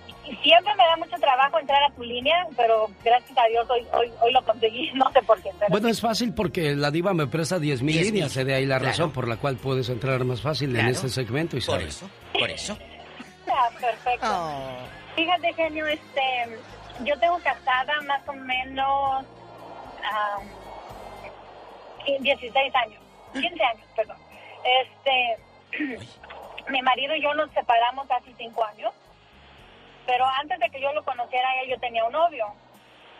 siempre me da mucho trabajo entrar a tu línea, pero gracias a Dios hoy, hoy, hoy lo conseguí, [laughs] no sé por qué. Pero Bueno, es fácil porque la Diva me presta 10 mil 10,000, líneas. De ahí la claro. razón por la cual puedes entrar más fácil en Claro. este segmento, Isabel. Por eso, por eso. [laughs] Ah, perfecto. Fíjate, genio, este, yo tengo casada más o menos ah, 16 años, 15 años, perdón. Este, [clears throat] mi marido y yo nos separamos hace 5 años, pero antes de que yo lo conociera, a él, yo tenía un novio.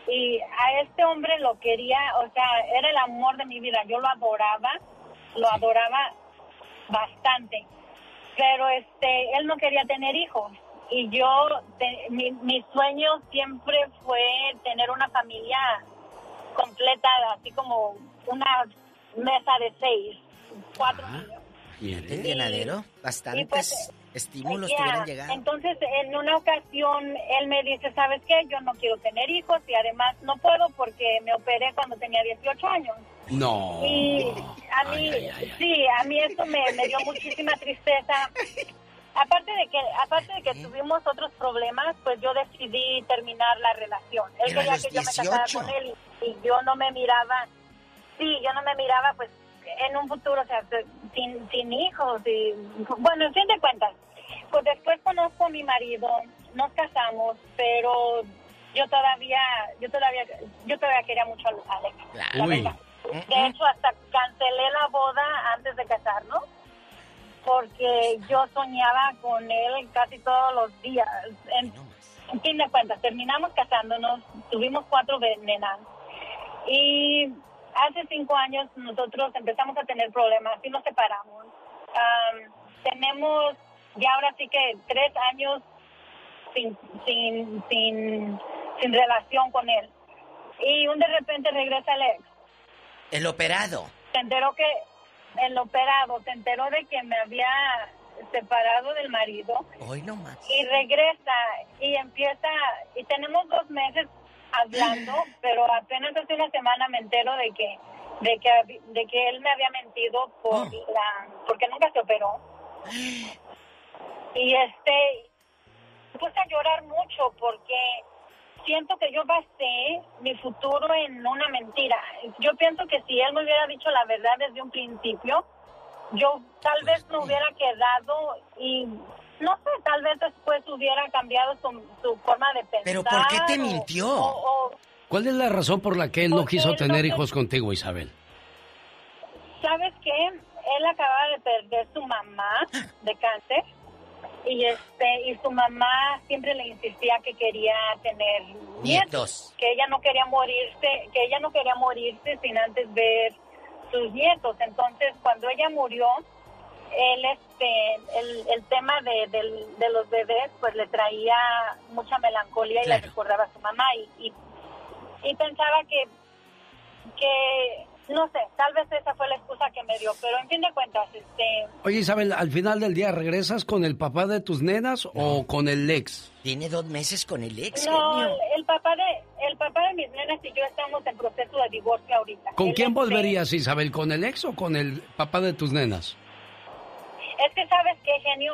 Y a este hombre lo quería, o sea, era el amor de mi vida. Yo lo adoraba, lo adoraba bastante. Pero este él no quería tener hijos. Y yo te- mi, mi sueño siempre fue tener una familia completa así como una mesa de seis cuatro niños. El llenadero, bastantes Y pues, estímulos Ya, tuvieron llegado. entonces en una ocasión él me dice sabes qué yo no quiero tener hijos y además no puedo porque me operé cuando tenía 18 años No. y a mí, sí, a mí eso me, me dio muchísima tristeza. Aparte de que aparte de que tuvimos otros problemas, pues yo decidí terminar la relación. Él quería que yo me casara 18. con él. y yo no me miraba, sí, yo no me miraba pues en un futuro, o sea, sin, sin hijos y bueno, en fin de cuentas, pues después conozco a mi marido, nos casamos, pero yo todavía, yo todavía, yo todavía quería mucho a Alex. la Uy. verdad. De hecho, hasta cancelé la boda antes de casarnos porque yo soñaba con él casi todos los días. En, en fin de cuentas, terminamos casándonos, tuvimos cuatro nenas y hace cinco años nosotros empezamos a tener problemas y nos separamos. Am, tenemos ya ahora sí que tres años sin, sin, sin, sin relación con él. Y un de repente regresa el ex. El operado. Se enteró que el operado se enteró de que me había separado del marido Hoy no más. y regresa y empieza y tenemos dos meses hablando [gasps] pero apenas hace una semana me entero de que de que de que él me había mentido por la porque nunca se operó [gasps] y este me puse a llorar mucho porque siento que yo basé mi futuro en una mentira yo pienso que si él me hubiera dicho la verdad desde un principio yo tal vez me hubiera quedado y no sé, tal vez después hubiera cambiado su, su forma de pensar. ¿Pero por qué te mintió? o- o, ¿Cuál es la razón por la que él no quiso tener no- hijos contigo, Isabel? ¿Sabes qué? Él acaba de perder su mamá de cáncer y este y su mamá siempre le insistía que quería tener nietos, Nietos. que ella no quería morirse, que ella no quería morirse sin antes ver sus nietos. Entonces, cuando ella murió, él este el, el tema de, del- de los bebés pues le traía mucha melancolía y le recordaba a su mamá y, y, y pensaba que que no sé tal vez esa fue la excusa que me dio pero en fin de cuentas este Oye, Isabel, al final del día, ¿regresas con el papá de tus nenas o con el ex? Tiene dos meses con el ex, no el, el papá de el papá de mis nenas y yo estamos en proceso de divorcio ahorita ¿Con quién volverías, Isabel? ¿Con el ex o con el papá de tus nenas? Es que sabes qué, genio,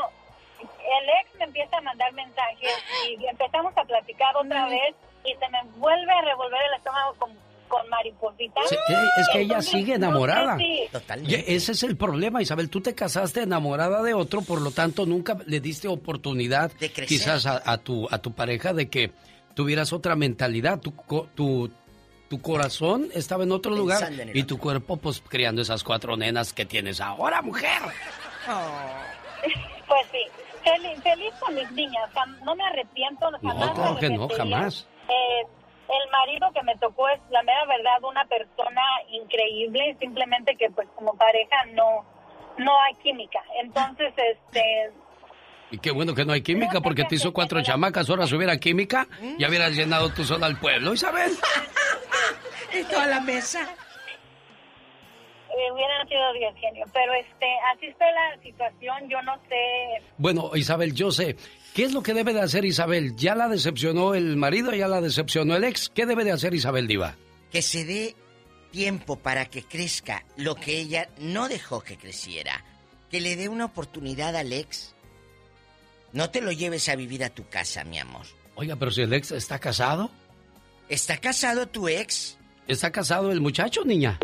el ex me empieza a mandar mensajes y empezamos a platicar otra vez y se me vuelve a revolver el estómago con, con. Sí, eh, es que ella sigue no sé enamorada. si- Y ese es el problema, Isabel. Tú te casaste enamorada de otro, por lo tanto nunca le diste oportunidad, crecer. quizás a, a tu a tu pareja, de que tuvieras otra mentalidad. Tu, co- tu, tu corazón estaba en otro lugar en y tu cuerpo, pues, criando esas cuatro nenas que tienes ahora, mujer. [laughs] Pues sí, feliz, feliz con mis niñas, no me arrepiento. jamás me claro que no, jamás. Eh, el marido que me tocó es la mera verdad una persona increíble, simplemente que pues como pareja no no hay química. Entonces, este, Y qué bueno que no hay química, porque te hizo cuatro chamacas. Ahora si hubiera química, ya hubieras llenado tú sola al pueblo, Isabel. [laughs] Y toda la mesa. Eh, hubieran sido 10 genios, pero este, así está la situación, yo no sé, Bueno, Isabel, yo sé. ¿Qué es lo que debe de hacer Isabel? ¿Ya la decepcionó el marido? ¿Ya la decepcionó el ex? ¿Qué debe de hacer Isabel Diva? Que se dé tiempo para que crezca lo que ella no dejó que creciera. Que le dé una oportunidad al ex. No te lo lleves a vivir a tu casa, mi amor. Oiga, pero si el ex está casado. ¿Está casado tu ex? ¿Está casado el muchacho, niña?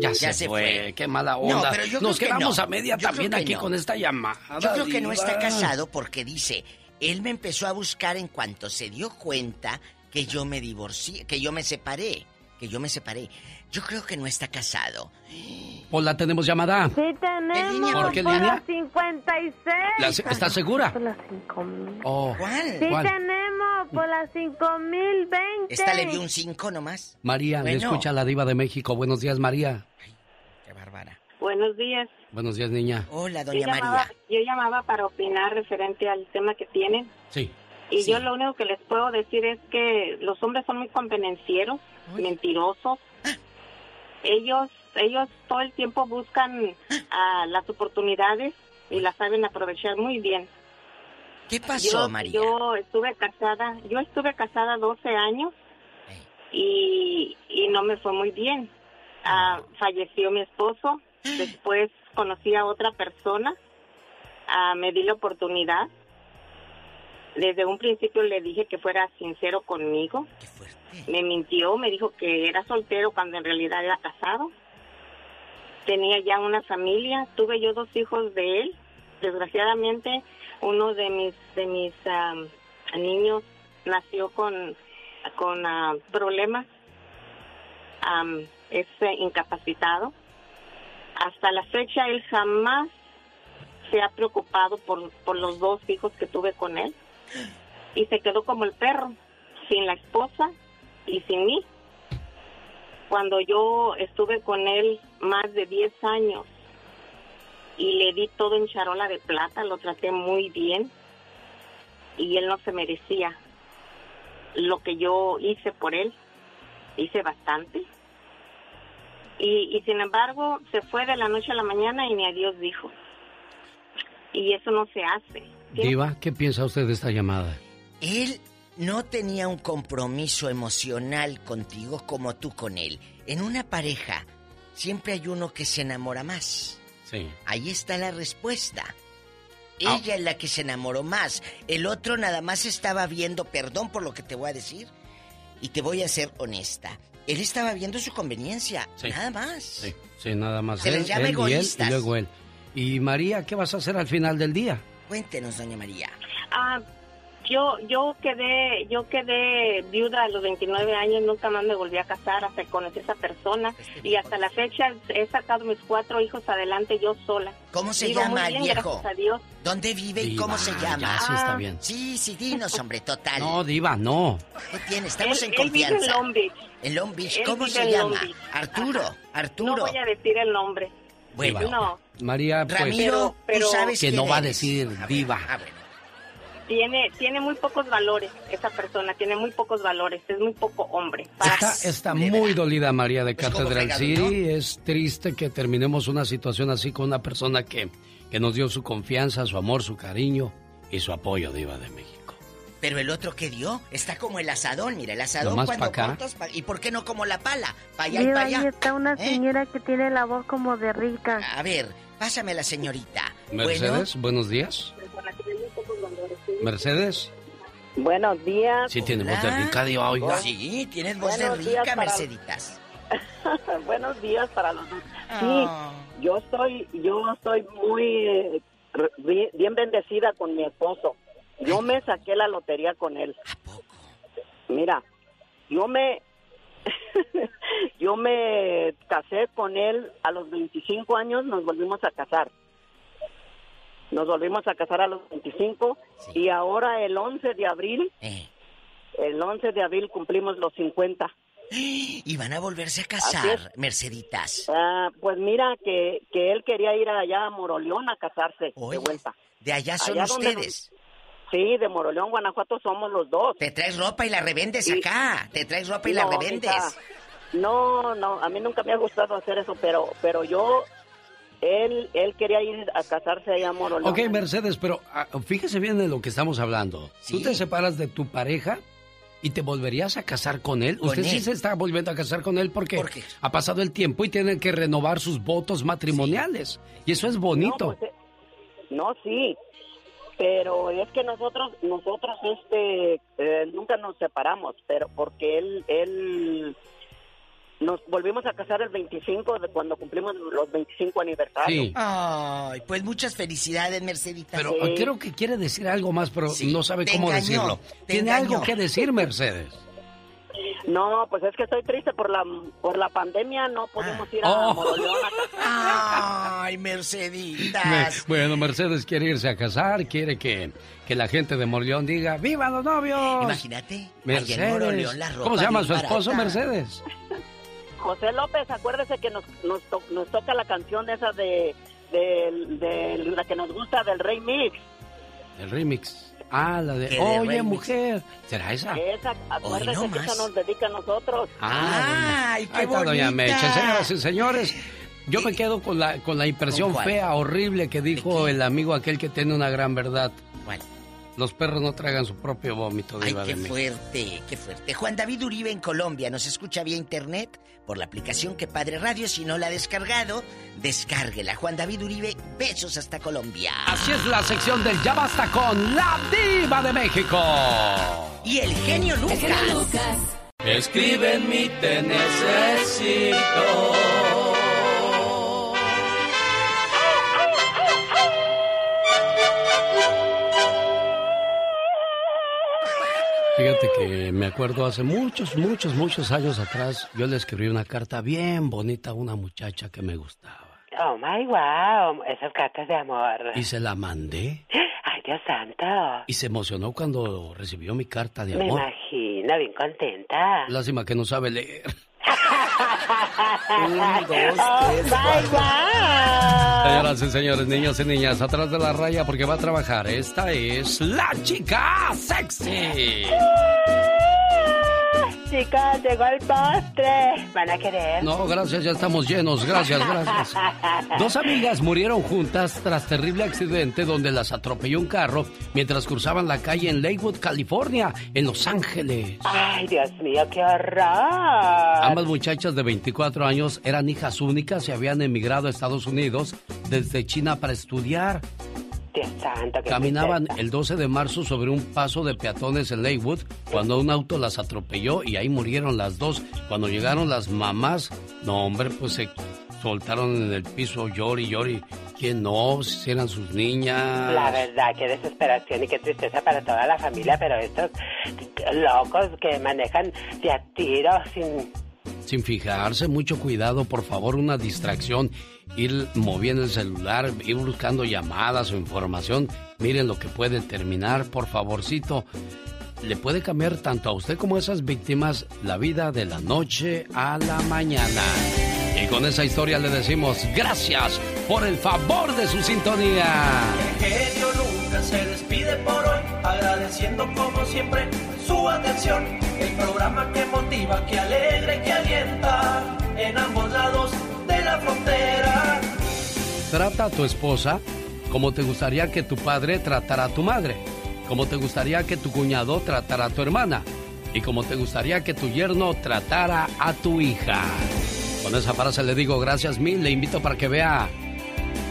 Ya, Ya se, fue. fue. Qué mala No, onda. pero yo Nos creo que quedamos no. a media Yo también aquí no. con esta llamada. Yo creo que no está casado porque dice, él me empezó a buscar en cuanto se dio cuenta que yo me divorcié, que yo me separé, que yo me separé. Yo creo que no está casado. Pues la tenemos llamada. Sí tenemos. ¿Por qué por línea? la 56. La- ¿Estás segura? Por la 5000. Oh, ¿Cuál? Sí ¿Cuál? tenemos por la 5020. Esta le dio un 5 nomás. María, le Bueno. escucha la diva de México. Buenos días, María. Qué bárbara. Buenos días. Buenos días, niña. Hola, Yo doña llamaba, María. yo llamaba para opinar referente al tema que tienen. Sí. Y Sí. yo lo único que les puedo decir es que los hombres son muy convenencieros, mentirosos. Ellos ellos todo el tiempo buscan ah, las oportunidades y las saben aprovechar muy bien. ¿Qué pasó, yo, María? Yo estuve casada, yo estuve casada 12 años y, y no me fue muy bien. Ah, falleció mi esposo, después conocí a otra persona, Ah, me di la oportunidad. Desde un principio le dije que fuera sincero conmigo Me mintió, me dijo que era soltero cuando en realidad era casado. Tenía ya una familia, tuve yo dos hijos de él. Desgraciadamente, uno de mis de mis am, niños nació con con ah, problemas, Am, es eh, incapacitado. Hasta la fecha él jamás se ha preocupado por, por los dos hijos que tuve con él y se quedó como el perro, sin la esposa y sin mí. Cuando yo estuve con él más de 10 años y le di todo en charola de plata, lo traté muy bien y él no se merecía lo que yo hice por él, hice bastante. Y, y sin embargo se fue de la noche a la mañana y ni a Dios dijo. Y eso no se hace. Diva, ¿qué piensa usted de esta llamada? Él no tenía un compromiso emocional contigo como tú con él. En una pareja siempre hay uno que se enamora más. Sí. Ahí está la respuesta. Ella es la que se enamoró más. El otro nada más estaba viendo, perdón por lo que te voy a decir, y te voy a ser honesta. Él estaba viendo su conveniencia, Sí. nada más. Sí, sí, nada más. Se les llama él y él, egoístas. y luego él. Y María, ¿qué vas a hacer al final del día? Cuéntenos, doña María. Ah, yo yo quedé yo quedé viuda a los 29 años, nunca más me volví a casar hasta que conocí a esa persona y hasta la fecha he sacado mis cuatro hijos adelante yo sola. ¿Cómo se Vivo llama bien, viejo? gracias a Dios. ¿Dónde vive y Diva, cómo se llama? ya, sí está bien. Sí, sí, dinos, hombre, total. No, Diva, no. ¿Qué tiene? Estamos Él- en él vive en confianza. Long Beach. En Long Beach, ¿cómo se llama? Arturo, Arturo. No voy a decir el nombre. Bueno. No, María, pues. Ramiro, Pero- tú sabes que no va a decir Diva. Bueno. tiene tiene muy pocos valores esa persona, tiene muy pocos valores, es muy poco hombre. Para- Está, está muy dolida María de Pues Catedral fregado, City. Es triste que terminemos una situación así con una persona que, que nos dio su confianza, su amor, su cariño y su apoyo, Diva de México. Pero el otro que dio está como el asadón, mira, el asadón Nomás cuando pa' acá. cortas pa- ¿Y por qué no como la pala? Para allá y para ahí allá. está una ¿Eh? señora que tiene la voz como de rica. A ver, pásame la señorita. Mercedes, buenos días. Mercedes, Buenos días. sí tiene voz de Hola. rica, Diva, oiga. Sí, tienes voz de Buenos días rica, para- Merceditas. [laughs] Buenos días para los dos. Ah. Sí, yo estoy, yo estoy muy eh, bien bendecida con mi esposo. Yo me saqué la lotería con él. Mira, yo me, [laughs] yo me casé con él a los 25 años, nos volvimos a casar. Nos volvimos a casar a los 25 y ahora el 11 de abril, Eh. el 11 de abril cumplimos los 50. [gasps] Y van a volverse a casar, Merceditas. Ah, pues mira que, que él quería ir allá a Moroleón a casarse de vuelta. De allá son Allá donde ustedes. Sí, de Moroleón, Guanajuato somos los dos. Te traes ropa y la revendes Sí. acá. Te traes ropa y la No, revendes. mija, No, no, a mí nunca me ha gustado hacer eso, pero pero yo él él quería ir a casarse allá a Moroleón. Ok, Mercedes, pero ah, fíjese bien de lo que estamos hablando. Tú te separas de tu pareja y te volverías a casar con él. Con Usted sí se está volviendo a casar con él porque ha pasado el tiempo y tienen que renovar sus votos matrimoniales. Y eso es bonito. No, pues, eh, no, sí, pero es que nosotros nosotros este eh, nunca nos separamos, pero porque él él nos volvimos a casar el 25 de cuando cumplimos los 25 aniversarios. Sí. Ay, pues muchas felicidades, Merceditas. Pero creo que quiere decir algo más, pero no sabe te cómo engañó, decirlo. Tiene engañó. algo que decir, Mercedes. No, pues es que estoy triste por la por la pandemia, no podemos ir a Oh. Moroleón a [laughs] Ay, Me- Merceditas. bueno, Mercedes quiere irse a casar, quiere que, que la gente de Morleón diga ¡Viva los novios! Imagínate, en Mercedes. Moroleón la ropa ¿Cómo se llama su esposo, barata. Mercedes? [laughs] José López, acuérdese que nos, nos, to- nos toca la canción esa de, de, de la que nos gusta del Rey Mix. El remix. Ah, la de Oye, remix. mujer. ¿Será esa? Esa, acuérdese que esa nos dedica a nosotros. Ah, Ay, bueno. qué Ahí está Doña bonita. Mecha. Señoras y señores, yo me quedo con la, con la impresión fea, horrible que dijo el amigo aquel que tiene una gran verdad. ¿Cuál? Los perros no tragan su propio vómito, Ay, Diva qué de fuerte, qué fuerte. Juan David Uribe en Colombia nos escucha vía internet por la aplicación que Padre Radio. Si no la ha descargado, descárguela. Juan David Uribe, besos hasta Colombia. Así es la sección del Ya Basta con la Diva de México. Y el genio Lucas. Escribe en mí, te necesito. Fíjate que me acuerdo hace muchos, muchos, muchos años atrás, yo le escribí una carta bien bonita a una muchacha que me gustaba. Oh my wow, esas cartas de amor. Y se la mandé. Ay, Dios santo. Y se emocionó cuando recibió mi carta de Me amor. imagino, bien contenta. Lástima que no sabe leer. Un, dos, tres, cuatro. wow. Señoras y señores, niños y niñas, atrás de la raya porque va a trabajar. Esta es la chica sexy. Chicas, llegó el postre. ¿Van a querer? No, gracias, ya estamos llenos. Gracias, gracias. [laughs] Dos amigas murieron juntas tras terrible accidente donde las atropelló un carro mientras cruzaban la calle en Lakewood, California, en Los Ángeles. Ay, Dios mío, qué horror. Ambas muchachas de 24 años eran hijas únicas y habían emigrado a Estados Unidos desde China para estudiar. Santo, Caminaban tristeza. el 12 de marzo sobre un paso de peatones en Lakewood cuando un auto las atropelló y ahí murieron las dos. Cuando llegaron las mamás, no hombre, pues se soltaron en el piso llori llori. ¿Quién no? Si eran sus niñas. La verdad, qué desesperación y qué tristeza para toda la familia, pero estos locos que manejan de a tiro sin... Sin fijarse, mucho cuidado, por favor, una distracción. Ir moviendo el celular, ir buscando llamadas o información. Miren lo que puede terminar, por favorcito. Le puede cambiar tanto a usted como a esas víctimas la vida de la noche a la mañana. Y con esa historia le decimos gracias por el favor de su sintonía. Se despide por hoy, agradeciendo como siempre su atención. El programa que motiva, que alegra y que alienta en ambos lados de la frontera. Trata a tu esposa como te gustaría que tu padre tratara a tu madre, como te gustaría que tu cuñado tratara a tu hermana y como te gustaría que tu yerno tratara a tu hija. Con esa frase le digo gracias mil, le invito para que vea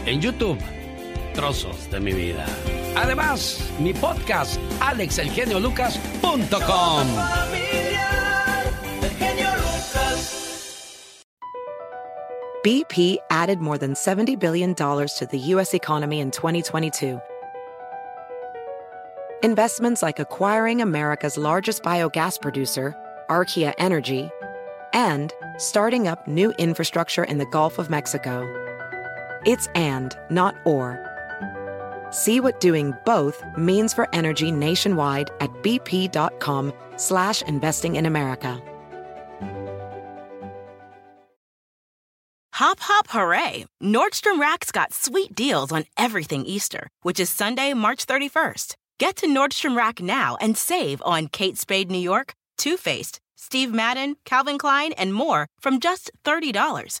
en YouTube trozos de mi vida. Además, mi podcast, alexelgeniolucas.com. BP added more than $70 billion to the U.S. economy in 2022. Investments like acquiring America's largest biogas producer, Archaea Energy, and starting up new infrastructure in the Gulf of Mexico. It's and, not or. See what doing both means for energy nationwide at bp.com slash investing in America. Hop, hop, hooray! Nordstrom Rack's got sweet deals on everything Easter, which is Sunday, March 31st. Get to Nordstrom Rack now and save on Kate Spade New York, Too Faced, Steve Madden, Calvin Klein, and more from just $30.